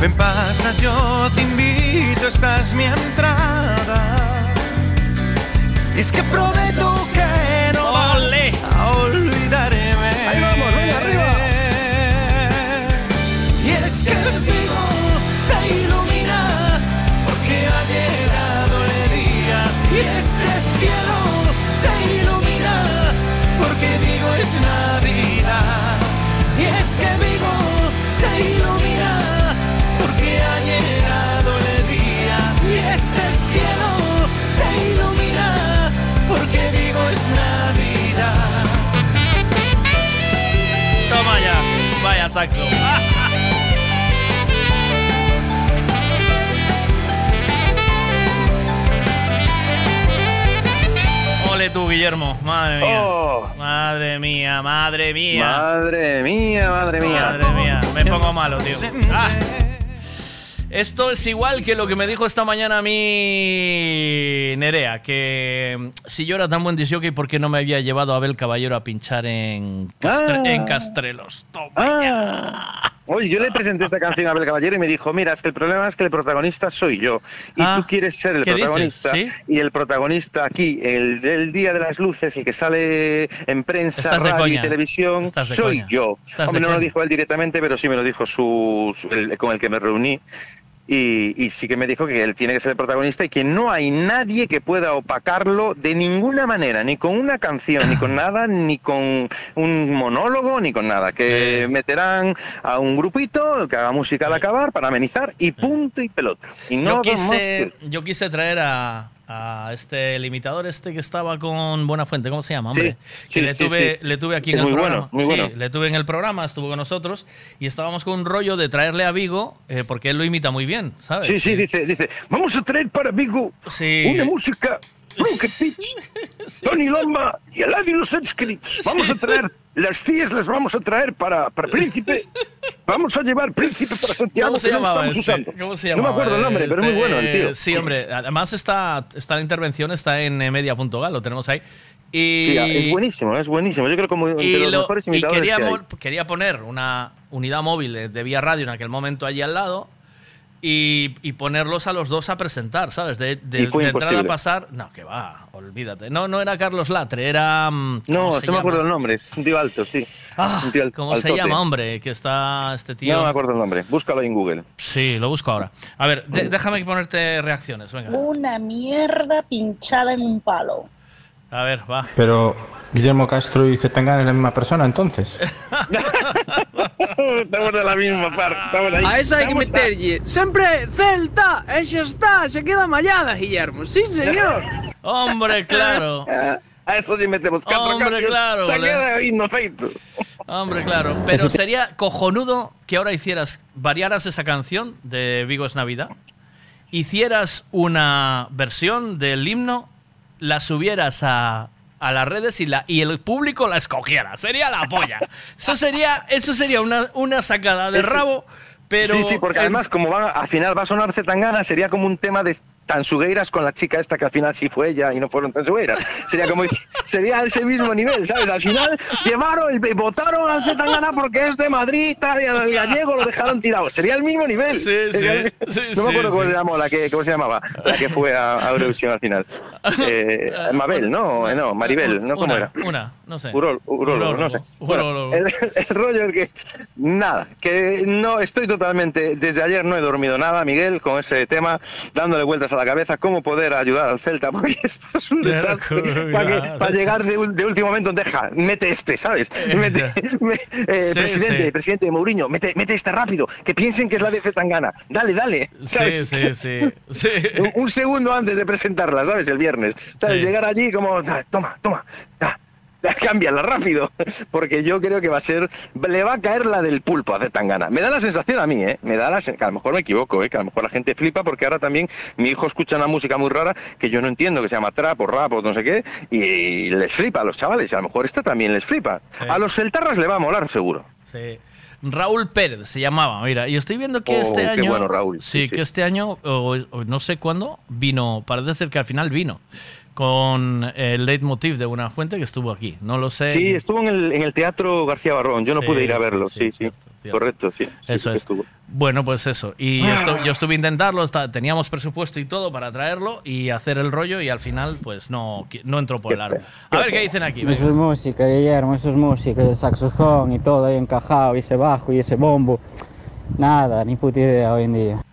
Ven, pasa, yo te invito, esta es mi entrada. Es que prometo que vaya saxo. Ole tú, Guillermo. Madre mía. Oh. Madre mía, madre mía. Madre mía, madre mía. Madre mía, me pongo malo, tío. Ah. Esto es igual que lo que me dijo esta mañana a mí Nerea, que mm, si yo era tan buen disjockey, ¿por qué no me había llevado a Abel Caballero a pinchar en, Castre- Ah. en Castrelos? Toma Ah. Oye, yo le presenté esta canción a Abel Caballero y me dijo, mira, es que el problema es que el protagonista soy yo. Y Ah, tú quieres ser el protagonista. ¿Sí? Y el protagonista aquí, el del Día de las Luces, el que sale en prensa, radio y televisión, soy coña. yo. Hombre, no lo dijo él directamente, pero sí me lo dijo su, su- el- con el que me reuní. Y, y sí que me dijo que él tiene que ser el protagonista y que no hay nadie que pueda opacarlo de ninguna manera, ni con una canción, ni con nada, ni con un monólogo, ni con nada. Que meterán a un grupito que haga música al acabar para amenizar y punto y pelota. Y no yo, quise, yo quise traer a, a este el imitador este que estaba con Buenafuente, ¿cómo se llama, hombre? Sí, que le, tuve, sí. le tuve aquí Es en el programa. bueno, muy Sí, bueno. le tuve en el programa, estuvo con nosotros y estábamos con un rollo de traerle a Vigo eh, porque él lo imita muy bien, ¿sabes? Sí, sí, dice, dice, vamos a traer para Vigo una música Rocket Pitch, Tony Lomba y Eladio los Inscritos. Vamos a traer, las tías las vamos a traer para, para Príncipe. Vamos a llevar Príncipe para Santiago. ¿Cómo se que no llamaba este? usando. ¿Cómo se No llamaba? me acuerdo el nombre, pero muy Este, bueno el tío. Sí, hombre. Además está, está la intervención, está en media.gal, lo tenemos ahí. Y, Sí, es buenísimo, es buenísimo. Yo creo como de y, los lo- mejores y imitadores quería, que hay. quería poner una unidad móvil de, de vía radio en aquel momento allí al lado y, y ponerlos a los dos a presentar, ¿sabes? De, de, Y fue de entrada a pasar. No, que va, olvídate. No, no era Carlos Latre, era. mm, No, ¿cómo no se me acuerdo el nombre, es un tío alto, sí. Ah, Un tío al- ¿Cómo se llama, hombre? Que está este tío. No me acuerdo el nombre, búscalo en Google. Sí, lo busco ahora. A ver, de- déjame ponerte reacciones, venga. Una mierda pinchada en un palo. A ver, va. Pero Guillermo Castro y Zetangana es la misma persona entonces. Estamos de la misma parte, estamos ahí. A esa hai que meterlle Sempre Celta E xa está, se queda mallada, Guillermo Sí, señor Hombre, claro. A eso sí metemos cuatro Hombre, cambios. claro, Se queda himno feito. Hombre, claro. Pero sería cojonudo que ahora hicieras, variaras esa canción de Vigo es Navidad, hicieras una versión del himno, la subieras a, a las redes y, la, y el público la escogiera. Sería la polla. Eso sería, eso sería una, una sacada de rabo, pero... sí, sí, porque además, como va, al final va a sonar Zetangana, sería como un tema de tansugueiras con la chica esta que al final sí fue ella y no fueron tansugueiras. Sería como sería ese mismo nivel, ¿sabes? Al final llevaron, el- votaron al Zetangana porque es de Madrid y tal, y al gallego lo dejaron tirado. Sería el mismo nivel. Sí, sí, el- sí, no me acuerdo cómo se llamó, la que, ¿cómo se llamaba? La que fue a, a Eurovisión al final. Eh, Mabel, no, eh, no, Maribel, ¿no? ¿Cómo una, era? Una, no sé. Urol- urólogo, no sé. Bueno, el, el rollo es que nada, que no estoy totalmente, desde ayer no he dormido nada, Miguel, con ese tema, dándole vueltas a la cabeza, cómo poder ayudar al Celta, porque esto es un desastre. Para, llegar de, último momento, deja, mete este, ¿sabes? Mete- me- eh, Sí, presidente, sí. presidente Mourinho, mete, mete este rápido, que piensen que es la de Zetangana. Dale, dale. Sí, ¿sabes? sí, sí, sí. un, un segundo antes de presentarla, ¿sabes? El viernes. Llegar allí como, "Ah, toma, toma, ah, cámbiala rápido. Porque yo creo que va a ser, le va a caer la del pulpo a Zetangana. Me da la sensación a mí, ¿eh? Me da la sen- que a lo mejor me equivoco, ¿eh? Que a lo mejor la gente flipa porque ahora también mi hijo escucha una música muy rara que yo no entiendo, que se llama trap o rap o no sé qué, y les flipa a los chavales. Y a lo mejor esta también les flipa. Sí. A los celtarras le va a molar, seguro. Sí. Raúl Pérez se llamaba, mira, y estoy viendo que Oh, este qué año. bueno, Raúl, Sí, sí, sí. que este año, o, o no sé cuándo, vino, parece ser que al final vino, con el leitmotiv de una fuente que estuvo aquí. No lo sé. Sí, estuvo en el, en el Teatro García Barrón. Yo no Sí, pude ir a sí, verlo. sí, Sí, sí. Correcto, sí. Eso es. estuvo. Bueno, pues eso. Y yo, Ah. estu- yo estuve a intentarlo, teníamos presupuesto y todo para traerlo y hacer el rollo y al final pues no, no entró por el aro. A ver qué dicen aquí. venga. Eso es música, Guillermo, eso es música, el saxofón y todo ahí encajado, y ese bajo y ese bombo. Nada, ni puta idea hoy en día.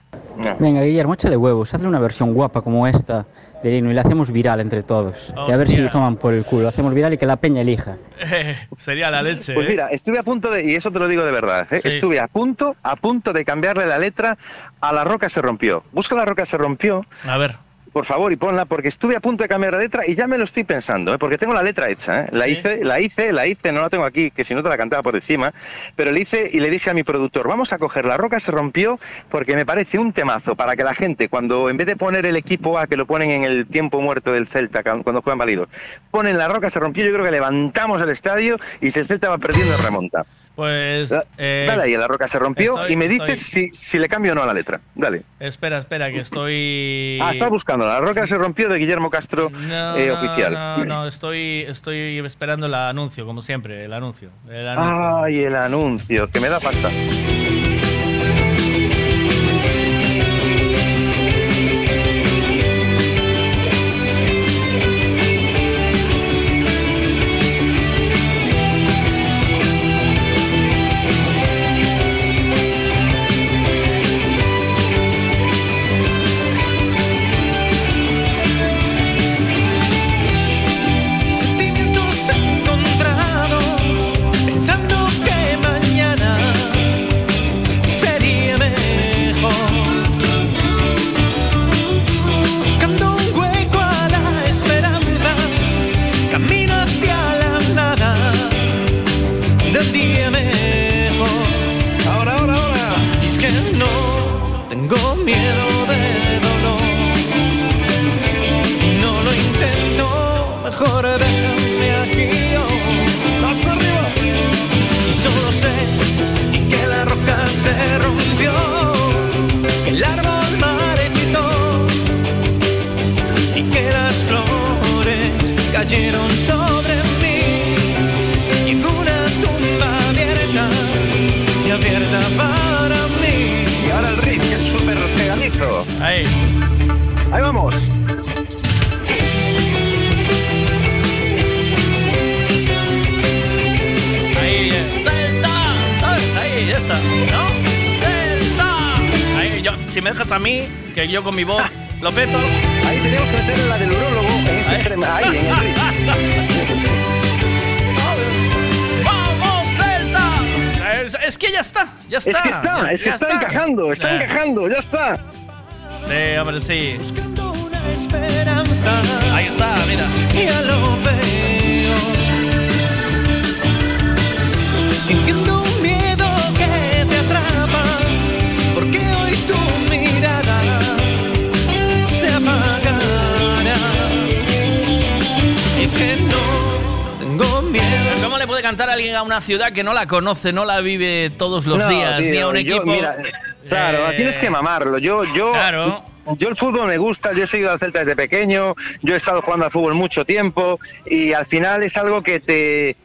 Venga, Guillermo, échale huevos, hazle una versión guapa como esta himno y la hacemos viral entre todos. Y a ver si lo toman por el culo, hacemos viral y que la peña elija. Sería la leche. Pues ¿eh? mira, estuve a punto de, y eso te lo digo de verdad, ¿eh? Sí. estuve a punto, a punto de cambiarle la letra a La Roca se rompió. Busca La Roca se rompió, A ver. Por favor, y ponla, porque estuve a punto de cambiar la letra y ya me lo estoy pensando, ¿eh? porque tengo la letra hecha. ¿eh? La hice, la hice, la hice, no la tengo aquí, que si no te la cantaba por encima, pero le hice y le dije a mi productor, vamos a coger La Roca se rompió porque me parece un temazo para que la gente, cuando en vez de poner el equipo A, que lo ponen en el tiempo muerto del Celta, cuando juegan válidos, ponen La Roca se rompió, yo creo que levantamos el estadio y si el Celta va perdiendo, remonta. Pues. eh, Dale ahí, La Roca se rompió estoy- y me estoy- dices si, si le cambio o no a la letra. Dale. Espera, espera, que estoy. Ah, estás buscando. La Roca se rompió de Guillermo Castro, No, eh, no, oficial. No, no, estoy, estoy esperando el anuncio, como siempre, el anuncio. El anuncio. Ay, el anuncio, que me da pasta. Que yo con mi voz lo peto. Ahí tenemos que meter la del urólogo en este extremo. Ahí, en el riff. ¡Vamos, Delta! Es, es que ya está, ya está. Es que está, ya- es que está encajando, está Eh, encajando, ya está. Sí, hombre, sí. Una esperanza. Ahí está, mira. Ya lo veo. Sintiendo puede cantar alguien a una ciudad que no la conoce, no la vive todos los No, días, ni a un yo, equipo? mira, claro, Eh, tienes que mamarlo. Yo, yo, Claro. yo el fútbol me gusta, yo he seguido al Celta desde pequeño, yo he estado jugando al fútbol mucho tiempo y al final es algo que te,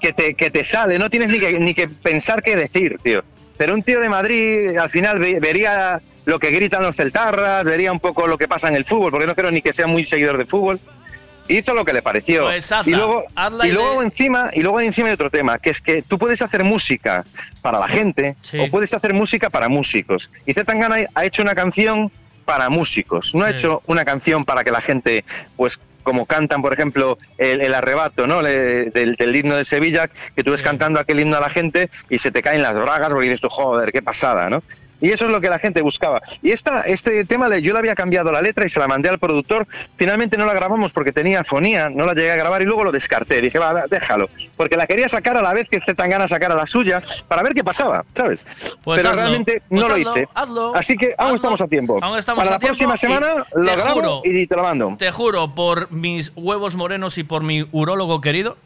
que te, que te sale, no tienes ni que, ni que pensar qué decir, tío. Pero un tío de Madrid al final ve- vería lo que gritan los celtarras, vería un poco lo que pasa en el fútbol, porque no creo ni que sea muy seguidor de fútbol. Y hizo lo que le pareció. Pues hazla, y luego, hazla y luego de- encima, y luego encima hay otro tema, que es que tú puedes hacer música para la gente o puedes hacer música para músicos. Y Zetangana ha hecho una canción para músicos, no ha hecho una canción para que la gente, pues como cantan, por ejemplo, el, el arrebato, ¿no? Le- del, del himno de Sevilla, que tú ves cantando aquel himno a la gente y se te caen las bragas porque dices tú, joder, qué pasada, ¿no? Y eso es lo que la gente buscaba. Y esta, este tema yo le había cambiado la letra y se la mandé al productor. Finalmente no la grabamos porque tenía fonía, no la llegué a grabar y luego lo descarté. Dije, va, déjalo. Porque la quería sacar a la vez que Zetangana sacara la suya para ver qué pasaba, ¿sabes? Pues Pero hazlo, realmente pues no lo hazlo, hice. hazlo, Así que aún estamos a tiempo. Aún estamos para a la tiempo próxima semana lo grabo juro, y te lo mando. Te juro, por mis huevos morenos y por mi urólogo querido,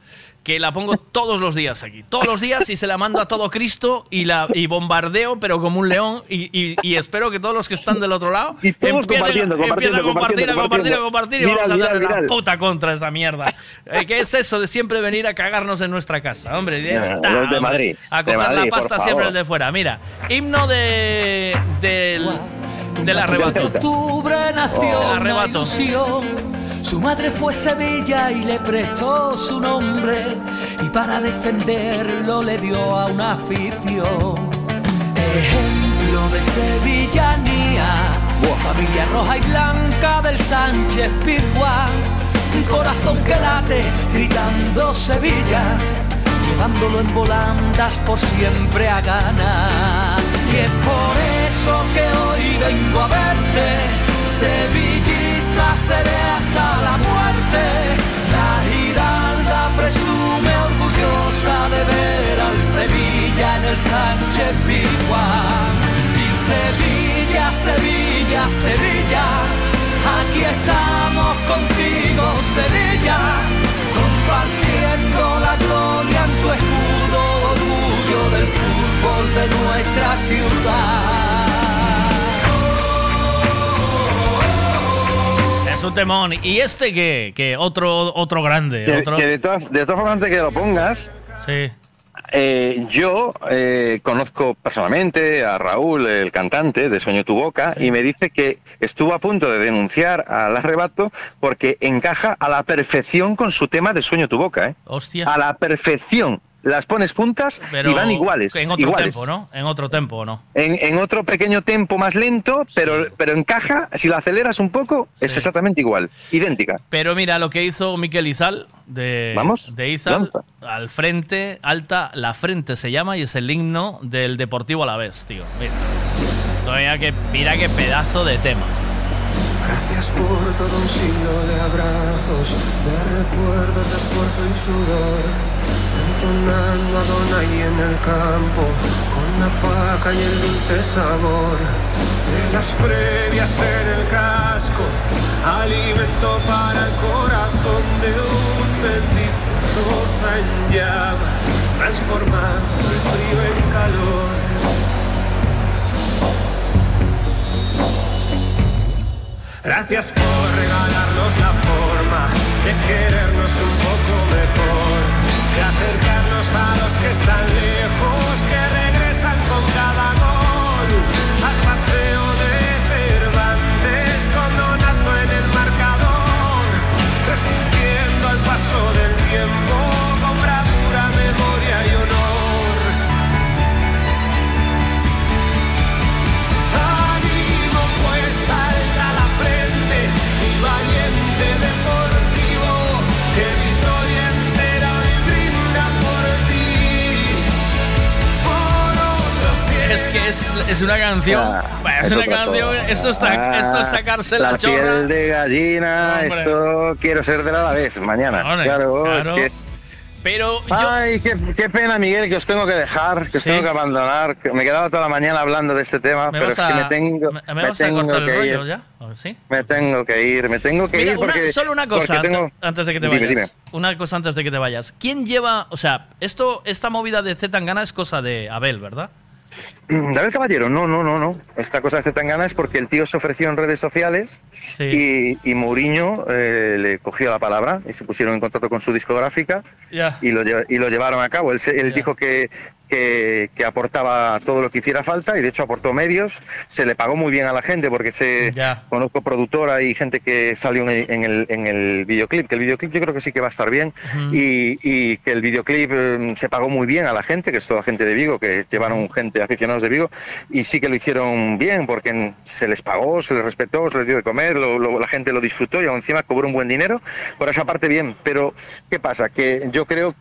que la pongo todos los días aquí. Todos los días y se la mando a todo Cristo y la y bombardeo, pero como un león. Y, y- y espero que todos los que están del otro lado Y todos empiecen, compartiendo, compartiendo, a compartir, a compartir, a compartir y Viral, vamos a darle viral. la puta contra esa mierda. Eh, ¿Qué es eso de siempre venir a cagarnos en nuestra casa? Hombre, ya está. los de. Madrid, A coger la Madrid, por pasta siempre el de fuera. Mira, himno de, del, del arrebato. octubre nació una arrebato. ilusión. Su madre fue Sevilla y le prestó su nombre. Y para defenderlo le dio a una afición. Ejemplo de sevillanía. Familia roja y blanca del Sánchez Pizjuán. Un corazón que late gritando Sevilla. Llevándolo en volandas por siempre a ganar. Y es por eso que hoy vengo a verte. Sevillista seré hasta la muerte. La Giralda presume orgullosa de ver al Sevilla en el Sánchez Pizjuán. Y Sevilla, Sevilla, Sevilla. Aquí estamos contigo, Sevilla. Compartiendo la gloria en tu escudo, de nuestra ciudad. Es un temón. ¿Y este qué? Que otro, otro grande. Que, otro... que de, todas, de todas formas, antes que lo pongas, Sí. eh, yo eh, conozco personalmente a Raúl, el cantante de Sueño tu Boca, y me dice que estuvo a punto de denunciar al arrebato porque encaja a la perfección con su tema de Sueño tu Boca. ¿eh? Hostia. A la perfección. Las pones juntas Pero y van iguales. En otro iguales. tempo, ¿no? En otro tempo, ¿no? En, en otro pequeño tempo más lento, pero, pero encaja, si la aceleras un poco, es exactamente igual, idéntica. Pero mira lo que hizo Miquel Izal de, Vamos, de Izal lanza. al frente, alta, la frente se llama y es el himno del Deportivo Alavés, tío. Mira. Mira qué, mira qué pedazo de tema. Gracias por todo un siglo de abrazos, de recuerdos de esfuerzo y sudor. Entonando a Donay en el campo, con la paca y el dulce sabor. De las previas en el casco, alimento para el corazón de fuerza en llamas, transformando el frío en calor. Gracias por regalarnos la forma de querernos un poco mejor, de acercarnos a los que están lejos, que regresan con cada gol, que es, es una canción. Ah, es una canción. Esto, está, Ah, esto es sacarse la, chorra. piel de gallina, Hombre. esto quiero ser del Alavés mañana. Hombre, claro, claro. es que es- Pero Ay, qué, qué pena, Miguel, que os tengo que dejar, que os Sí. tengo que abandonar. que me quedaba toda la mañana hablando de este tema, ¿Me pero es que a- me tengo, me- me a tengo que rollo ir. ya? ¿O ¿Sí? Me tengo que ir, me tengo que Mira, ir una- porque solo una cosa antes, tengo- antes de que te Dime, vayas. dime. Una cosa antes de que te vayas. ¿Quién lleva, o sea, esto, esta movida de Z Tangana es cosa de Abel, ¿verdad? David Caballero, no, no, no, no. Esta cosa de Zetangana es porque el tío se ofreció en redes sociales y, y Mourinho eh, le cogió la palabra y se pusieron en contacto con su discográfica y lo, lle- y lo llevaron a cabo. Él, dijo que, que, que aportaba todo lo que hiciera falta y de hecho aportó medios. Se le pagó muy bien a la gente porque se conozco productora y gente que salió en el, en el, en el videoclip. Que el videoclip yo creo que sí que va a estar bien y que el videoclip eh, se pagó muy bien a la gente, que es toda gente de Vigo, que llevaron gente aficionados de Vigo y sí que lo hicieron bien porque se les pagó, se les respetó, se les dio de comer, la gente lo disfrutó y aún encima cobró un buen dinero. Por esa parte bien, pero ¿qué pasa? Que yo creo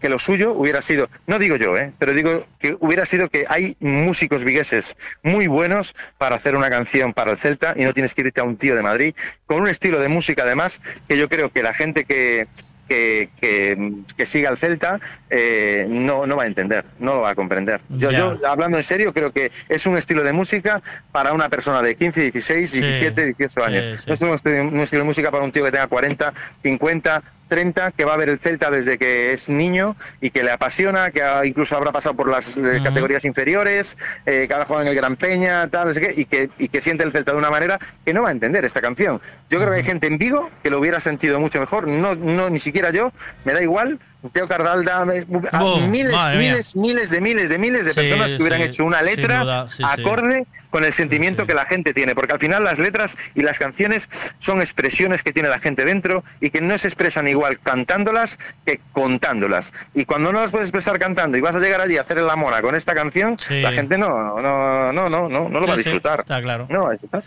que lo suyo hubiera sido, no digo yo, ¿eh? pero digo que hubiera sido que hay músicos vigueses muy buenos para hacer una canción para el Celta y no tienes que irte a un tío de Madrid con un estilo de música además que yo creo que la gente que que, que, que siga al Celta eh, no, no va a entender, no lo va a comprender. Yo, yo, hablando en serio, creo que es un estilo de música para una persona de 15, 16, Sí. 17, 18 años. Sí, sí. No es un estilo, un estilo de música para un tío que tenga 40, 50, 30, que va a ver el Celta desde que es niño y que le apasiona, que ha- incluso habrá pasado por las eh, categorías inferiores, eh, que ahora juega en el Gran Peña, tal, no sé qué, y que, y que siente el Celta de una manera que no va a entender esta canción. Yo creo que hay gente en Vigo que lo hubiera sentido mucho mejor, no, no ni siquiera yo, me da igual. Teo Cardalda, a miles, miles, miles de miles de miles de Sí, personas que hubieran sí, hecho una letra duda, sí, sí. acorde con el sentimiento que la gente tiene, porque al final las letras y las canciones son expresiones que tiene la gente dentro y que no se expresan igual cantándolas que contándolas. Y cuando no las puedes expresar cantando y vas a llegar allí a hacer la mona con esta canción, la gente no, no, no, no, no, no lo Sí, va a disfrutar. está claro. No va a disfrutar.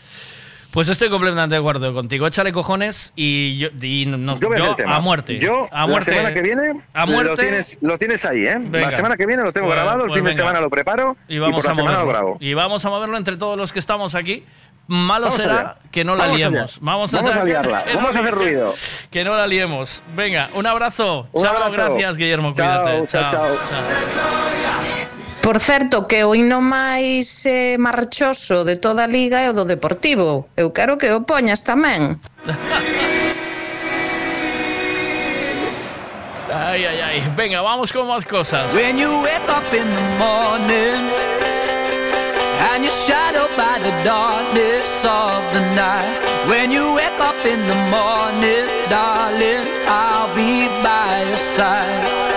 Pues estoy completamente de acuerdo contigo. Échale cojones y yo, y no- Yo a muerte. Yo, a muerte. la semana que viene, a muerte. Lo, tienes, lo tienes ahí, ¿eh? Venga. La semana que viene lo tengo Pues- grabado, el pues fin de semana lo preparo y vamos por la a lo moverlo. grabo. Y vamos a moverlo entre todos los que estamos aquí. Malo Vamos será allá. que no la Vamos allá. liemos. Vamos a, Vamos hacer- a liarla. Vamos a hacer ruido. Que no la liemos. Venga, un abrazo. Un chao, abrazo. gracias, Guillermo. Chao, Cuídate. chao, chao. Por certo, que o himno máis eh, marchoso de toda a liga é o do Deportivo. Eu quero que o poñas tamén. Ay, ay, ay. Venga, vamos con más cosas. When you wake up in the morning And you're shadowed by the darkness of the night When you wake up in the morning, darling I'll be by your side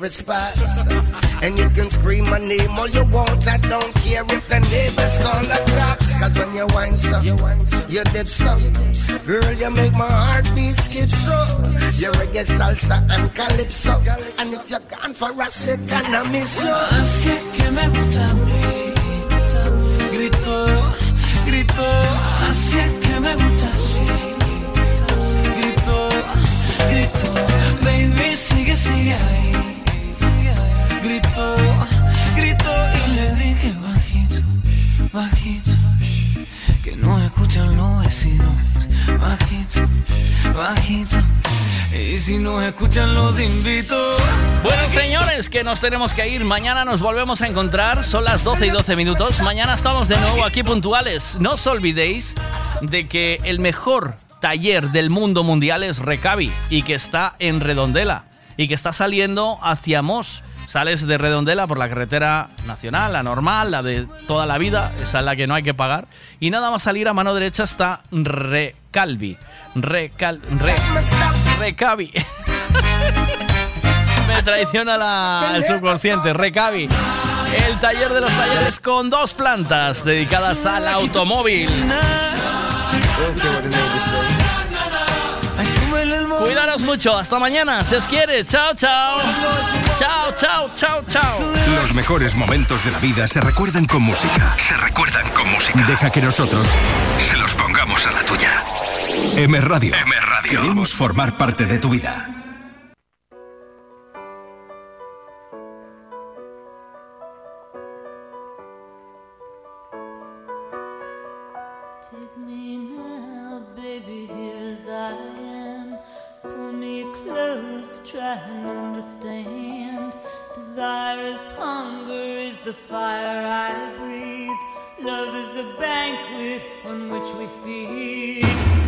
And you can scream my name all you want. I don't care if the neighbors call the cops. Cause when you whine so, you, you dip so. Girl, you make my heartbeat skip so. You reggae salsa and calypso. And if you're gone for a second, I miss you. Nos tenemos que ir. Mañana nos volvemos a encontrar. Son las 12 y 12 minutos. Mañana estamos de nuevo aquí puntuales. No os olvidéis de que el mejor taller del mundo mundial es Recavi y que está en Redondela y que está saliendo hacia Mos. Sales de Redondela por la carretera nacional, la normal, la de toda la vida, esa es la que no hay que pagar. Y nada más salir a mano derecha está Recalvi. Recal, re, Recavi. Me traiciona la- el subconsciente. Recavi. El taller de los talleres con dos plantas dedicadas al automóvil. Cuidaros mucho. Hasta mañana. Se os quiere. Chao, chao. Chao, chao, chao, chao. Los mejores momentos de la vida se recuerdan con música. Se recuerdan con música. Deja que nosotros se los pongamos a la tuya. M Radio. M Radio. Queremos formar parte de tu vida. Desire is hunger, is the fire I breathe. Love is a banquet on which we feed.